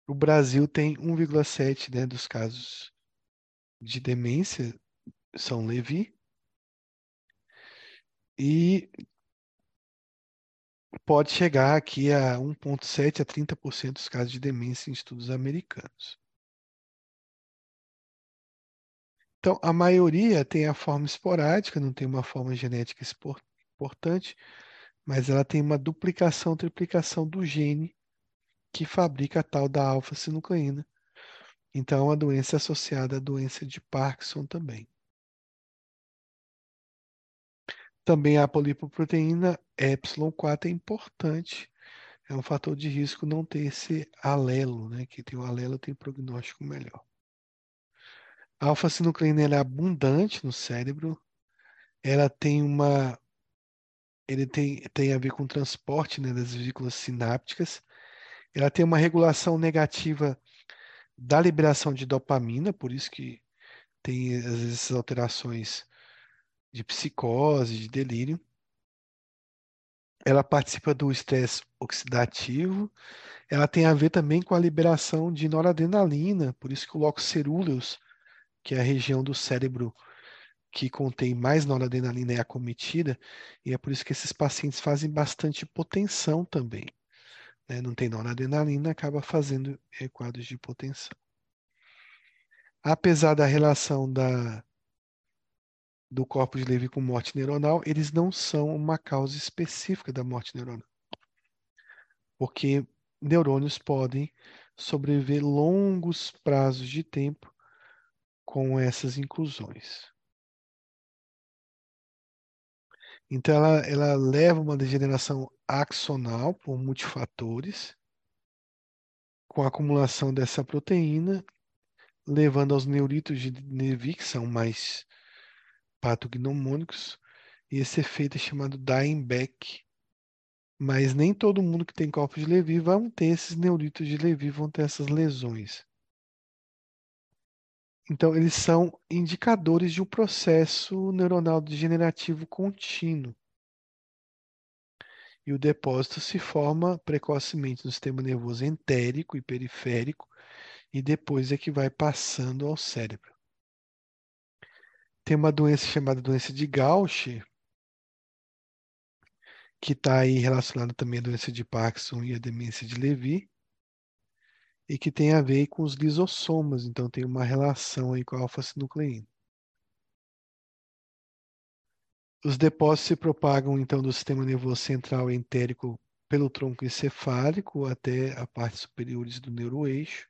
O Brasil tem 1,7% né, dos casos de demência são Levy. E pode chegar aqui a 1,7% a 30% dos casos de demência em estudos americanos. Então, a maioria tem a forma esporádica, não tem uma forma genética importante, mas ela tem uma duplicação, triplicação do gene que fabrica a tal da alfa-sinucleína. Então, é uma doença associada à doença de Parkinson também. Também a polipoproteína epsilon 4 é importante. É um fator de risco não ter esse alelo, né? Que tem o alelo tem prognóstico melhor. A alfa-sinucleína é abundante no cérebro. Ela tem uma ele tem, tem a ver com o transporte né, das vesículas sinápticas. Ela tem uma regulação negativa da liberação de dopamina, por isso que tem às vezes essas alterações de psicose, de delírio. Ela participa do estresse oxidativo. Ela tem a ver também com a liberação de noradrenalina, por isso que o locus ceruleus, que é a região do cérebro que contém mais noradrenalina, é acometida, e é por isso que esses pacientes fazem bastante hipotensão também. Né? Não tem noradrenalina, acaba fazendo quadros de hipotensão. Apesar da relação da do corpo de Levy com morte neuronal, eles não são uma causa específica da morte neuronal. Porque neurônios podem sobreviver longos prazos de tempo com essas inclusões. Então, ela, ela leva uma degeneração axonal por multifatores, com a acumulação dessa proteína, levando aos neuritos de Levy, que são mais patognomônicos, e esse efeito é chamado dying back. Mas nem todo mundo que tem corpo de Levy vai ter esses neuritos de Levy, vão ter essas lesões. Então, eles são indicadores de um processo neuronal degenerativo contínuo. E o depósito se forma precocemente no sistema nervoso entérico e periférico, e depois é que vai passando ao cérebro. Tem uma doença chamada doença de Gaucher, que está aí relacionada também à doença de Parkinson e à demência de Levy, e que tem a ver com os lisossomas, então tem uma relação aí com a alfa-sinucleína. Os depósitos se propagam então do sistema nervoso central entérico pelo tronco encefálico até a parte superiores do neuroeixo.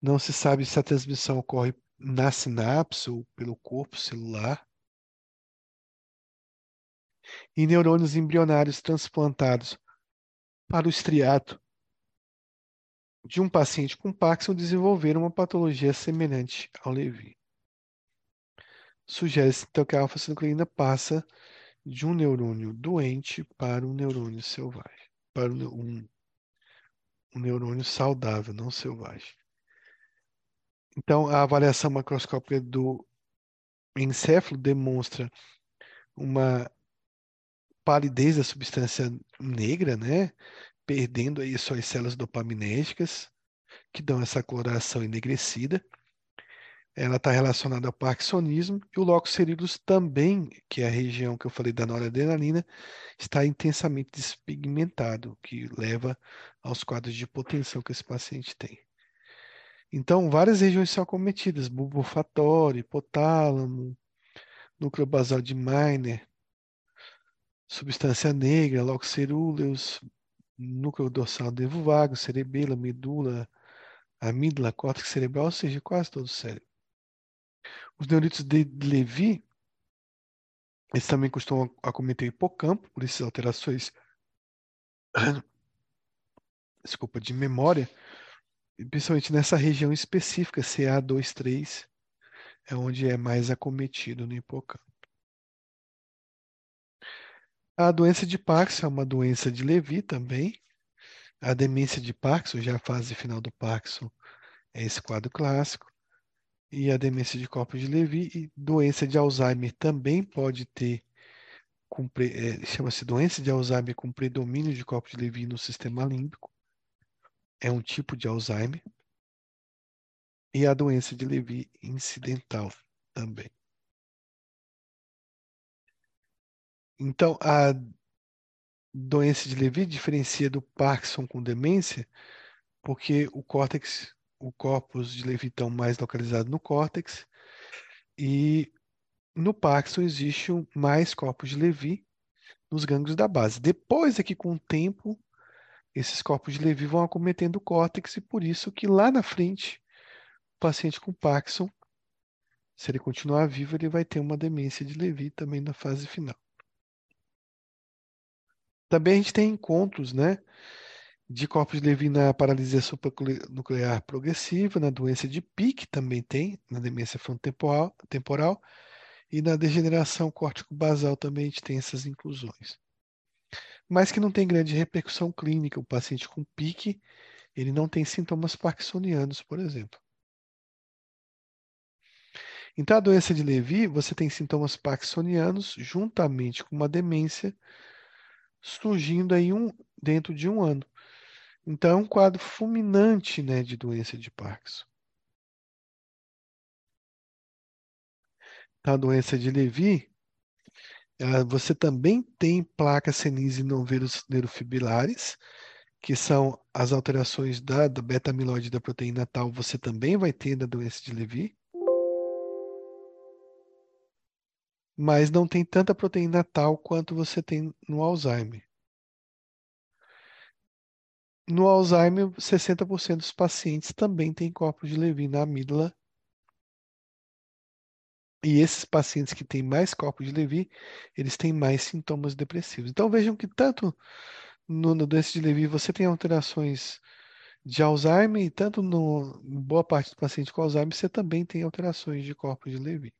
Não se sabe se a transmissão ocorre na sinapse ou pelo corpo celular. E neurônios embrionários transplantados para o estriato de um paciente com Parkinson desenvolveram uma patologia semelhante ao Levy. Sugere-se então que a alfa-sinucleína passa de um neurônio doente para um neurônio selvagem, para um, um neurônio saudável, não selvagem. Então, a avaliação macroscópica do encéfalo demonstra uma palidez da substância negra, né? Perdendo aí suas células dopaminérgicas, que dão essa coloração enegrecida. Ela está relacionada ao parkinsonismo e o locus ceruleus também, que é a região que eu falei da noradrenalina, está intensamente despigmentado, que leva aos quadros de hipotensão que esse paciente tem. Então, várias regiões são acometidas, bulbo olfatório, hipotálamo, núcleo basal de Miner, substância negra, locus ceruleus, núcleo dorsal nervo vago, cerebelo, medula, amígdala, córtex cerebral, ou seja, quase todo o cérebro. Os neuritos de Levy, eles também costumam acometer hipocampo, por essas alterações, desculpa, de memória, principalmente nessa região específica, CA23, é onde é mais acometido no hipocampo. A doença de Parkinson é uma doença de Levy também, A demência de Parkinson, já a fase final do Parkinson, é esse quadro clássico. E a demência de corpos de Levy e doença de Alzheimer também pode ter, é, chama-se doença de Alzheimer com predomínio de corpos de Levy no sistema límbico. É um tipo de Alzheimer. E a doença de Levy incidental também. Então, a doença de Levy diferencia do Parkinson com demência, porque o córtex, o corpus de Levy estão mais localizado no córtex e no Parkinson existe mais corpos de Levy nos gânglios da base. Depois é que com o tempo esses corpos de Levy vão acometendo o córtex e por isso que lá na frente o paciente com Parkinson, se ele continuar vivo, ele vai ter uma demência de Levy também na fase final. Também a gente tem encontros, né, de corpos de Levy na paralisia supranuclear progressiva, na doença de Pick também tem, na demência frontotemporal, temporal, e na degeneração córtico-basal também a gente tem essas inclusões. Mas que não tem grande repercussão clínica. O paciente com Pick, ele não tem sintomas parkinsonianos, por exemplo. Então, a doença de Levy, você tem sintomas parkinsonianos juntamente com uma demência surgindo aí um, dentro de um ano. Então, é um quadro fulminante né, de doença de Parkinson. A doença de Levy, você também tem placas senis e não neurofibrilares, que são as alterações da, da beta-amiloide da proteína tal, você também vai ter na doença de Levy. mas não tem tanta proteína tal quanto você tem no Alzheimer. No Alzheimer, 60% dos pacientes também têm corpos de Levy na amígdala. E esses pacientes que têm mais corpos de Levy, eles têm mais sintomas depressivos. Então vejam que tanto no, no doença de Levy você tem alterações de Alzheimer, e tanto no, boa parte do paciente com Alzheimer você também tem alterações de corpos de Levy.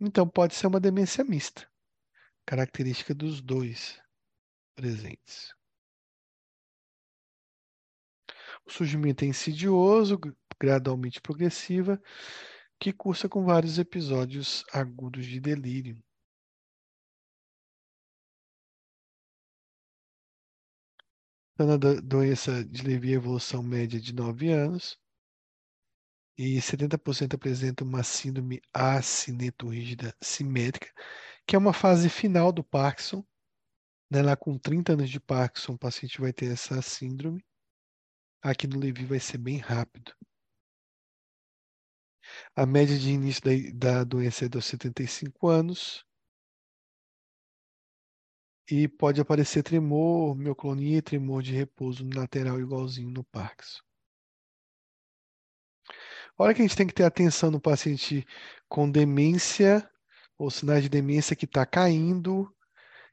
Então, pode ser uma demência mista, característica dos dois presentes. O surgimento é insidioso, gradualmente progressiva, que cursa com vários episódios agudos de delírio. Então, a doença de Levi, evolução média de 9 anos, e 70% apresentam uma síndrome acineto-rígida simétrica, que é uma fase final do Parkinson. Né? Lá com 30 anos de Parkinson, o paciente vai ter essa síndrome. Aqui no Levi vai ser bem rápido. A média de início da, da doença é dos 75 anos. E pode aparecer tremor, mioclonia e tremor de repouso lateral igualzinho no Parkinson. Hora que a gente tem que ter atenção no paciente com demência ou sinais de demência que está caindo,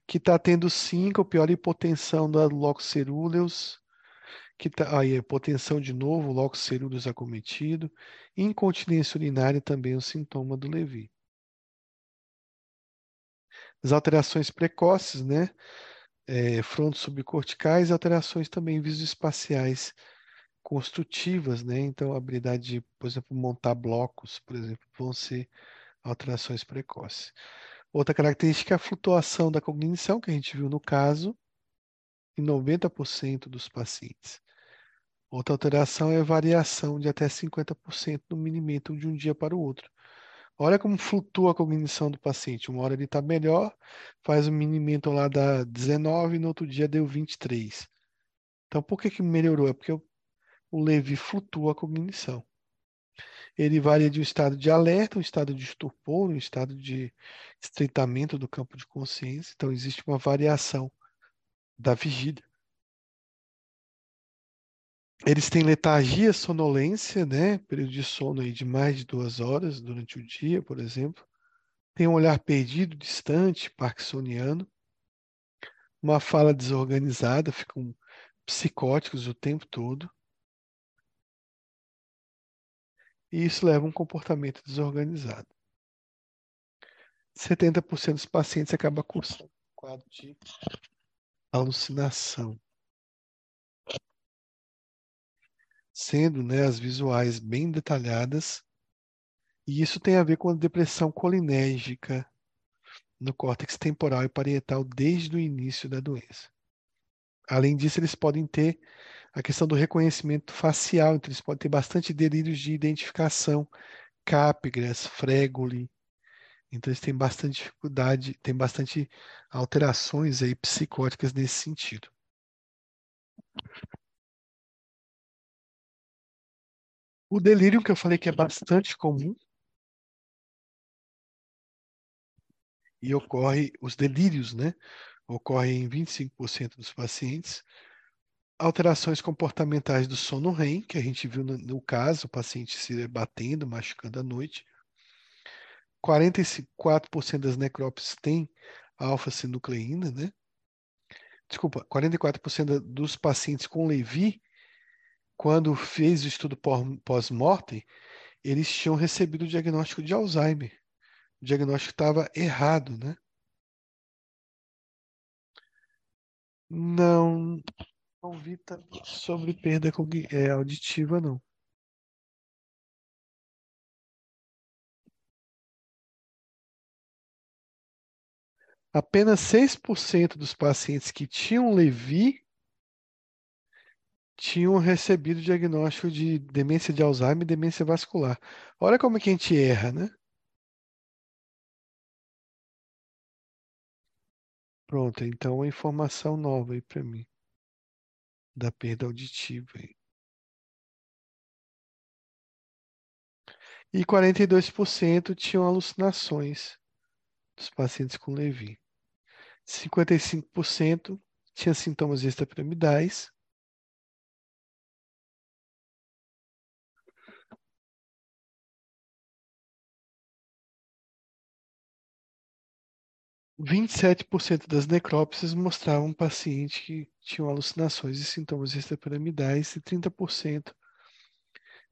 que está tendo síncope, pior hipotensão da locus cerúleus, que tá, aí hipotensão de novo, locus cerúleus acometido, incontinência urinária também é um sintoma do Levi. As alterações precoces, né? É, frontos subcorticais, alterações também visoespaciais construtivas, né? Então, a habilidade de, por exemplo, montar blocos, por exemplo, vão ser alterações precoces. Outra característica é a flutuação da cognição, que a gente viu no caso, em 90% dos pacientes. Outra alteração é a variação de até 50% no minimento de um dia para o outro. Olha como flutua a cognição do paciente. Uma hora ele está melhor, faz o minimento lá da 19, no outro dia deu 23. Então, por que, que melhorou? É porque o o Levi flutua a cognição. Ele varia de um estado de alerta, um estado de estupor, um estado de estreitamento do campo de consciência. Então, existe uma variação da vigília. Eles têm letargia, sonolência, né? Período de sono aí de mais de duas horas durante o dia, por exemplo. Tem um olhar perdido, distante, parkinsoniano. Uma fala desorganizada, ficam psicóticos o tempo todo. e isso leva a um comportamento desorganizado. 70% dos pacientes acaba cursando quadro de alucinação. Sendo né, as visuais bem detalhadas, e isso tem a ver com a depressão colinérgica no córtex temporal e parietal desde o início da doença. Além disso, eles podem ter a questão do reconhecimento facial, então eles podem ter bastante delírios de identificação, cápigras, frégole. Então eles têm bastante dificuldade, têm bastante alterações aí psicóticas nesse sentido. O delírio que eu falei que é bastante comum e ocorre os delírios, né? Ocorrem em 25% dos pacientes. Alterações comportamentais do sono REM, que a gente viu no, no caso, o paciente se batendo, machucando à noite. 44% das necrópsias têm alfa-sinucleína, né? Desculpa, 44% dos pacientes com Levi, quando fez o estudo pós-mortem, eles tinham recebido o diagnóstico de Alzheimer. O diagnóstico estava errado, né? Não, não vi sobre perda é, auditiva, não. Apenas 6% dos pacientes que tinham Levi tinham recebido diagnóstico de demência de Alzheimer e demência vascular. Olha como é que a gente erra, né? Pronto, então uma informação nova aí para mim da perda auditiva. Aí. E 42% tinham alucinações dos pacientes com Levi. 55% tinha sintomas extrapiramidais 27% das necrópsias mostravam um paciente que tinham alucinações e sintomas extrapiramidais e 30%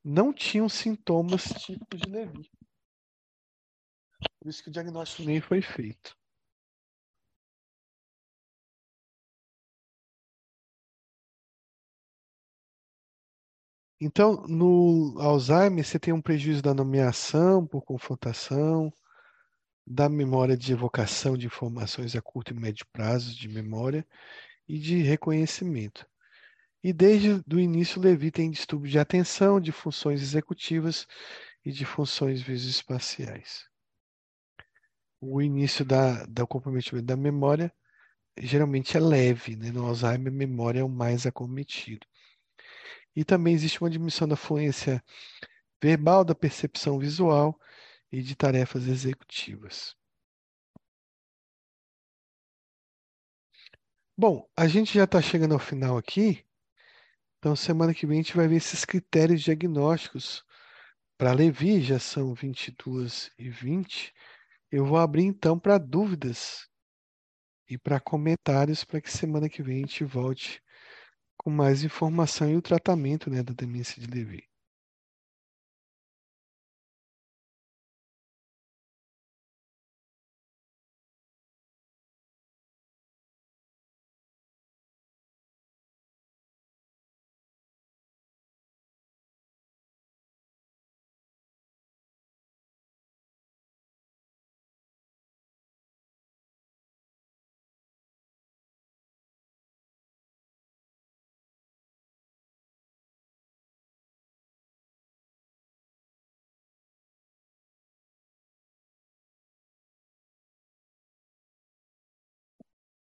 não tinham sintomas típicos de Levi. Por isso que o diagnóstico nem foi feito. Então, no Alzheimer, você tem um prejuízo da nomeação por confrontação, da memória de evocação de informações a curto e médio prazo de memória e de reconhecimento. E desde o início, Levi tem distúrbio de atenção, de funções executivas e de funções visoespaciais. O início da, do comprometimento da memória geralmente é leve, né? no Alzheimer a memória é o mais acometido. E também existe uma diminuição da fluência verbal, da percepção visual e de tarefas executivas. Bom, a gente já está chegando ao final aqui, então semana que vem a gente vai ver esses critérios diagnósticos. Para Levi, já são 22 e 20. Eu vou abrir então para dúvidas e para comentários para que semana que vem a gente volte com mais informação e o tratamento né, da demência de Levi.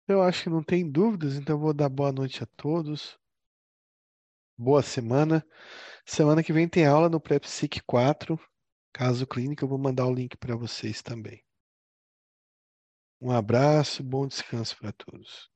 Eu acho que não tem dúvidas, então vou dar boa noite a todos. Boa semana. Semana que vem tem aula no PrEPSIC 4, caso clínico, eu vou mandar o link para vocês também. Um abraço, bom descanso para todos.